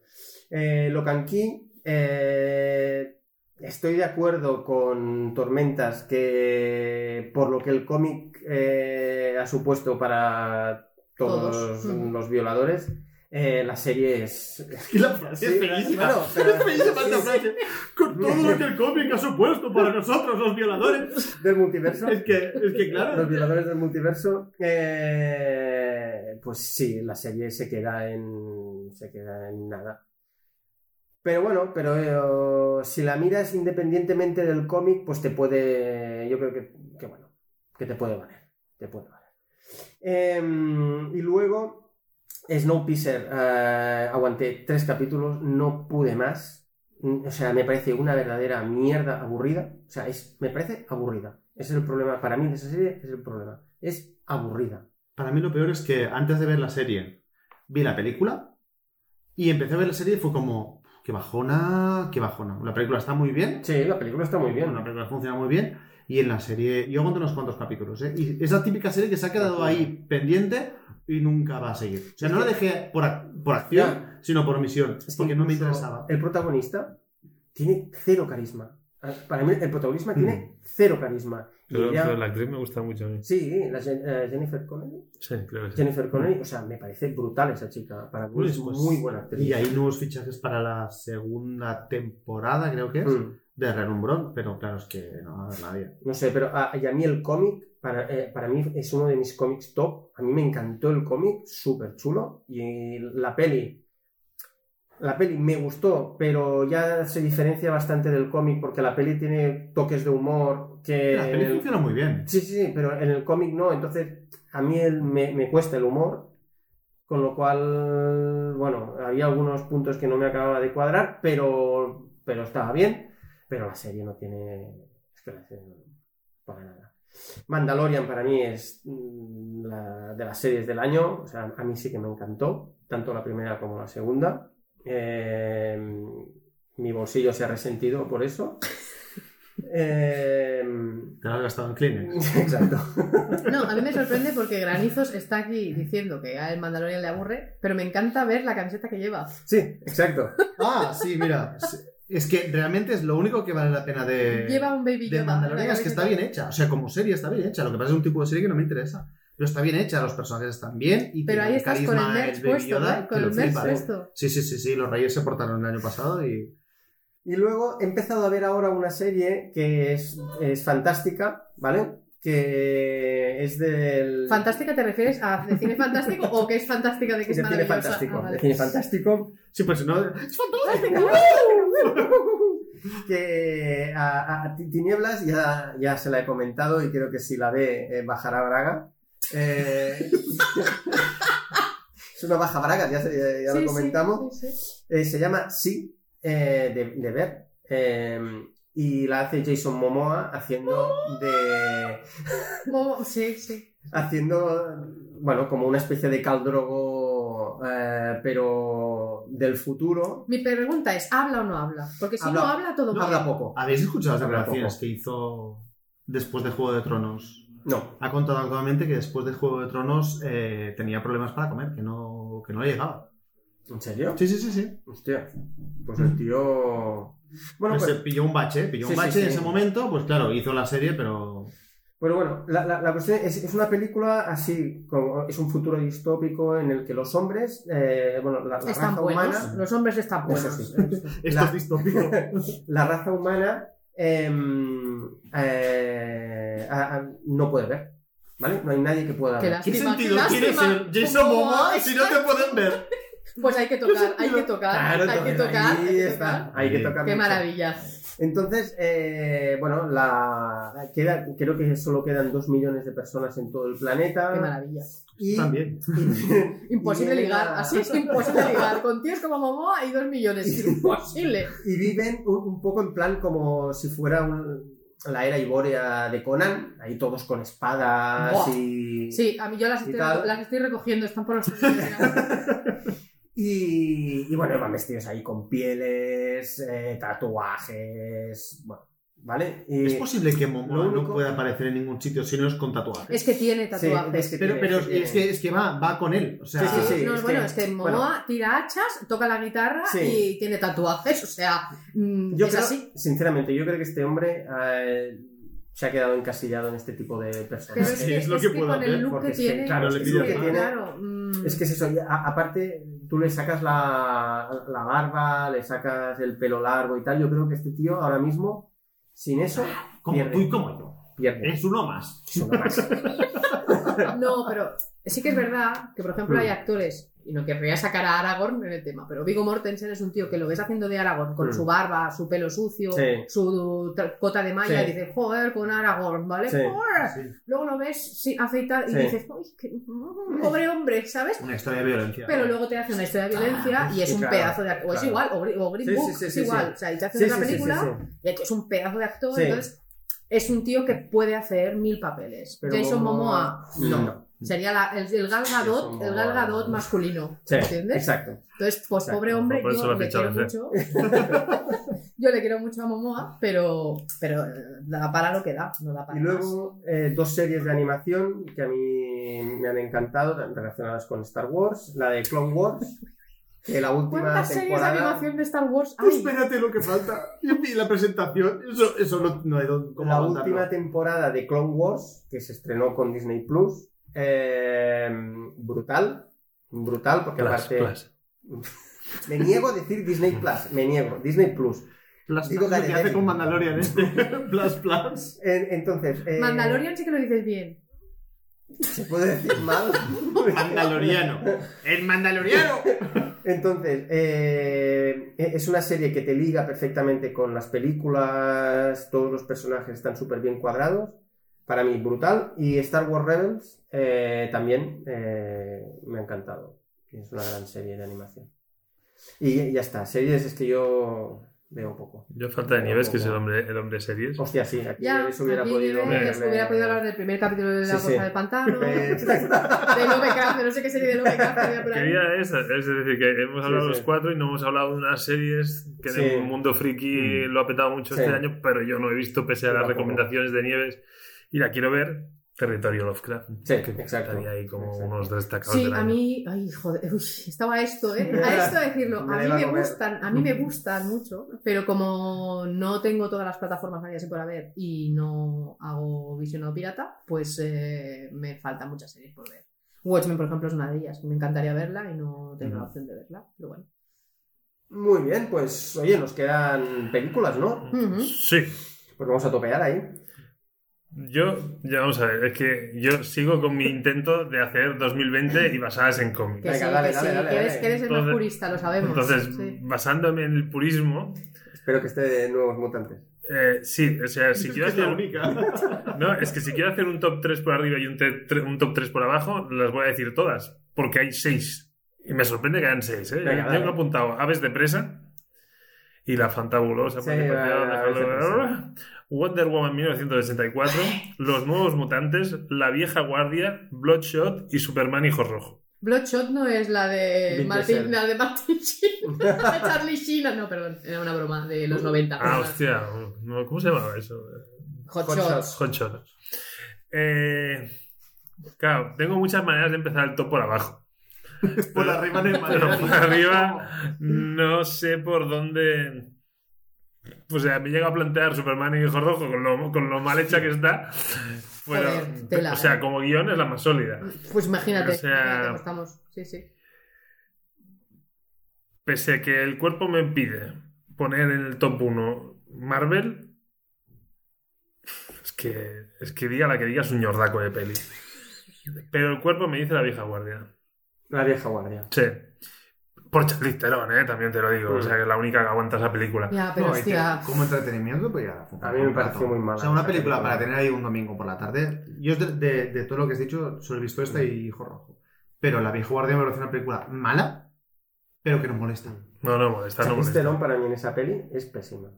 Eh, Locan Key, eh, estoy de acuerdo con Tormentas que por lo que el cómic eh, ha supuesto para todos, Todos. Mm. los violadores, eh, la serie es... Y la frase Sí, es bueno, pero- es feísima esta frase. Con todo lo que el cómic ha supuesto para nosotros, los violadores. del multiverso. Es que, es que Los claro. violadores del multiverso. eh, pues sí, la serie se queda en. se queda en nada. Pero bueno, pero eh, si la miras independientemente del cómic, pues te puede. Yo creo que, bueno, que te puede valer. Te puede valer. Em, y luego, Snowpiercer, eh, aguanté tres capítulos, no pude más. Mm, O sea, me parece una verdadera mierda aburrida. O sea, es, me parece aburrida. Ese es el problema. Para mí de esa serie es el problema. Es aburrida. Para mí lo peor es que antes de ver la serie, vi la película y empecé a ver la serie y fue como, qué bajona, qué bajona. La película está muy bien. Sí, la película está muy bien. La película funciona muy bien. Y en la serie, yo aguanto unos cuantos capítulos, ¿eh? Y es la típica serie que se ha quedado ahí pendiente y nunca va a seguir. O sea, no la dejé por, ac- por acción, Ya. sino por omisión. Porque no me interesaba. El protagonista tiene cero carisma. Para mí, el protagonista Mm. tiene cero carisma. Pero, ella- pero la actriz me gusta mucho a mí. Sí, la eh, Jennifer Connelly. Sí, creo que sí. Jennifer Connelly, o sea, me parece brutal esa chica. Para mí Pues, es pues, muy buena actriz. Y hay nuevos fichajes para la segunda temporada, creo que es, Mm. de Renumbrón, pero claro, es que no va a haber nadie. No sé, pero a, y a mí el cómic, para, eh, para mí es uno de mis cómics top. A mí me encantó el cómic, súper chulo. Y la peli, la peli me gustó, pero ya se diferencia bastante del cómic porque la peli tiene toques de humor que... la peli el- funciona muy bien. Sí, sí, sí, pero en el cómic no. Entonces, a mí el- me, me cuesta el humor. Con lo cual, bueno, había algunos puntos que no me acababa de cuadrar, pero, pero estaba bien. Pero la serie no tiene. Es que la serie no. Para nada. Mandalorian para mí es mm, la de las series del año. O sea, a mí sí que me encantó. Tanto la primera como la segunda. Eh, mi bolsillo se ha resentido por eso. Eh, Te lo has gastado en Kleenex. exacto. No, a mí me sorprende porque Granizos está aquí diciendo que a el Mandalorian le aburre, pero me encanta ver la camiseta que lleva. Sí, exacto. Ah, sí, mira. Es que realmente es lo único que vale la pena de, Lleva un baby de Yoda. Mandalorian, es que está bien hecha. O sea, como serie está bien hecha. Lo que pasa es un tipo de serie que no me interesa. Pero está bien hecha, los personajes están bien. Y Pero ahí estás con el merch puesto, Yoda ¿eh? Con el merch flipas. puesto. Sí, sí, sí, sí. Los Reyes se portaron el año pasado y. Y luego he empezado a ver ahora una serie que es, es fantástica, ¿vale? Que es del. ¿Fantástica te refieres a de cine fantástico o que es fantástica de que es de cine fantástico. Ah, vale. De cine fantástico. Sí, pues no. ¡Es fantástico! que a, a- a Ti- Tinieblas ya, ya se la he comentado y creo que si la ve eh, bajará Braga. Eh, es una baja Braga, ya, se- ya Sí, lo comentamos. sí, sí. Eh, se llama Sí, eh, de, de ver. eh, y la hace Jason Momoa haciendo de. Momo- sí, sí. haciendo, bueno, como una especie de caldrogo eh, pero del futuro Mi pregunta es, ¿habla o no habla? Porque si Habla- no habla, todo no habla poco. ¿Habéis escuchado las declaraciones que hizo después de Juego de Tronos? No. Ha contado actualmente que después de Juego de Tronos eh, tenía problemas para comer, que no, que no le llegaba. ¿En serio? Sí, sí, sí, sí. Hostia. Pues el tío. Bueno, Pues pues, se pilló un bache, pilló Sí, un sí, bache en sí. ese momento, pues claro, hizo la serie, pero... Pero bueno, la, la- la cuestión es, es una película así, como es un futuro distópico en el que los hombres, eh, bueno, la, la Están raza buenos, humana, los hombres están Eso buenos. sí. Esto La- es distópico. la raza humana em, eh, a- a- no puede ver, ¿vale? No hay nadie que pueda ver. ¿Qué sentido tiene ser Jason ¿Cómo Momoa si no te pueden ver? Pues hay que tocar, hay que tocar, Claro, hay que tocar. ahí hay que está, hay que tocar Qué mucho. maravilla. Entonces, eh, bueno, la, queda, creo que solo quedan dos millones de personas en todo el planeta. Qué maravilla. Y, También. Imposible y ligar, a- así es imposible ligar. Con tíos como Momoa y dos millones. Imposible. y viven un, un poco en plan como si fuera un- la era ibórea de Conan, ahí todos con espadas Buah. y, Sí, a mí yo las Y estoy, las estoy recogiendo, están por los y, y bueno, van vestidos ahí con pieles, eh, tatuajes, bueno, ¿vale? Y- Es posible que Momoa no pueda aparecer en ningún sitio si no es con tatuajes. Es que tiene Sí, tatuajes. es que Pero, tiene- pero tiene- es que, es que va, va con él. O sea, Sí, sí, sí. no, es bueno, que- es que Momoa bueno. tira hachas, toca la guitarra Sí. y tiene tatuajes, o sea, mm, Yo es creo, así. sinceramente, yo creo que este hombre eh, se ha quedado encasillado en este tipo de Pero personas. es que, es lo es que que puedo con el hacer, claro, le es pido que, que tiene- claro, mm, Es que es eso, y a- aparte tú le sacas la, la barba, le sacas el pelo largo y tal, yo creo que este tío ahora mismo, sin eso, como pierde. tú y como yo. pierde. Es uno más. Es una más. No, pero sí que es verdad que, por ejemplo, Mm. hay actores, y no querría sacar a Aragorn en el tema, pero Vigo Mortensen es un tío que lo ves haciendo de Aragorn con Mm. su barba, su pelo sucio, Sí. su cota de malla, Sí. y dices, joder, con Aragorn, ¿vale? Sí. Joder. Luego lo ves sí, afeitar y Sí. dices, ¡ay, qué pobre hombre! ¿Sabes? Una historia de violencia. Pero luego te hace una historia de violencia y es sí, un claro, pedazo de actor. O es claro. igual, o, Green Sí, Book sí, sí, es sí, igual. sí. O sea, y te hace Sí, una película sí, sí. y es un pedazo de actor, Sí. entonces es un tío que puede hacer mil papeles. Pero Jason Momoa, Momoa, no. no. Sería la- el, el Gal Jason Gadot, el Gal Momoa. Gadot masculino. Sí, ¿Entiendes? exacto. Entonces, pues Exacto. pobre hombre, Por yo le quiero mucho. yo le quiero mucho a Momoa, pero, pero eh, da para lo que da, no da para Y luego eh, dos series de animación que a mí me han encantado, relacionadas con Star Wars, la de Clone Wars, que la última ¿Cuántas series de temporada... animación de Star Wars hay? espérate lo que falta. Y la presentación, eso, eso no, no hay dónde- cómo la última temporada de Clone Wars, que se estrenó con Disney Plus, eh, brutal, brutal, porque Plus, aparte... plus. Me niego a decir Disney Plus, me niego, Disney Plus. Plus, Digo Plus, lo que hace con Mandalorian este. plus, plus. En- entonces... eh, Mandalorian sí que lo dices bien. ¿Se puede decir mal? Mandaloriano. ¡El Mandaloriano! Entonces, eh, es una serie que te liga perfectamente con las películas, todos los personajes están súper bien cuadrados, para mí brutal, y Star Wars Rebels eh, también eh, me ha encantado, es una gran serie de animación. Y ya está, series es que yo veo poco. Yo falta de Nieves, que es el hombre, el hombre series. Hostia, sí, aquí Ya, se hubiera aquí podido... Nieves hubiera podido hablar del primer capítulo de La Sí, Cosa sí. del Pantano, de Lovecraft, de no sé qué serie de Lovecraft había por ahí. Quería esa, es decir, que hemos hablado sí. los cuatro y no hemos hablado de unas series que Sí. en el mundo friki lo ha petado mucho Sí. este año, pero yo no he visto, pese a las recomendaciones de Nieves, y la quiero ver. Territorio Lovecraft. Sí, que exacto. Estaría ahí como Exacto. unos destacados Sí, del a año. mí, ay, joder, uy, estaba a esto, ¿eh? A esto decirlo. A mí a me gustan, a mí me gustan mucho, pero como no tengo todas las plataformas nadie se puede ver y no hago visionado pirata, pues eh, me faltan muchas series por ver. Watchmen, por ejemplo, es una de ellas. Me encantaría verla y no tengo la opción de verla, pero bueno. Muy bien, pues oye, nos quedan películas, ¿no? Sí. Pues vamos a topear ahí. Yo, ya vamos a ver, es que yo sigo con mi intento de hacer 2020 y basadas en cómics. Que Venga, dale, que dale, sí, dale, que eres, que eres el más Entonces- purista, lo sabemos. Entonces, Sí. basándome en el purismo, Espero que esté de nuevos mutantes. eh, sí, o sea, si Es quiero hacer única. No, es que si quiero hacer un top 3 por arriba y un, un top 3 por abajo, las voy a decir todas, porque hay 6. Y me sorprende que hayan 6, ¿eh? Venga, Yo tengo apuntado Aves de Presa y La Fantabulosa, Sí, parecía- Aves de Presa. Wonder Woman 1964, Los Nuevos Mutantes, La Vieja Guardia, Bloodshot y Superman Hijo Rojo. Bloodshot no es la de Martin, la de Martin Sheen, de Charlie Sheen. No, perdón, era una broma de los 90. Ah, hostia. no, ¿Cómo se llamaba eso? Hot, Hot Shots. Shots. Hot Shot. Eh, claro, tengo muchas maneras de empezar el top por abajo. Por arriba no hay manera. por arriba no sé por dónde. O sea, me llega a plantear Superman y Hijo Rojo con lo, con lo mal hecha que está. Fuera- Joder, tela, o sea, eh. como guion es la más sólida. Pues imagínate, O sea- imagínate cómo estamos. Sí, sí. Pese a que el cuerpo me pide poner en el top 1 Marvel, es que, es que diga la que diga es un ñordaco de peli. Pero el cuerpo me dice la vieja guardia. La vieja guardia. Sí. Por Charlize Theron, ¿eh? También te lo digo. O sea, que es la única que aguanta esa película. Ya, pero No, hostia. te- como entretenimiento, pues ya. A mí me pareció muy mala O sea, una película película. para tener ahí un domingo por la tarde. Yo, de, de- de todo lo que has dicho, solo he visto esta y Hijo Rojo. Pero La Vieja Guardia me parece una película mala, pero que nos molesta. No, no molesta, no Charlize molesta. Theron para mí en esa peli es pésima.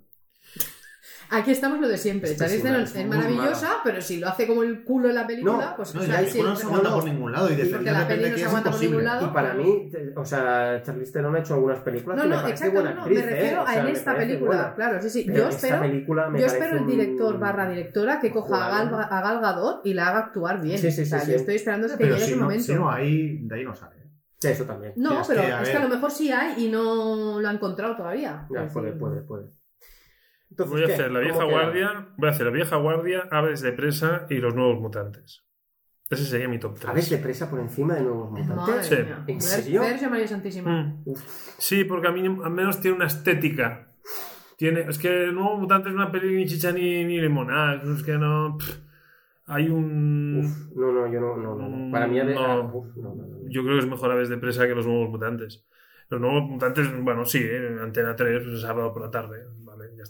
Aquí estamos lo de siempre. Es Charlize Theron es maravillosa, pero si lo hace como el culo en la película, No, pues No, o sea, sí, película no se aguanta no. por ningún lado. Y porque la peli no se aguanta por ningún lado. Y para mí, te- o sea, Charlize Theron ha hecho algunas películas No, que me no, parece exacto, buena no, actriz, me refiero ¿eh? A en me esta película. buena. Claro, sí, sí. Pero Yo espero, película me yo espero el un- director barra directora que coja a Gal, Jugada. a Gal Gadot y la haga actuar bien. Sí, sí, o sea, sí, yo sí. estoy esperando que Pero llegue ese no, momento. si no, ahí, de ahí no sale. Sí, eso también. No, pero es que a lo mejor sí hay y no lo ha encontrado todavía. Ya, puede, puede, puede. Entonces, Voy a ¿qué? hacer la ¿Cómo vieja queda? guardia, voy a hacer la vieja guardia, aves de presa y los nuevos mutantes. Ese sería mi top 3. ¿Aves de presa por encima de nuevos Madre mutantes? Sí. mía. ¿En serio? Verge María Santísima. Mm. Sí, porque a mí al menos tiene una estética. Tiene, es que el nuevo mutante es una peli ni chicha ni, ni limonada. Es que no. pff, hay un. Uf, no, no, yo no, no, no. Para mí. No. ah, uf, no, no, no. Yo creo que es mejor aves de presa que los nuevos mutantes. Los nuevos mutantes, bueno, sí, ¿eh? Antena 3, pues, sábado por la tarde.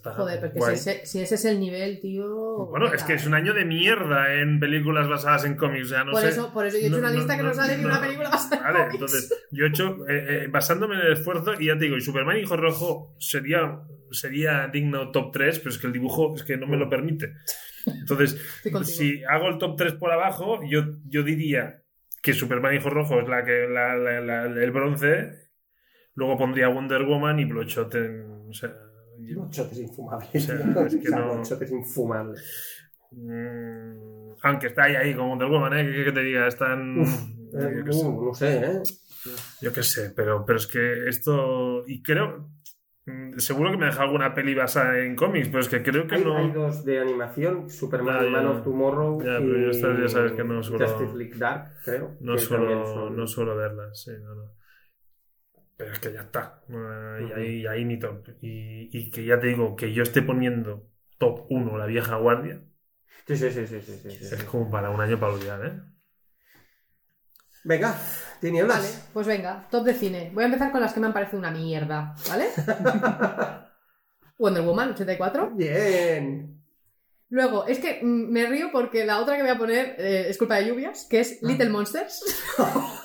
Vale, ya está. Joder, porque si ese, si ese es el nivel, tío. Bueno, es que es un año de mierda en películas basadas en cómics. O sea, no por, sé. eso, por eso yo he hecho No, una no, lista que no, no, sale ni no. una película basada en Vale, cómics. entonces yo he hecho, eh, eh, basándome en el esfuerzo, y ya te digo, y Superman y Hijo Rojo sería, sería digno top 3, pero es que el dibujo es que no me lo permite. Entonces, si hago el top 3 por abajo, yo, yo diría que Superman y Hijo Rojo es la que la, la- la- el bronce, luego pondría Wonder Woman y Bloodshot en... O sea, yo- Bloodshot es infumable. O sea, es que no- Bloodshot es infumable. mm, aunque está ahí, ahí con Wonder Woman, ¿eh? ¿Qué, qué te diga? Están... Uf, yo Eh, uh, no sé, ¿eh? Yo qué sé, pero, pero es que esto. Y creo. mm, Seguro que me deja alguna peli basada en cómics, pero es que creo que Hay, no. hay dos de animación, Superman Man of Tomorrow Ya, y pero yo ya sabes que no suelo- Justice League Dark, creo. No que suelo, no suelo verlas, sí, no, no. Pero es que ya está. y, ahí, y ahí mi top. Y, y que ya te digo, que yo esté poniendo top 1 la vieja guardia, Sí, sí, sí, sí, sí, sí, sí. es como para un año para olvidar, ¿eh? Venga, tinieblas. Vale, pues venga, top de cine. Voy a empezar con las que me han parecido una mierda, ¿vale? Wonder Woman 84. Bien. Luego, es que mm, me río porque la otra que voy a poner eh, es culpa de lluvias, que es Little Monsters.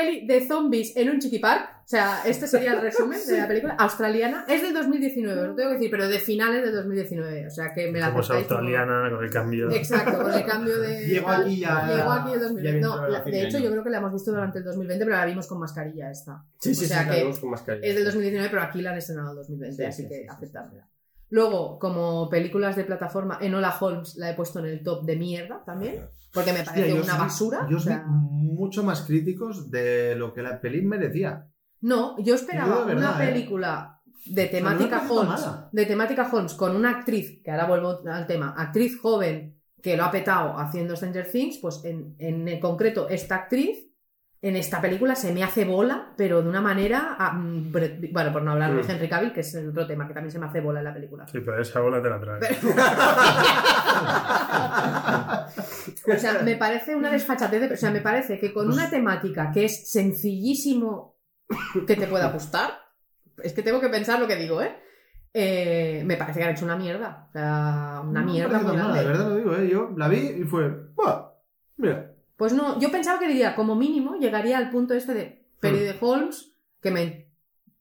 Peli de zombies en un chiqui park. O sea, este sería el resumen de la película. Australiana. Es del 2019, os lo tengo que decir, pero de finales de 2019. O sea, que me la Como es cortáis como- australiana, con el cambio. Exacto, con el cambio de. Llego aquí ya- Llegó aquí el ya 2020. viene No, la- de hecho, yo creo que la hemos visto durante el 2020, pero la vimos con mascarilla esta. Sí, sí, O sea sí, que la vemos con mascarilla. Es del 2019, pero aquí la han estrenado en 2020, Sí, así sí, que sí, sí, aceptármela. Luego, como películas de plataforma, Enola Holmes la he puesto en el top de mierda también, porque me parece una basura. Yo o sea, mucho más críticos de lo que la peli merecía. No, yo esperaba Yo de verdad, una ¿eh? película de temática Holmes, mala. de temática Holmes con una actriz, que ahora vuelvo al tema, actriz joven que lo ha petado haciendo Stranger Things, pues en, en el concreto esta actriz en esta película se me hace bola, pero de una manera, ah, mm, bueno, por no hablar de Mm. Henry Cavill, que es el otro tema que también se me hace bola en la película. Sí, pero esa bola te la trae. O sea, me parece una desfachatez, de- o sea, me parece que con una temática que es sencillísimo que te pueda gustar, es que tengo que pensar lo que digo, ¿eh? Eh, me parece que han hecho una mierda. O sea, una No me mierda pareció muy nada, de verdad lo digo, ¿eh? Yo la vi y fue. ¡Buah! Mira. Pues no, yo pensaba que diría, como mínimo, llegaría al punto este de peli de Holmes, que me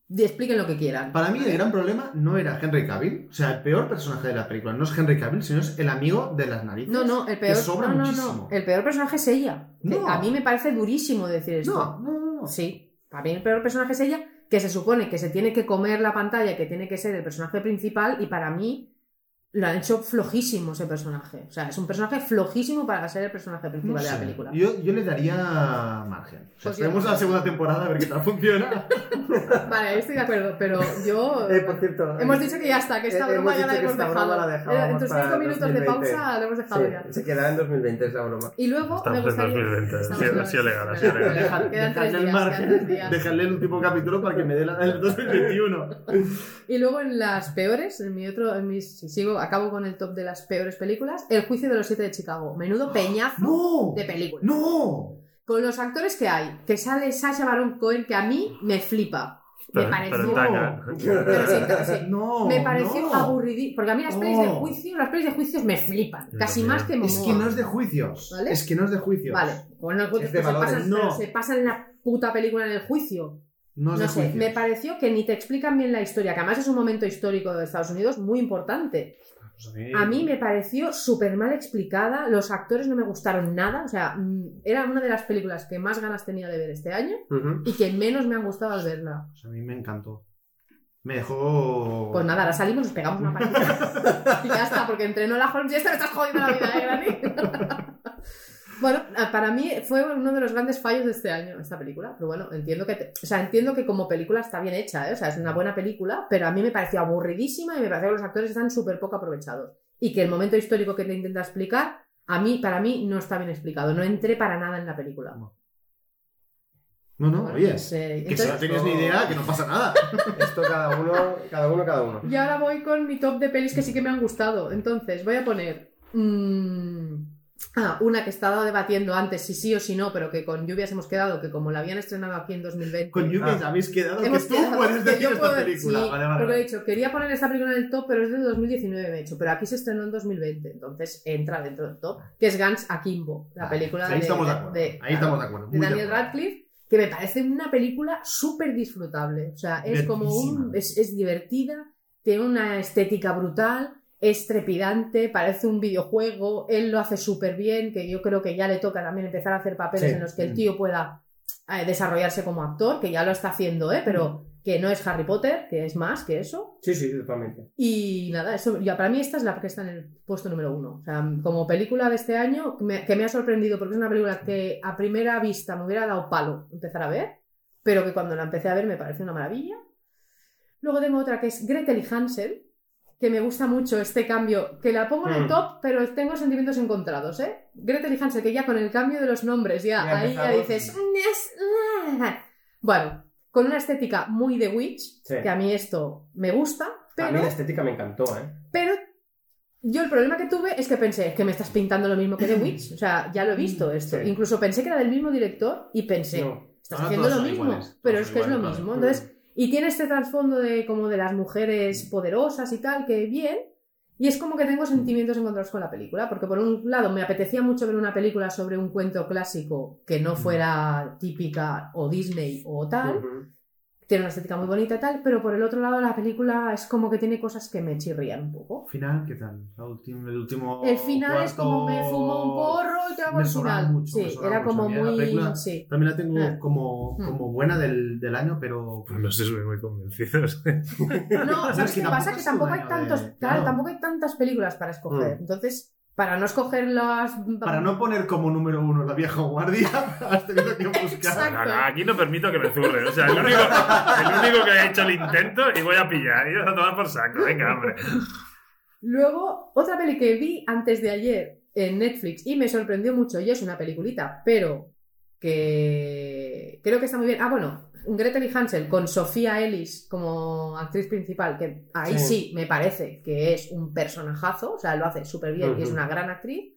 expliquen lo que quieran. Para mí el gran problema no era Henry Cavill. O sea, el peor personaje de la película no es Henry Cavill, sino es el amigo de las narices. No, no, el peor, Que sobra no, no, muchísimo. no. El peor personaje es ella. A mí me parece durísimo decir esto. No, no, no. Sí, para mí el peor personaje es ella, que se supone que se tiene que comer la pantalla, que tiene que ser el personaje principal, y para mí lo han hecho flojísimo ese personaje. O sea, es un personaje flojísimo para ser el personaje No principal de la sé. película. Yo, yo le daría margen. O sea, Pues esperemos yo- a la segunda temporada a ver qué tal funciona. Vale, estoy de acuerdo, pero yo... Eh, por cierto, Hemos eh, dicho que ya está, que esta eh, broma ya la hemos esta dejado. broma la Eh, dejábamos En tus para cinco minutos de 2020. pausa la hemos dejado Sí, ya. se quedará en 2020 esa broma. Y luego Estamos me en gustaría... 2020, en- ha sido legal, ha sido legal. Quedan tres Dejadle el días, margen. Dejarle el último capítulo para que me dé la, el 2021. Y luego en las peores, en mi otro, en mis, si acabo con el top de las peores películas, El juicio de los siete de Chicago. Menudo peñazo ¡No! de película. ¡No! Con los actores que hay, que sale Sacha Baron Cohen, que a mí me flipa. Me Pero- pareció. pero. Pero sí, pero sí. No, me pareció no. aburridísimo. Porque a mí las pelis de juicio, las pelis de juicios me flipan. Casi más que Momoa. Es que no es de juicios. ¿Vale? Es que no es de juicios. Vale, bueno, Es de que se pasan, No. se pasan la puta película en el juicio. No sé, me pareció que ni te explican bien la historia, que además es un momento histórico de Estados Unidos muy importante. Pues a mí- A mí me pareció súper mal explicada, los actores no me gustaron nada, o sea, mm, era una de las películas que más ganas tenía de ver este año Ujú. y que menos me han gustado al verla. Pues a mí me encantó. Me dejó. Pues nada, ahora salimos, nos pegamos una partida y ya está, porque entre la Holmes y esta me estás jodiendo la vida, ¿eh, Granny? Bueno, ah, para mí fue uno de los grandes fallos de este año esta película, pero bueno, entiendo que, te- o sea, entiendo que como película está bien hecha, ¿eh? o sea, es una buena película, pero a mí me pareció aburridísima y me pareció que los actores están súper poco aprovechados y que el momento histórico que te intenta explicar, a mí, para mí, no está bien explicado, no entré para nada en la película. No, no, Bueno, oye. pues, eh, que si no tienes ni idea, que no pasa nada. Esto cada uno, cada uno, cada uno. Y ahora voy con mi top de pelis que sí que me han gustado. Entonces, voy a poner. mm, ah, una que he estado debatiendo antes si sí o si no, pero que con lluvias hemos quedado, que como la habían estrenado aquí en 2020. Con Yuki Ah. habéis quedado hemos que tú quedado- puedes decir esta puedo- película. sí, vale, vale. porque he dicho, quería poner esta película en el top, pero es de 2019, me he dicho. Pero aquí se estrenó en 2020, entonces entra dentro del top, que es Guns Akimbo, la Vale, película ahí de, estamos de acuerdo. de- ahí claro, estamos de acuerdo. de Daniel acuerdo. Radcliffe, que me parece una película súper disfrutable. O sea, es como un. Es, es divertida, tiene una estética brutal, es trepidante, parece un videojuego. Él lo hace súper bien, que yo creo que ya le toca también empezar a hacer papeles Sí. en los que el tío pueda eh, desarrollarse como actor, que ya lo está haciendo, ¿eh? Pero que no es Harry Potter, que es más que eso. Sí, sí, totalmente. Y nada, eso, ya para mí esta es la que está en el puesto número uno. O sea, como película de este año, me- que me ha sorprendido porque es una película que a primera vista me hubiera dado palo empezar a ver, pero que cuando la empecé a ver me parece una maravilla. Luego tengo otra que es Gretel y Hansel, que me gusta mucho este cambio, que la pongo en el Mm. top, pero tengo sentimientos encontrados, ¿eh? Gretel y Hansel, que ya con el cambio de los nombres, ya, Ya ahí ya dices... Bueno, con una estética muy de Witch, Sí. que a mí esto me gusta, A mí pero... la estética me encantó, ¿eh? Pero yo el problema que tuve es que pensé, es que me estás pintando lo mismo que The Witch. O sea, ya lo he visto esto. Sí. Incluso pensé que era del mismo director y pensé, No. estás Ahora haciendo lo mismo. iguales, pero es que es lo mismo. vale. Entonces, y tiene este trasfondo de como de las mujeres poderosas y tal, que bien. Y es como que tengo sentimientos encontrados con la película, porque por un lado me apetecía mucho ver una película sobre un cuento clásico que no fuera típica o Disney o tal. Tiene una estética muy bonita y tal, pero por el otro lado la película es como que tiene cosas que me chirrían un poco. Final, ¿qué tal? La ultim- el último. El final es como me fumo un porro y te hago el final. mucho, sí, era mucho. como la muy. película- Sí. También la tengo Ah. como, Mm. como buena del, del año, pero. No sé, soy muy convencido. No, Es ¿sabes que qué pasa? Que tampoco hay tantos. de- Claro, claro. tampoco hay tantas películas para escoger. Mm. Entonces, para no escoger las. Para no poner como número uno la vieja guardia, has tenido que buscar. No, no, aquí no permito que me zurren. O sea, el único, el único que ha hecho el intento y voy a pillar. Y vas a tomar por saco. Venga, hombre. Luego, otra peli que vi antes de ayer en Netflix y me sorprendió mucho, y es una peliculita, pero que creo que está muy bien. Ah, bueno, Gretel y Hansel con Sofía Ellis como actriz principal, que ahí sí. Sí. me parece que es un personajazo, o sea, lo hace súper bien y es una gran actriz.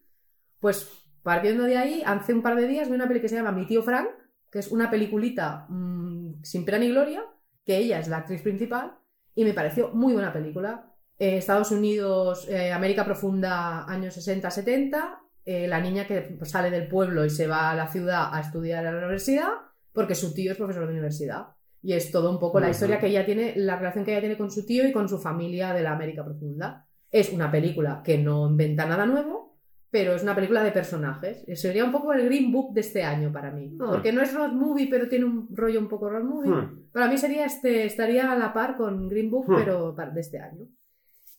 Pues partiendo de ahí, hace un par de días vi una peli que se llama Mi tío Frank, que es una peliculita mm, sin pena ni gloria, que ella es la actriz principal, y me pareció muy buena película. Eh, Estados Unidos, eh, América Profunda, años 60-70, eh, la niña que sale del pueblo y se va a la ciudad a estudiar a la universidad porque su tío es profesor de universidad. Y es todo un poco la historia que ella tiene, la relación que ella tiene con su tío y con su familia de la América Profunda. Es una película que no inventa nada nuevo, pero es una película de personajes. Sería un poco el Green Book de este año para mí. Ah. Porque no es road movie, pero tiene un rollo un poco road movie. Hmm. Para mí sería este, estaría a la par con Green Book, Hmm. pero de este año.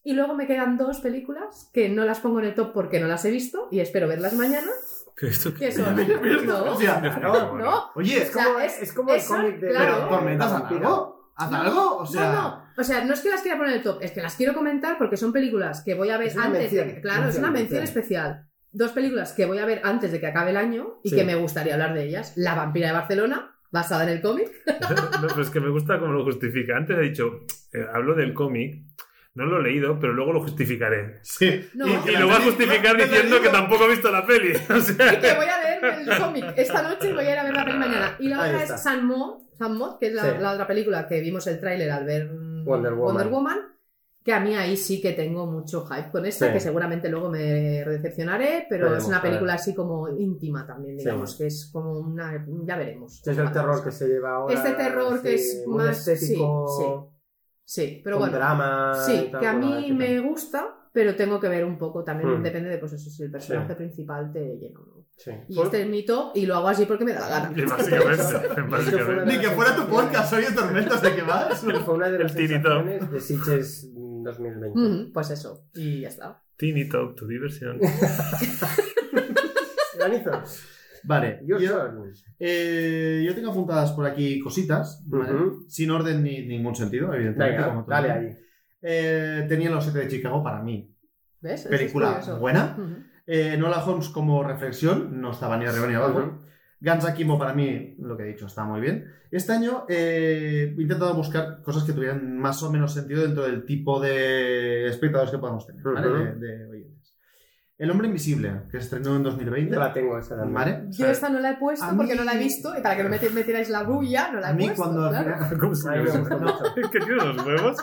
Y luego me quedan dos películas que no las pongo en el top porque no las he visto y espero verlas mañana. ¿Qué esto Que qué? son. No, O sea, no. Oye, O sea, como- es, es como el cómic de- claro. pero tormentas, haz algo. Haz algo. O sea, no, no. O sea, no es que las quiera poner en el top, es que las quiero comentar porque son películas que voy a ver Es antes de mención, que. Claro, es una mención, mención mención. especial. Dos películas que voy a ver antes de que acabe el año y Sí. que me gustaría hablar de ellas. La vampira de Barcelona, basada en el cómic. No, pero es que me gusta cómo lo justifica. Antes he dicho, eh, hablo del cómic, no lo he leído, pero luego lo justificaré. sí. No. Y, y lo voy a justificar diciendo que tampoco he visto la peli. O sea, Y que voy a ver el cómic esta noche y voy a ir a ver la peli mañana. Y la Ahí otra está. es San Mo, San Mo, que es la, Sí. la otra película que vimos el tráiler al ver Wonder Woman. Woman, que a mí ahí sí que tengo mucho hype con esta, Sí. que seguramente luego me decepcionaré, pero Veremos, es una película así como íntima también, Sí. digamos, que es como una... ya veremos. Es el terror que se lleva ahora. Este terror que es más- estético. Sí, pero con bueno. drama. y Sí, tal, que a mí me tal. gusta, pero tengo que ver un poco también, Hmm. depende de pues eso, si el personaje Sí. principal te llena o no. Sí. Y Fue- este es mi top y lo hago así porque me da la gana. y básicamente. Ni que fuera tu podcast, oye, tormentas, ¿de qué vas? Fue una de las Tiny sensaciones de Sitges mm, 2020. Mm, Pues eso, y ya está. Teeny Talk, tu diversión. Granizo, Vale, yo, eh, yo tengo apuntadas por aquí cositas, sin orden ni ningún sentido, evidentemente. Venga, dale ahí. Eh, tenía los 7 de Chicago para mí. Película es buena. Ujú. Eh, Nola Holmes como reflexión, no estaba ni arriba ni abajo. Ujú. Guns Akimo para mí, lo que he dicho, está muy bien. Este año eh, he intentado buscar cosas que tuvieran más o menos sentido dentro del tipo de espectadores que podamos tener, ¿vale? De, de oyentes. El Hombre Invisible, que se estrenó en 2020. Yo la tengo esa también. ¿Vale? Yo esta no la he puesto a porque mí- no la he visto y para que no me, me tiráis la bulla, no la he A mí puesto. cuando claro. ¿Cómo se. Es que tiene unos huevos.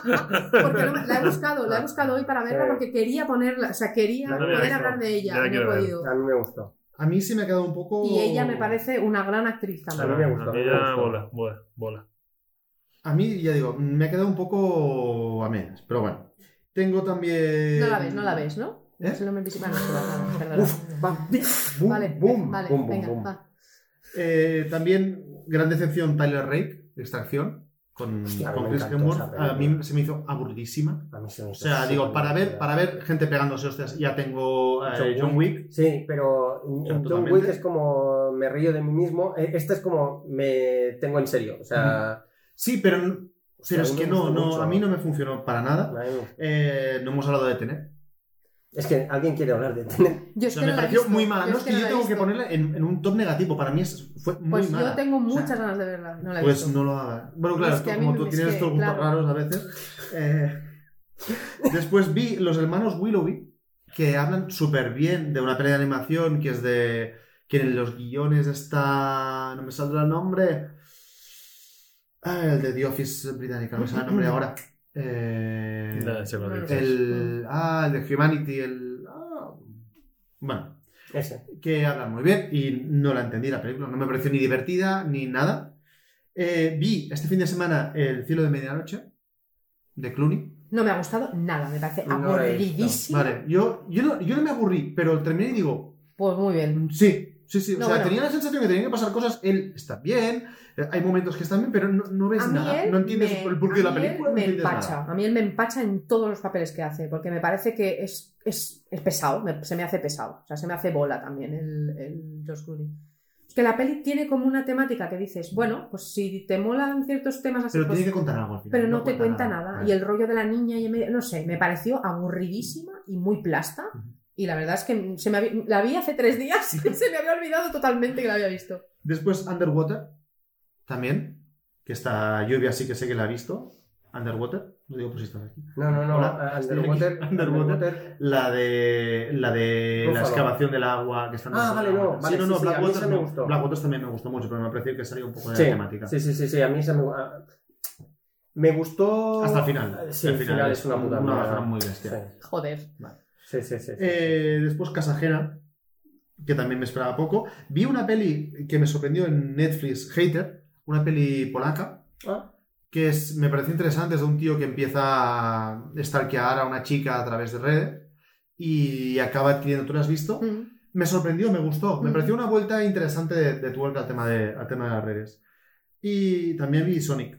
Porque no la he buscado, la he buscado hoy para verla porque quería ponerla, o sea, quería poder visto. hablar de ella, no he podido. A mí me gustó. A mí sí me ha quedado un poco... Y ella me parece una gran actriz A mí también. me gustó, A mí a mí me ya gustó. bola, bola, bola. A mí, ya digo, me ha quedado un poco a medias, pero bueno. Tengo también... No la ves, no la ves, ¿no? ¿Eh? Es el hombre invisible. No, espera, no, perdona. Uf, va, boom, Vale, boom, vale, boom, venga, boom. va. Eh, también, gran decepción, Tyler Rake, Extracción, con, Hostia, con Chris Hemsworth. A mí se me hizo aburridísima. A mí se me O sea, digo, para ver, para ver gente pegándose hostias, ya tengo eh, John Wick. Sí, pero John totalmente. Wick es como me río de mí mismo. Eh, Esta es como me tengo en serio. O sea, Sí, pero, pero Hostia, es a mí que no, no, mucho. a mí no me funcionó para nada. Eh, no hemos hablado de Tener. Es que alguien quiere hablar de Tenet. Yo O es sea, que me no pareció visto. muy mala. No, es que no yo tengo que ponerla en, en un top negativo. Para mí es, fue muy Pues mala. yo tengo O sea, muchas ganas de verla. No la he Pues visto. no lo hagas. Bueno, claro, Es que como tú es tienes que, estos gustos claro. raros a veces. eh, Después vi Los Hermanos Willoughby, que hablan súper bien de una pelea de animación que es de. que en los guiones está. no me saldrá el nombre. Ah, el de The Office británica, no me sale el nombre ahora. Eh, el. Ah, el de Humanity, el. ah, bueno, Ese. que hablan muy bien y no la entendí la película, no me pareció ni divertida ni nada. Eh, vi este fin de semana El cielo de medianoche de Clooney. No me ha gustado nada, me parece No aburridísima. Vale, yo, yo, no, yo no me aburrí, pero terminé y digo, Pues muy bien. mm, sí, sí, sí. O No, sea, bueno. tenía la sensación que tenían que pasar cosas, él está bien, eh, hay momentos que están bien, pero no, no ves nada, no entiendes me- el porqué de la película, no me entiendes empacha. nada. A mí él me empacha en todos los papeles que hace, porque me parece que es, es, es pesado, me- se me hace pesado. O sea, se me hace bola también el, el Josh Clooney. Es que la peli tiene como una temática que dices, bueno, pues si te molan ciertos temas así, Pero pues- tiene que contar algo al final. pero no, te cuenta nada. Vale. Y el rollo de la niña y medio, no sé, me pareció aburridísima y muy plasta. Ujú. Y la verdad es que se me había- la vi hace tres días y se me había olvidado totalmente que la había visto. Después Underwater, también, que esta lluvia sí que sé que la ha visto. Underwater, lo digo por si estás aquí. No, no, no. Hola, estoy Underwater. aquí. Underwater. La de la de la excavación del agua que están Ah, vale, no, Sí, vale, no, sí, no, sí, a mí Blackwater me no. gustó. Blackwater también me gustó mucho, pero me pareció que salía un poco de Sí, la temática. sí, sí, sí, sí, a mí se me, me gustó... Hasta el final. Sí, el final es una puta una muy bestia. Sí, Joder. sí, sí. sí, sí. Eh, después Casajera, que también me esperaba poco. Vi una peli que me sorprendió en Netflix, Hater, una peli polaca, Ah, que es, me parece interesante, es de un tío que empieza a stalkear a una chica a través de redes y acaba adquiriendo, ¿tú lo has visto? Mm. Me sorprendió, me gustó, me Mm. pareció una vuelta interesante de, de tuerca al tema de, al tema de las redes. Y también vi Sonic.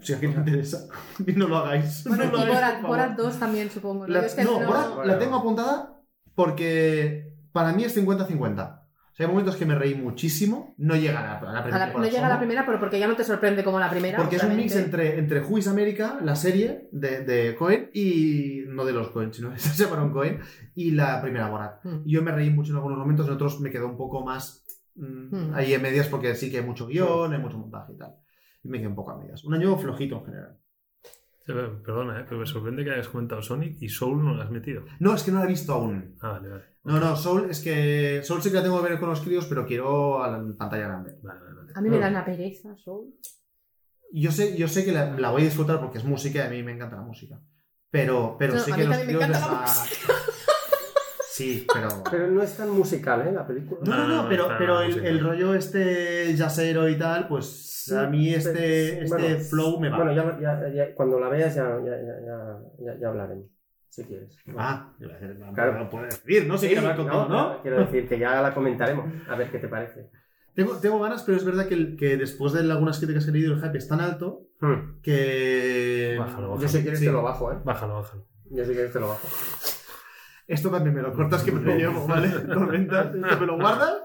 Si a alguien le interesa, y no lo hagáis. Bueno, no lo y hagáis, Borat, por favor. Borat 2 también, supongo. ¿no? La, Yo es que no, no- Borat la tengo apuntada porque para mí es 50-50. O sea, hay momentos que me reí muchísimo. No llega a la, a la a primera. la- no llega a la primera, pero porque ya no te sorprende como la primera. Porque es un mix entre, entre Who is America, la serie de, de Cohen, y no de los Cohen, sino de Sacha Baron Cohen, y la primera Borat. Mm. Yo me reí mucho en algunos momentos, en otros me quedó un poco más mm, Mm. ahí en medias porque sí que hay mucho guion, hay mucho montaje y tal. Y me quedé un poco a medias. Un año flojito en general. Sí, Perdona, ¿eh? pero me sorprende que hayas comentado Sonic y Soul no lo has metido. No, es que no la he visto aún. Ah, vale, vale. No, no, Soul es que. Soul sí que la tengo que ver con los críos, pero quiero a la pantalla grande. Vale, vale, vale. A mí me da una pereza, Soul. Yo sé, yo sé que la, la voy a disfrutar porque es música y a mí me encanta la música. Pero, pero No, sé a que mí los también me críos les encanta la Sí, pero. Pero no es tan musical, ¿eh? La película. No, no, no, No, pero, pero el, rollo este jazzero y tal, pues Sí, a mí este, pero- este bueno, flow me va. Bueno, ya, ya- ya- cuando la veas ya, ya, ya, ya, ya- ya hablaremos, si quieres. Ah, Claro. no lo puedo decir, ¿no? sé Sí, hablar con no, todo, ¿no? no, Quiero decir que ya la comentaremos, a ver qué te parece. Tengo, tengo ganas, pero es verdad que, el- que después de algunas críticas que he leído, el hype es tan alto Hmm. que. Bájalo, bájalo. Yo si quieres Sí. te lo bajo, ¿eh? Bájalo, bájalo. Yo si quieres te lo bajo. Esto también me lo cortas que me lo llevo, ¿vale? Tormenta, esto me lo guardas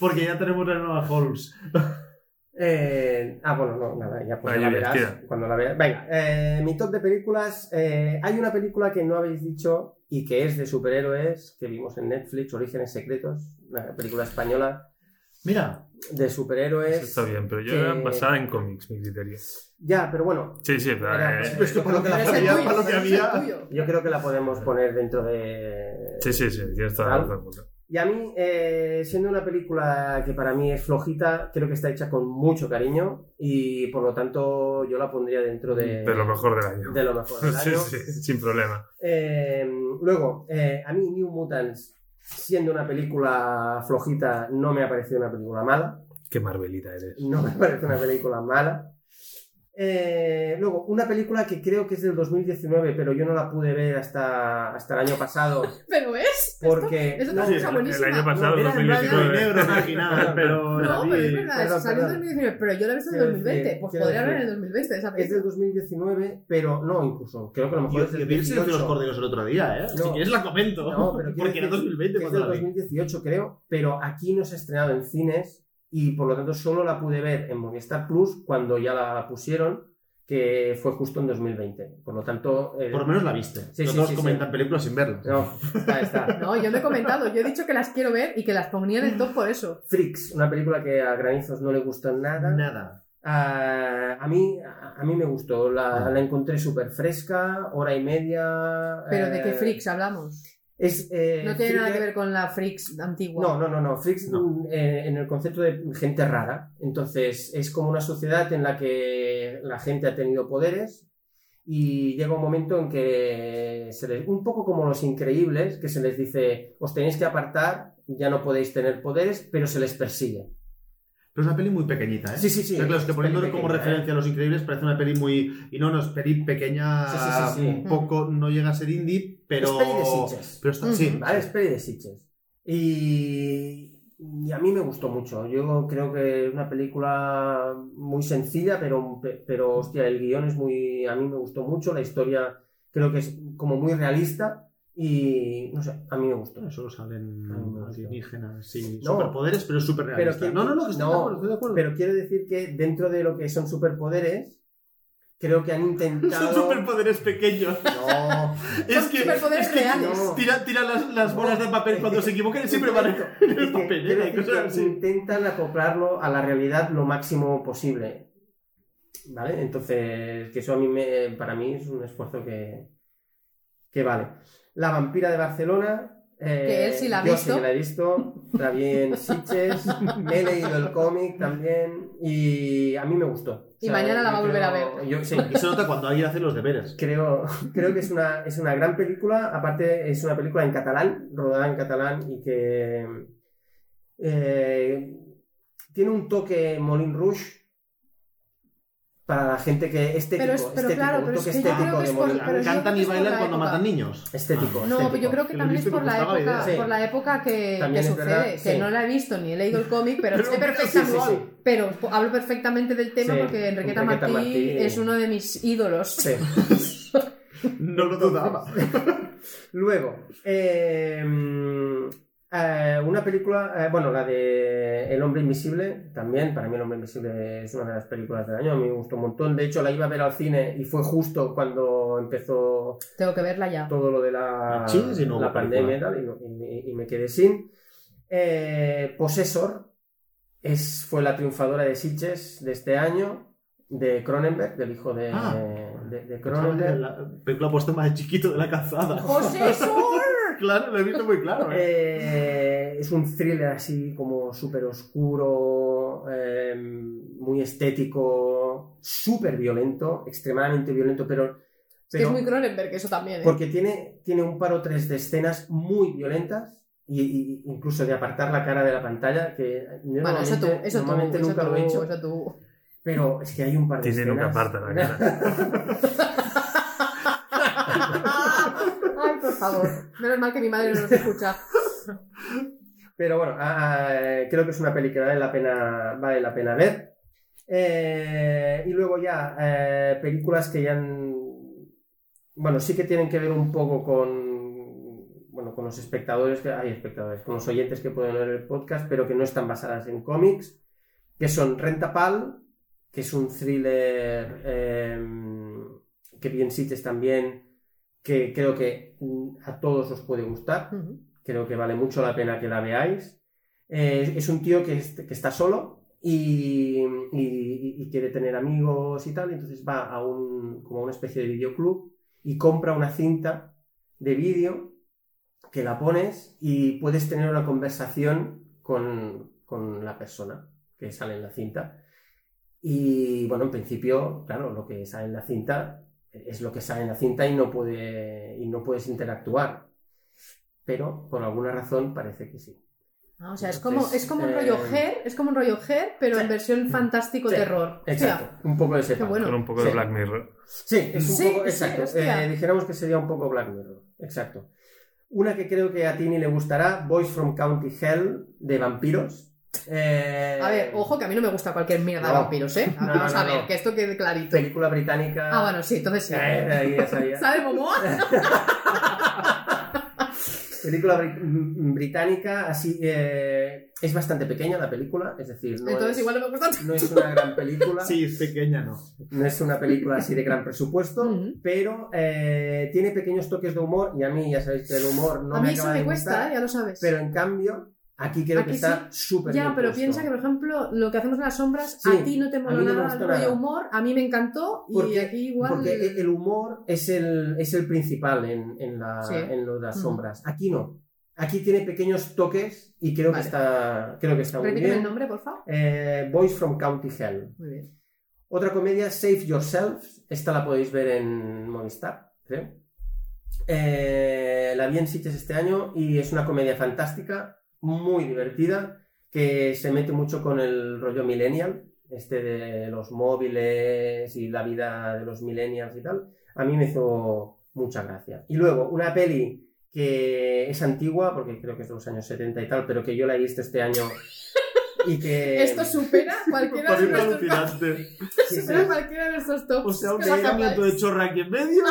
porque ya tenemos la nueva Halls. Eh, ah, bueno, no, nada, ya pues la verás cuando la veas. Venga, eh, mi top de películas. eh, hay una película que no habéis dicho y que es de superhéroes que vimos en Netflix, Orígenes Secretos, una película española Mira, de superhéroes. Eso está bien, pero yo que- era basada en cómics, mi criterio. Ya, pero bueno, Sí, sí, pero. Era- eh, es que para lo que la Pero es el había, tuyo, para lo que pero es el había. tuyo. yo creo que la podemos poner dentro de. sí, sí, sí, la razón. Y a mí, eh, siendo una película que para mí es flojita, creo que está hecha con mucho cariño y por lo tanto yo la pondría dentro de, De lo mejor del año. de lo mejor del Sí, año. sí, sin problema. Eh, luego, eh, a mí New Mutants, siendo una película flojita, no me ha parecido una película mala. Qué Marvelita eres. No me parece una película mala. Eh, luego, una película que creo que es del 2019, pero yo no la pude ver hasta, hasta el año pasado. Pero es. Porque. Esto no, es una Sí, cosa el buenísima. año pasado, y 2019. negro original, pero. No, pero es verdad, Perdón, salió en perdón. 2019, pero yo la he visto en Quiero 2020. decir, pues podría haber en el 2020 esa es del película. 2019, pero no, incluso. Creo que a lo mejor Yo, es del yo vi los 18. corderos el otro día, ¿eh? No. Si quieres la comento. No, pero porque era decir 2020 que es cuando del la vi. 2018 creo, pero aquí no se ha estrenado en cines y por lo tanto solo la pude ver en Movistar Plus cuando ya la pusieron, que fue justo en 2020. Por lo tanto... eh, Por lo menos la viste. Sí, no sí, todos sí, comentan películas sin verlas. No, ahí está. No, yo no he comentado, yo he dicho que las quiero ver y que las ponía en el top por eso. Freaks, una película que a Granizos no le gustó nada. Nada. Ah, a, mí, a, mí me gustó, la, la encontré súper fresca, hora y media. Pero ¿de qué eh, freaks hablamos? Es, eh, No tiene nada que ver con la freaks antigua. No, no, no, no. Freaks No. mm, eh, en el concepto de gente rara. Entonces, es como una sociedad en la que la gente ha tenido poderes y llega un momento en que se les, un poco como los increíbles, que se les dice, os tenéis que apartar, ya no podéis tener poderes, pero se les persigue. Pero es una peli muy pequeñita, ¿eh? Sí, sí, sí. O sea, claro, es que poniéndolo como pequeña, referencia a Los Increíbles parece una peli muy... Y no, no, es peli pequeña, Sí, sí, sí, sí. un poco... No llega a ser indie, pero... Es peli de Sitges. Pero está... Sí, ¿Vale? Es peli de Sitges. Y, y a mí me gustó mucho. Yo creo que es una película muy sencilla, pero, pero hostia, el guion es muy. A mí me gustó mucho. La historia creo que es como muy realista. Y no sé, a mí me gustó. Solo salen no, alienígenas, sí. No. Superpoderes, pero es súper Pero realista. quiero- No, no, no, que no, de acuerdo, estoy de acuerdo. Pero quiero decir que dentro de lo que son superpoderes, creo que han intentado. Son superpoderes pequeños. No, Es Son que, superpoderes es que reales. Tira, tira las, las bolas de papel cuando se equivocan siempre van en el Es que papel. quiero ¿eh? Cosas así. intentan acoplarlo a la realidad lo máximo posible. ¿Vale? Entonces, que eso a mí me, para mí es un esfuerzo que, que vale. La vampira de Barcelona. eh, Que él sí la ha yo visto. sí que la he visto. La vi en Sitges. me he leído el cómic también. Y a mí me gustó. Y mañana la va a volver a ver. Yo, sí, Y se nota cuando alguien hace los deberes. creo, creo que es una, es una gran película. Aparte, es una película en catalán, rodada en catalán y que eh, tiene un toque Molin Rouge para la gente que estético, Pero es- pero estético, claro, un pero es que estético de es por- pero Cantan y bailan la cuando época. matan niños. Estético, Ah. No, estético. yo creo que también es por la época. Sí. por la época que, sucede, que sí. no la he visto ni he leído el cómic, pero, Pero sé perfectamente, sí, sí, sí. pero hablo perfectamente del tema Sí, porque Enriqueta, Enriqueta Martí, Martí. es uno de mis ídolos. Sí. No lo dudaba. Luego, eh, eh, una película, eh, bueno, la de El hombre invisible, también, para mí El hombre invisible es una de las películas del año, a mí me gustó un montón, de hecho la iba a ver al cine y fue justo cuando empezó Tengo que verla ya. todo lo de la, Sí, sí, no, la pandemia y tal, y, y me- y me quedé sin. Eh, Possessor es, fue la triunfadora de Sitges de este año, de Cronenberg, del hijo de, Ah. de, de Cronenberg. La película puesta más chiquito de la calzada. ¡Posesor! Claro, lo he visto muy claro. ¿eh? Eh, es un thriller así como súper oscuro, eh, muy estético, súper violento, extremadamente violento, pero, Es que pero es muy Cronenberg, eso también. ¿eh? porque tiene, tiene un par o tres de escenas muy violentas. Y, y- incluso de apartar la cara de la pantalla, que Bueno, eso tú, normalmente, eso tú, normalmente eso nunca tú, lo he hecho, eso tú. pero es que hay un par de Tiene escenas. nunca aparta la Ay, por favor. Menos mal que mi madre no nos escucha. Pero bueno, ah, ah, creo que es una peli que vale la pena, vale la pena ver. Eh, y luego ya, eh, películas que ya han... Bueno, sí que tienen que ver un poco con, bueno, con los espectadores, que hay espectadores, con los oyentes que pueden ver el podcast, pero que no están basadas en cómics, que son Rentapal, que es un thriller eh, que bien cites también, que creo que mm, a todos os puede gustar. Creo que vale mucho la pena que la veáis. Eh, es un tío que, que está solo y, y- y quiere tener amigos y tal, entonces va a un, como a una especie de videoclub y compra una cinta de vídeo que la pones y puedes tener una conversación con, con la persona que sale en la cinta. Y bueno, en principio, claro, lo que sale en la cinta es lo que sale en la cinta y no, puede, y no puedes interactuar. Pero por alguna razón parece que sí. Ah, o sea, es Entonces, como, es como un eh, rollo Her, es como un rollo Her, pero sí. en versión fantástico Sí, terror. Exacto, un poco de ese bueno. Con un poco Sí. de Black Mirror. Sí, es un Sí, poco, exacto. Eh, dijéramos que sería un poco Black Mirror. Exacto. Una que creo que a Tini le gustará, Boys from County Hell, de vampiros. Eh, A ver, ojo que a mí no me gusta cualquier mierda de No. vampiros, ¿eh? Vamos no, a ver, no. que esto quede clarito. Película británica. Ah, bueno, sí, entonces sí. Eh. ¿Sabe Momoa? Película mm, británica, así. eh, es bastante pequeña la película, es decir, no, Entonces es, igual no me gusta. no es una gran película. Sí, es pequeña, no. No es una película así de gran presupuesto, pero eh, tiene pequeños toques de humor y a mí ya sabéis que el humor no a me mí eso acaba me de cuesta, gustar, ya lo sabes. pero en cambio aquí creo que está súper ya, bien pero puesto. piensa que, por ejemplo, lo que hacemos en las sombras, Sí, a ti no te mola no nada el rollo humor, a mí me encantó y porque, aquí igual... porque el humor es el, es el principal en, en, la, Sí. en lo de las Ujú. sombras. Aquí no. Aquí tiene pequeños toques y creo Vale. que está, creo que está muy bien. el nombre, por favor. Eh, Boys from County Hell. Muy bien. Otra comedia, Save Yourself. Esta la podéis ver en Movistar, creo. Eh, la vi en Sitges este año y es una comedia fantástica, muy divertida, que se mete mucho con el rollo millennial, este de los móviles y la vida de los millennials y tal. A mí me hizo mucha gracia. Y luego, una peli que es antigua, porque creo que es de los años 70 y tal, pero que yo la he visto este año y que... Esto supera cualquiera de nuestros supera cualquiera de nuestros tops. O sea, un sacamiento de chorra aquí en medio.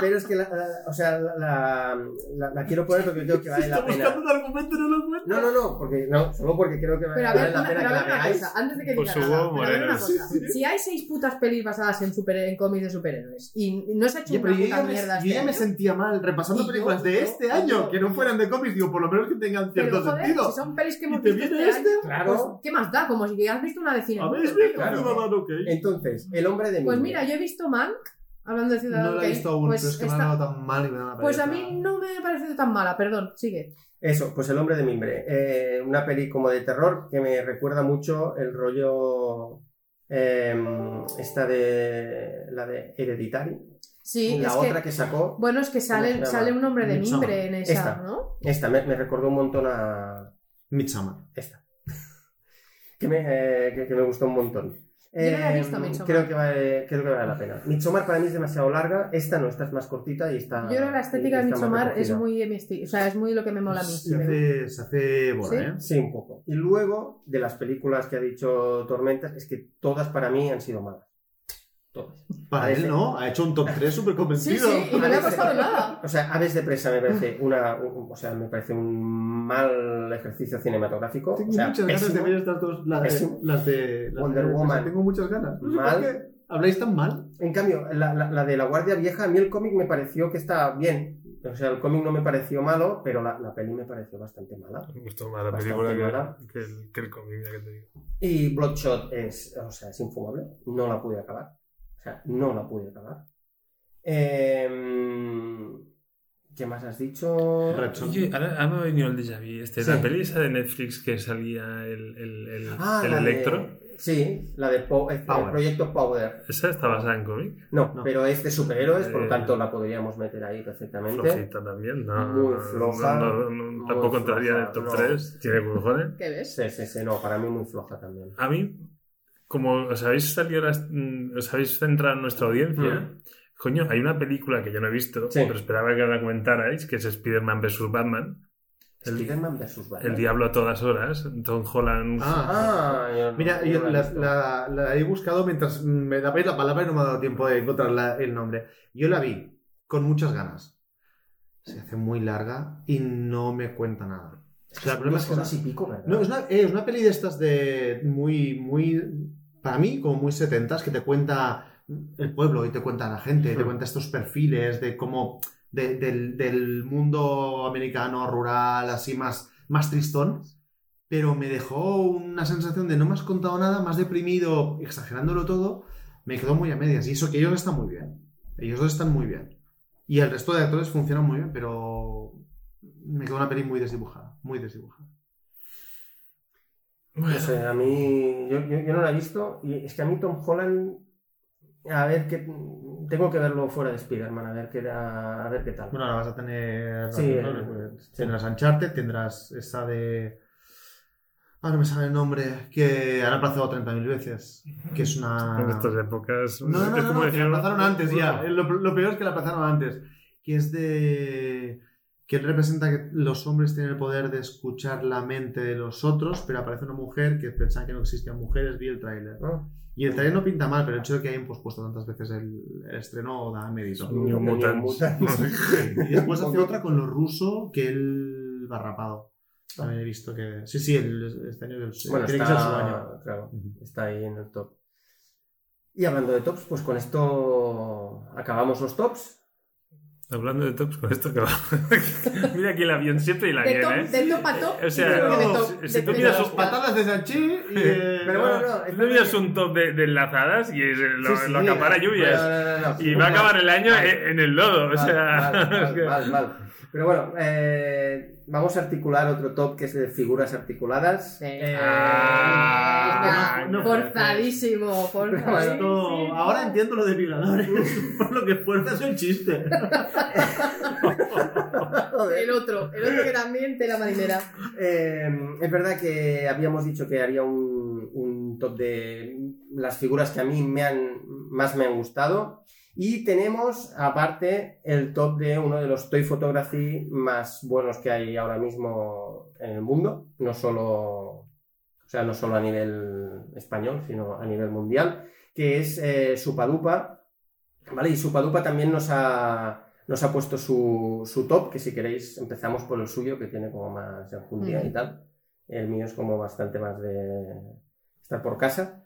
Pero es que, la, la- o sea, la, la- la- quiero poner porque creo que vale la pena. buscando un argumento y no lo encuentra. No, no, no, porque, no, solo porque creo que vale, ver, la pena pero a que ver la veáis. antes de que Por diga nada, pero ver una cosa. Si hay seis putas pelis basadas en, super, en cómics de superhéroes y no se ha hecho una puta me, mierda yo este ya me año, sentía mal repasando películas de este año que no fueran de cómics. Digo, por lo menos que tengan pero cierto joder, sentido. si son pelis que hemos ¿Y te visto este este? año, Claro. Pues, ¿qué más da? Como si has visto una de cine. ¿Habéis visto tío. Ciudadano Kane? Entonces, El hombre de Pues mira, yo he visto Mank, hablando de Ciudadano No la he Kane, visto aún, pues pero es que me está- ha dado tan mal y me da una Pues a pereza. mí no me ha parecido tan mala, perdón, sigue. Eso, pues El hombre de Mimbre. Eh, una peli como de terror que me recuerda mucho el rollo... eh, esta de... la de Hereditary. Sí, la es otra que, que... sacó... bueno, es que sale, sale un hombre de Midsommar. mimbre en esa, Esta. ¿no? Esta me, me recordó un montón a... Midsommar. Que, me, eh, que, que me gustó un montón. Yo no la he Eh, visto, Midsommar. creo, que vale, creo que vale la pena. Midsommar para mí es demasiado larga. Esta no, esta es más cortita y está. Yo creo que la estética de Midsommar es muy o sea, es muy lo que me mola a mí. Se hace, se hace bola, ¿Sí? ¿eh? Sí, un poco. Y luego, de las películas que ha dicho Tormentas, es que todas para mí han sido malas. Todas. Para él no, ha hecho un top 3 súper convencido. sí, y no le ha costado nada. O sea, Aves de presa me parece una, un- o sea, me parece un mal ejercicio cinematográfico. Tengo o sea, muchas ganas de ver estas dos, las de, Pésimo. las de las Wonder de- Woman. Tengo muchas ganas. No sé Mal. por qué. ¿Habláis tan mal? En cambio, la, la- la de la Guardia Vieja, a mí el cómic me pareció que está bien. O sea, el cómic no me pareció malo, pero la, la peli me pareció bastante mala. Me gustó más la película que, que el, que el cómic, ya que te digo. Y Bloodshot es, o sea, es infumable. No la pude acabar. O sea, no la pude acabar. Eh, ¿Qué más has dicho? Oye, ahora, ahora me ha venido el déjà vu. Este, Sí. La peli esa de Netflix que salía el, el, el, Ah, el de- Electro. Sí, la de Po- el Power. proyecto Power. ¿Esa está basada en cómic? No, No. pero es de superhéroes, por lo Eh, tanto la podríamos meter ahí perfectamente. Flojita también, ¿no? Muy floja, No, no, no, muy tampoco entraría en el top no. 3. Tiene cojones. ¿Qué ves? Sí, sí, sí, no, para mí muy floja también. A mí, como os habéis salido, las- mm, os habéis centrado en nuestra audiencia, Mm. coño, hay una película que yo no he visto, Sí. pero esperaba que la comentarais, que es Spider-Man vs. Batman. El, Spider-Man vs. Batman. el Diablo a todas horas, Tom Holland. Ah, Ah, yo no- Mira, yo no la he la, visto. la- la he buscado mientras me dabais la palabra y no me ha dado tiempo de encontrar la- el nombre. Yo la vi con muchas ganas. Se hace muy larga y no me cuenta nada. O sea, el problema es que horas y pico, ¿verdad? No, es una, eh, es una peli de estas de muy, muy, para mí, como muy setentas, que te cuenta el pueblo y te cuenta la gente, te cuenta estos perfiles de cómo, de- del, del mundo americano rural, así más, más tristón, pero me dejó una sensación de no me has contado nada, más deprimido, exagerándolo todo, me quedó muy a medias. Y eso que ellos están muy bien, ellos dos están muy bien. Y el resto de actores funcionan muy bien, pero me quedó una peli muy desdibujada, muy desdibujada. Bueno, No sé, a mí. Yo, yo- yo no la he visto. Y es que a mí Tom Holland. A ver qué. Tengo que verlo fuera de Spider-Man, a ver qué, da- a ver qué tal. Bueno, ahora vas a tener. Sí, ¿no? eh, sí. Tendrás Uncharted, tendrás esa de. Ah, no me sale el nombre. Que han aplazado 30.000 veces. Que es una. en estas épocas. No, no, no, es no, como no, que la aplazaron antes ya. Lo, lo peor es que la aplazaron antes. Que es de. Que él representa que los hombres tienen el poder de escuchar la mente de los otros, pero aparece una mujer que pensaba que no existían mujeres. Vi el tráiler. ¿no? Y el trailer no pinta mal, pero el hecho de que hayan pospuesto tantas veces el, el estreno da mérito. Y después hace otra con lo ruso que él va rapado. También he visto que. Sí, sí, el, este año el- Bueno, tiene está, que ser su año. claro, está ahí en el top. Y hablando de tops, pues con esto acabamos los tops. Hablando de tops, con esto que va. Mira aquí el avión siempre y la De bien, top, ¿eh? de top a top. O sea, de top- si- de tú miras sus. Patadas de Sanchi y. eh, Pero bueno, no, es No miras un top de, de enlazadas y es- lo, Sí, sí, lo acapara lluvias. no, no, no. Y va a acabar el año Vale. en, el lodo. O sea, mal, mal, mal. Pero bueno, eh, vamos a articular otro top que es de figuras articuladas. Sí. Eh, Ah, no, no, forzadísimo, forzadísimo. Esto- ahora entiendo lo de violadores. Por lo que fuerza es un chiste. El otro, el otro que también tela marinera. Eh, es verdad que habíamos dicho que haría un, un top de las figuras que a mí me han, más me han gustado. Y tenemos, aparte, el top de uno de los Toy Photography más buenos que hay ahora mismo en el mundo. No solo, o sea, no solo a nivel español, sino a nivel mundial. Que es eh, Supadupa. ¿Vale? Y Supadupa también nos ha, nos ha puesto su, su top, que si queréis empezamos por el suyo, que tiene como más enjundia y tal. El mío es como bastante más de estar por casa.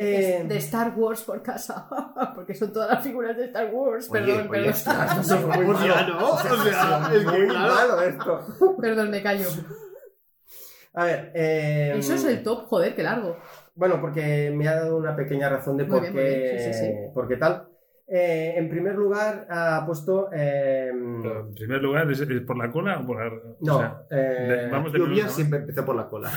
Eh, De Star Wars por casa. Porque son todas las figuras de Star Wars. oye, Perdón, oye, perdón. ostras, esto fue muy ya malo. no, o sea, es que muy claro. malo esto. Perdón, me callo. A ver, eh, Eso es el top, joder, qué largo. Bueno, porque me ha dado una pequeña razón de por bien, qué, sí, sí, sí. por qué tal. Eh, en primer lugar, ha puesto. eh, en primer lugar, ¿es, es por la cola o por la.? o no, sea, eh, vamos, de a siempre empecé por la cola.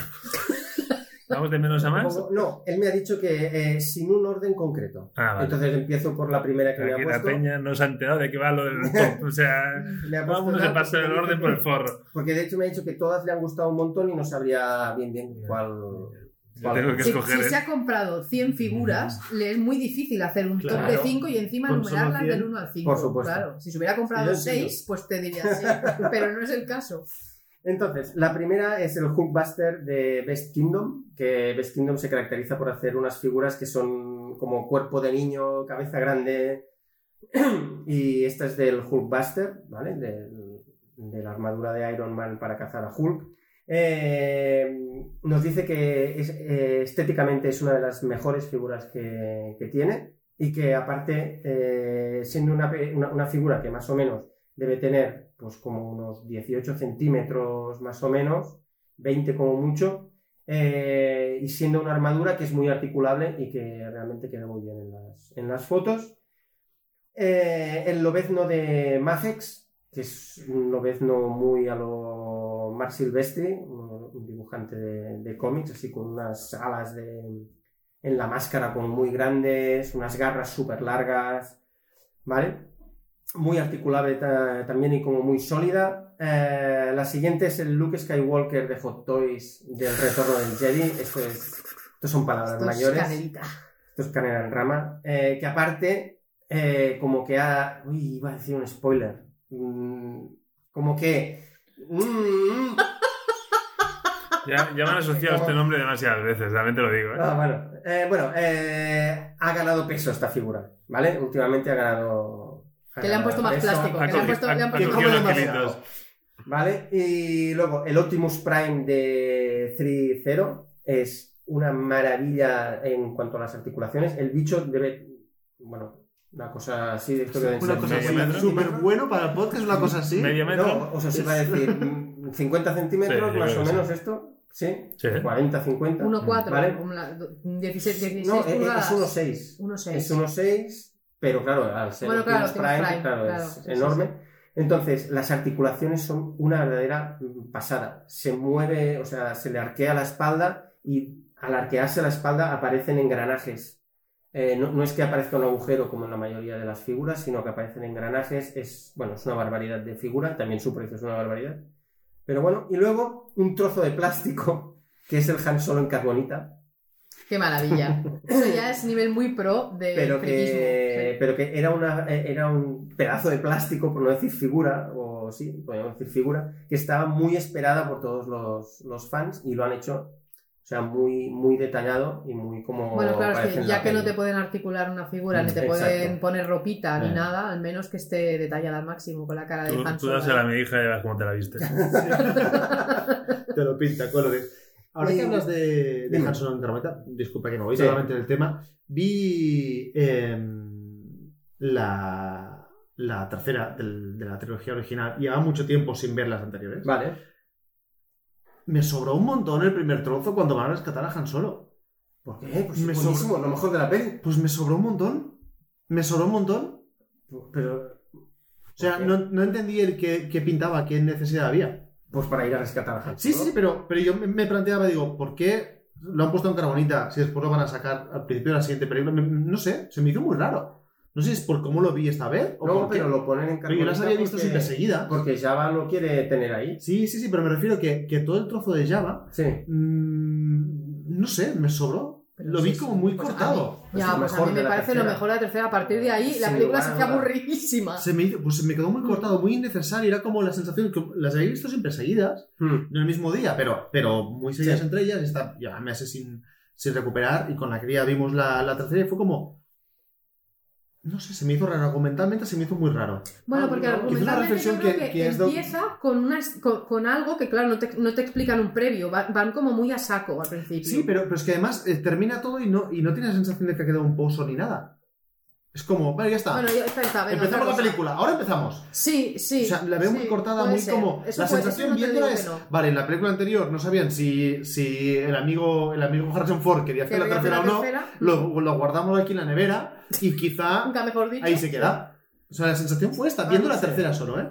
Vamos de menos a más. no, él me ha dicho que eh, sin un orden concreto. Ah, vale. Entonces empiezo por la primera que me Aquí ha la puesto. peña no se ha enterado de qué va lo del top. O sea, Me ha todo el me orden por que- el forro. Porque de hecho me ha dicho que todas le han gustado un montón y no sabría bien bien cuál, tengo que Si, escoger. si ¿eh? se ha comprado 100 figuras, le es muy difícil hacer un top Claro. de 5 y encima numerarlas 100. del 1 al 5. Por supuesto. Claro, si se hubiera comprado Sí, yo entiendo. 6, pues te diría sí, pero no es el caso. Entonces, la primera es el Hulkbuster de Best Kingdom, que Best Kingdom se caracteriza por hacer unas figuras que son como cuerpo de niño, cabeza grande, y esta es del Hulkbuster, ¿vale? De la armadura de Iron Man para cazar a Hulk. Eh, nos dice que eh, estéticamente es una de las mejores figuras que, tiene y que aparte, eh, siendo una- una figura que más o menos debe tener pues como unos 18 centímetros más o menos, 20 como mucho, eh, y siendo una armadura que es muy articulable y que realmente queda muy bien en las, en las fotos. Eh, el lobezno de Mafex, que es un lobezno muy a lo Mark Silvestri, un dibujante de, de cómics, así con unas alas de, en la máscara como muy grandes, unas garras súper largas, ¿vale? Muy articulable ta- también y como muy sólida. Eh, la siguiente es el Luke Skywalker de Hot Toys del Retorno del Jedi. Esto es, esto son palabras Esto es mayores. canelita. Esto es canela en rama. Eh, que aparte, eh, como que ha. Uy, iba a decir un spoiler. Mm, como que. mm, Ya, ya me han asociado este nombre demasiadas veces, también te lo digo. ¿eh? ah, bueno, Eh, bueno eh, ha ganado peso esta figura, ¿vale? Últimamente ha ganado. Que le han puesto más plástico. Que le han puesto- le han puesto- kilitos. ¿Vale? Y luego el Optimus Prime de 3.0 es una maravilla en cuanto a las articulaciones. El bicho debe. Bueno, una cosa así de esto que deben Una cosa así, súper bueno para el podcast, una cosa así. Medio metro. No, o sea, se va a decir mm, 50 centímetros Sí, más o menos sí. esto. Sí, Sí. 40, 50. 1,4, ¿Vale? como la- 16, 16 No, es, pulgadas. es 1,6. 1,6. Es 1,6, pero claro, al ser Bueno, claro, Prime, Prime, claro, claro, es sí, enorme. sí. Entonces, las articulaciones son una verdadera mm, pasada. Se mueve, o sea, se le arquea la espalda y al arquearse la espalda aparecen engranajes. Eh, no, no es que aparezca un agujero como en la mayoría de las figuras, sino que aparecen engranajes. Es, bueno, es una barbaridad de figura, también su precio es una barbaridad. Pero bueno, y luego un trozo de plástico, que es el Han Solo en carbonita, Qué maravilla. Eso ya es nivel muy pro de pero que, sí. pero que era, una, era un pedazo de plástico, por no decir figura, o sí, podríamos decir figura, que estaba muy esperada por todos los, los fans y lo han hecho, o sea, muy, muy detallado y muy como. Bueno, claro, es que ya que no te pueden articular una figura, ni te Exacto. pueden poner ropita, ni Eh. nada, al menos que esté detallada al máximo con la cara de Tú, dásela a mi hija y verás cómo te la viste. Te lo pinta, colores. Ahora que Y- hablas de, de Dime. Han Solo en Carbonita, disculpa que me voy Sí. totalmente del tema, vi em, la, la tercera del- de la trilogía original y llevaba mucho tiempo sin ver las anteriores. Vale. Me sobró un montón el primer trozo cuando van a rescatar a Han Solo. ¿Por qué? Pues Me buenísimo, lo mejor de la peli. Pues me sobró un montón. Me sobró un montón. Pero. O sea, no, no entendí el que, que pintaba, qué necesidad había. Pues para ir a rescatar a Han Sí, Solo. sí, pero, pero yo me, planteaba, digo, ¿por qué lo han puesto en carbonita si después lo van a sacar al principio de la siguiente película? Me- no sé, se me hizo muy raro. No sé si es por cómo lo vi esta vez o No, por qué. pero lo ponen en Pero yo las había visto porque- siempre seguidas. Porque Java lo quiere tener ahí. Sí, sí, sí, pero me refiero que, que todo el trozo de Java, Sí. mm, no sé, me sobró. Pero lo vi como muy Pues a cortado. Pues Ya, lo pues a mejor mí de me la parece lo tercera. mejor de la tercera. A partir de ahí, la película se a hace dudas. aburridísima. Se me, hizo- pues se me quedó muy cortado, muy innecesario. Era como la sensación que las había visto siempre seguidas, Hmm. no el mismo día, pero, pero muy seguidas Sí. entre ellas. Esta ya me hace sin, sin recuperar y con la cría vimos la, la tercera y fue como... No sé, se me hizo raro. Argumentalmente se me hizo muy raro. Bueno, Ah, porque no, argumentalmente yo creo que- que, de- empieza con, una, con, con algo que, claro, no te, no te explican un previo. Va- Van, como muy a saco al principio. Sí, pero, pero es que además eh, termina todo y no, y no tiene la sensación de que ha quedado un pozo ni nada. Es como, vale, ya está. Bueno, ya está, está, venga, Empezamos la película, ahora empezamos. Sí, sí. o sea, la veo muy sí, cortada, puede muy ser. como. Eso la puede- sensación no viéndola es. no. Vale, en la película anterior no sabían si, si el amigo el amigo Harrison Ford quería hacer la tercera o no. Lo, lo guardamos aquí en la nevera y quizá Nunca mejor dicho. ahí se queda. O sea, la sensación fue esta, Ah, viendo no la sé. tercera solo, ¿eh?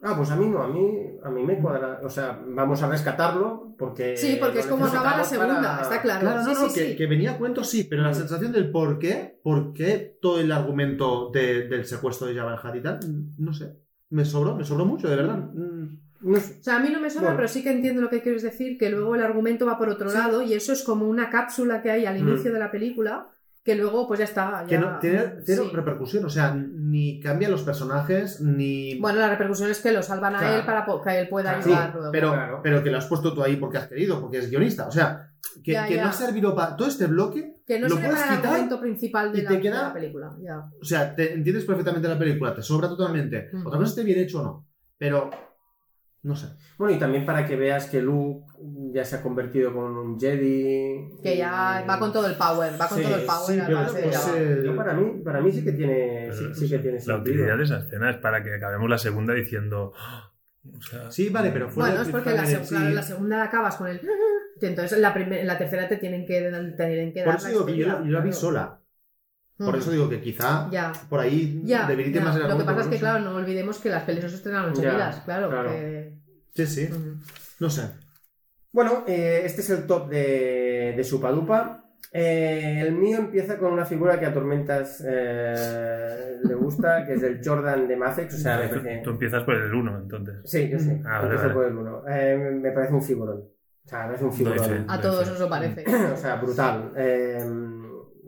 Ah, pues a mí no, a mí, a mí me cuadra. O sea, vamos a rescatarlo porque. Sí, porque es como acaba la segunda, para- está claro. Claro, no, sí, no, sí, que, sí. que venía a cuento sí, pero la Mm. sensación del por qué, por qué todo el argumento de- del secuestro de Hutt y tal, mm, no sé. Me sobró, me sobró mucho, de verdad. Mm. No sé. O sea, a mí no me sobra, Bueno. pero sí que entiendo lo que quieres decir, que luego el argumento va por otro lado y eso es como una cápsula que hay al Mm. inicio de la película que luego pues ya está. Que ya- no, tiene cero sí. repercusión, o sea, ni cambian los personajes, ni... Bueno, la repercusión es que lo salvan a Claro. él para que él pueda Sí, ayudar luego. pero, Claro. pero que lo has puesto tú ahí porque has querido, porque es guionista. O sea, que, Ya, que ya. no ha servido para todo este bloque. Que no lo sirve puedes para el quitar argumento principal de y la, te de la película. Ya. O sea, te entiendes perfectamente la película, te sobra totalmente. Mm. Otra cosa esté bien hecho o no. Pero, no sé. Bueno, y también para que veas que Luke ya se ha convertido con un Jedi. Que ya y- va con todo el power, va con Sí, todo el power sí, pues, eh, Yo para mí, para mí sí que tiene, sí, Pero, sí que tiene La sentido. utilidad de esa escena es para que acabemos la segunda diciendo. "Ah", O sea, Sí, vale, pero fuera Bueno, es porque la, cliffhanger seg- en sí- claro, la segunda la acabas con el... y entonces en la, primer- en la tercera te tienen que, te tienen que Por eso la digo que yo, yo la vi sola. Por Ujú. eso digo que quizá Ya. por ahí Ya, debilite ya. más el Lo que pasa es que, claro, no olvidemos que las pelis no se estrenaron seguidas, claro. claro. que- Sí, sí. No sé. Bueno, eh, este es el top de, de Supadupa. Eh, el mío empieza con una figura que a Tormentas eh, le gusta, que es el Jordan de Macex. O sea, me tú, parece... tú empiezas por el 1, entonces. Sí, yo sí. Ah, vale, empiezo vale. por el uno. Eh, me parece un figurón. O sea, me parece un figurón. A todos os lo parece. o sea, brutal. Eh,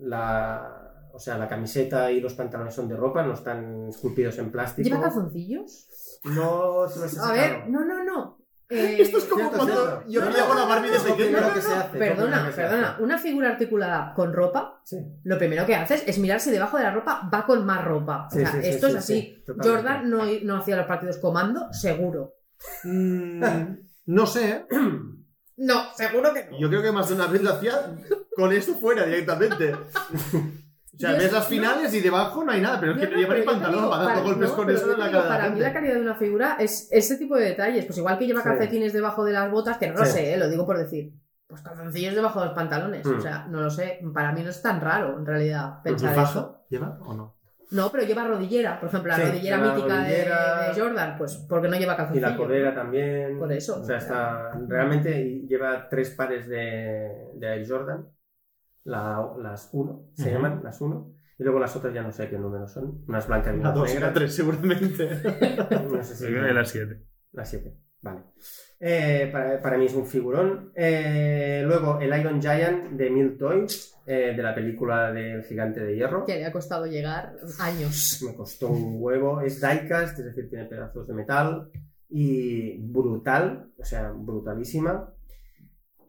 la, o sea, la camiseta y los pantalones son de ropa, no están esculpidos en plástico. ¿Lleva calzoncillos? No se los he A ver, no, no, no. Eh, Esto es como cierto, cuando cierto. yo No, no, con la Barbie no, de no, no, que se hace, todo Perdona, perdona. hace. Una figura articulada con ropa, Sí. lo primero que haces es mirar si debajo de la ropa va con más ropa. O Sí, sea, sí, esto sí, es así. Jordan no, no hacía los partidos comando, seguro. Mm, no sé. ¿eh? No, seguro que no. Yo creo que más de una vez lo hacía con esto fuera directamente. O sea, Yo ves es- las finales y debajo no hay nada, pero es que no, lleva ni pantalón, digo, va dando para- golpes no, con eso en la cara Para mí la calidad de una figura es ese tipo de detalles. Pues igual que lleva Sí. calcetines debajo de las botas, que no lo Sí. sé, eh, lo digo por decir. Pues calzoncillos debajo de los pantalones. Mm. O sea, no lo sé. Para mí no es tan raro, en realidad, pensar ¿Y faja? eso. ¿Lleva o no? No, pero lleva rodillera. Por ejemplo, la Sí, rodillera la mítica de- rodillera. De, Jordan, pues porque no lleva Y calzoncillos. la cordera también. Por eso. O sea, está. Realmente lleva tres pares de, de Air Jordan. La- las 1, se llaman, las 1. Y luego las otras ya no sé qué números son. Unas blancas y La unas 2 y la negras. 3 seguramente. No sé si. Yo creo que las 7. La 7, vale. Eh, para, para mí es un figurón. Eh, luego el Iron Giant de Mil Toys, eh, de la película del Gigante de Hierro. Que le ha costado llegar años. Me costó un huevo. Es diecast, es decir, tiene pedazos de metal. Y brutal, o sea, brutalísima.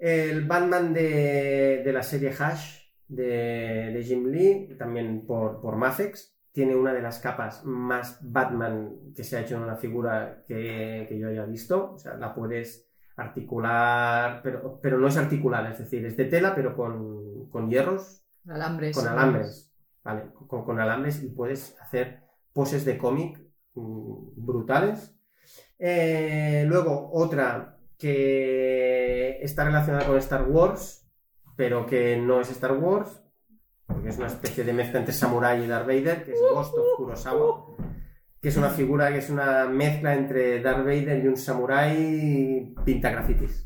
El Batman de, de la serie Hash de, de Jim Lee, también por, por Mafex. Tiene una de las capas más Batman que se ha hecho en una figura que, que yo haya visto. O sea, la puedes articular, pero, pero no es articular, es decir, es de tela, pero con, con hierros Alambres. con alambres, ¿vale? Con, con alambres y puedes hacer poses de cómic mm, brutales. Eh, luego, otra que está relacionada con Star Wars, pero que no es Star Wars, porque es una especie de mezcla entre Samurai y Darth Vader, que es Ghost of Kurosawa, que es una figura que es una mezcla entre Darth Vader y un samurái pinta grafitis.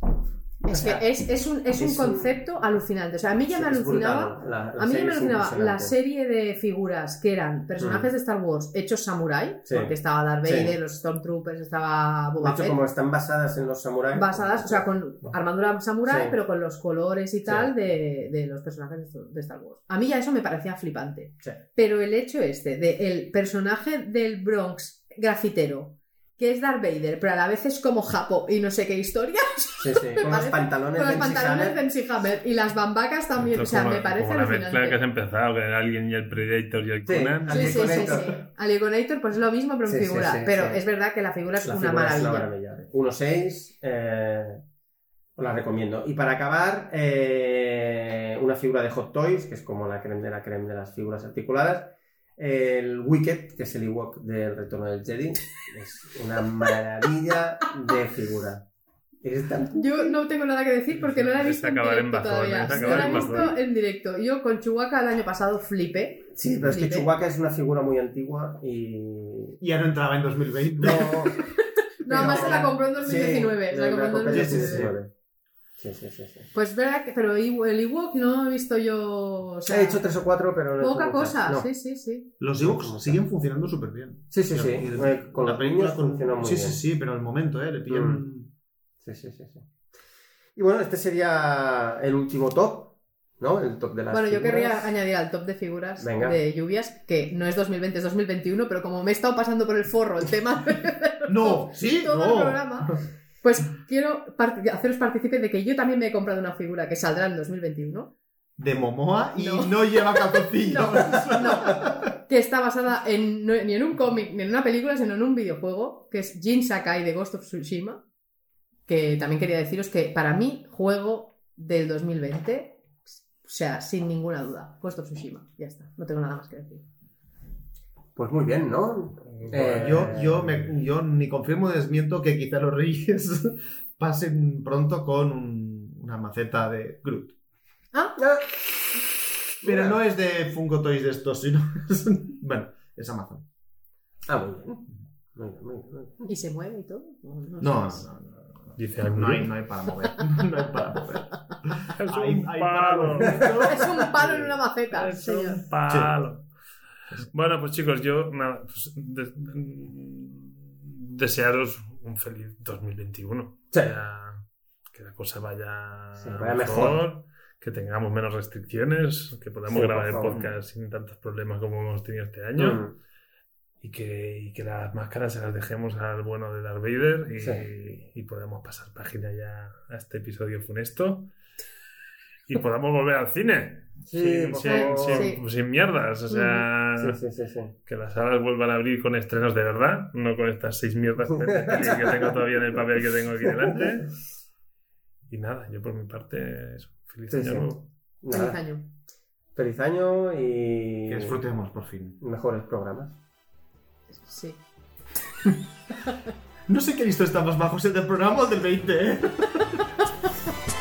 Es que es, es un, es un concepto alucinante. O sea, a mí ya me alucinaba. la- la A mí ya serie me alucinaba la serie de figuras que eran personajes Mm. de Star Wars hechos samurai, Sí. porque estaba Darth Sí. Vader, los Stormtroopers, estaba De Boba hecho, Fett, como están basadas en los samuráis. basadas, o sea, con armadura samurai, Sí. pero con los colores y tal de, de los personajes de- de Star Wars. A mí ya eso me parecía flipante. Pero el hecho este de el personaje del Bronx grafitero, que es Darth Vader, pero a la vez es como Japo y no sé qué historia, Sí, sí, con los pantalones con los pantalones de MC Hammer y las bambacas también, o sea, como, me parece como la mezcla que has empezado, con el Alien y el Predator y el Sí, Conan. Sí, sí, sí, sí. Alieconator, pues es lo mismo, pero en Sí, figura. sí, pero sí. es verdad que la figura es La una figura es maravilla. maravilla. 1.6, eh, os la recomiendo. Y para acabar, eh, una figura de Hot Toys, que es como la creme de la creme de las figuras articuladas. El Wicked, que es el Ewok del Retorno del Jedi. Es una maravilla de figura. Tan- Yo no tengo nada que decir porque no la he visto en directo bajón, todavía. No la he en visto bajón. en directo. Yo con Chewbacca el año pasado flipé. Sí, pero es que. Chewbacca es una figura muy antigua y... Ya no entraba en 2020. No, Nada más se la compró en 2019. Sí, se la compró en compré en 2019. 2019. Sí, sí, sí. sí. Pues verdad que, pero el Ewok no he visto yo. O sea, He hecho tres o cuatro, pero no he hecho poca cosa. No. Sí, sí, sí. Los Ewoks siguen funcionando súper bien. Sí, sí, sí. Y- Con la película con- funciona muy Sí, bien. sí, sí, pero el momento, ¿eh? Le pillan... Mm. Sí, sí, sí, sí. Y bueno, este sería el último top, ¿no? El top de las Bueno, yo querría añadir al top de figuras Venga. de lluvias, que no es 2020, es 2021, pero como me he estado pasando por el forro el tema No, sí, todo el no. programa, pues quiero part- haceros partícipe de que yo también me he comprado una figura que saldrá en 2021. De Momoa y No. no, lleva calzoncillos. No, no. Que está basada en, ni en un cómic ni en una película, sino en un videojuego, que es Jin Sakai de Ghost of Tsushima. Que también quería deciros que para mí, juego del 2020, o sea, sin ninguna duda, Ghost of Tsushima. Ya está, no tengo nada más que decir. Pues muy bien, ¿no? Eh, Yo, yo, me- yo ni confirmo ni desmiento que quizá los Reyes pasen pronto con un- una maceta de Groot. Ah, Ah, Pero no es de Funko Toys de estos, sino. es- bueno, es Amazon. Ah, muy bien. Muy bien, muy bien, muy bien. ¿Y se mueve y todo? No, no No, no, no, no. Dice No hay, no hay para mover. No hay para mover. Es Hay- un hay para palo. mover. Es un palo en una maceta, Es señor. un palo. Bueno, pues chicos, yo nada, pues, de- desearos un feliz 2021. Sí. Ya, que la cosa vaya, Sí, vaya mejor. que tengamos menos restricciones, que podamos Sí, grabar el podcast sin tantos problemas como hemos tenido este año. Mm. Y que, y que las máscaras se las dejemos al bueno de Darth Vader y, Sí. y podamos pasar página ya a este episodio funesto. Y podamos volver al cine. Sí, sin, por sin- favor. sin- Sí. sin mierdas. O sea, Sí, sí, sí, sí. que las salas vuelvan a abrir con estrenos de verdad, no con estas seis mierdas que tengo todavía en el papel que tengo aquí delante. Y nada, yo por mi parte, eso. Feliz Sí, año sí. nuevo. Feliz año. Feliz año y Que disfrutemos, por fin. mejores programas. Sí. No sé qué listo está más bajo, ¿es el del programa o el del 20, ¿eh?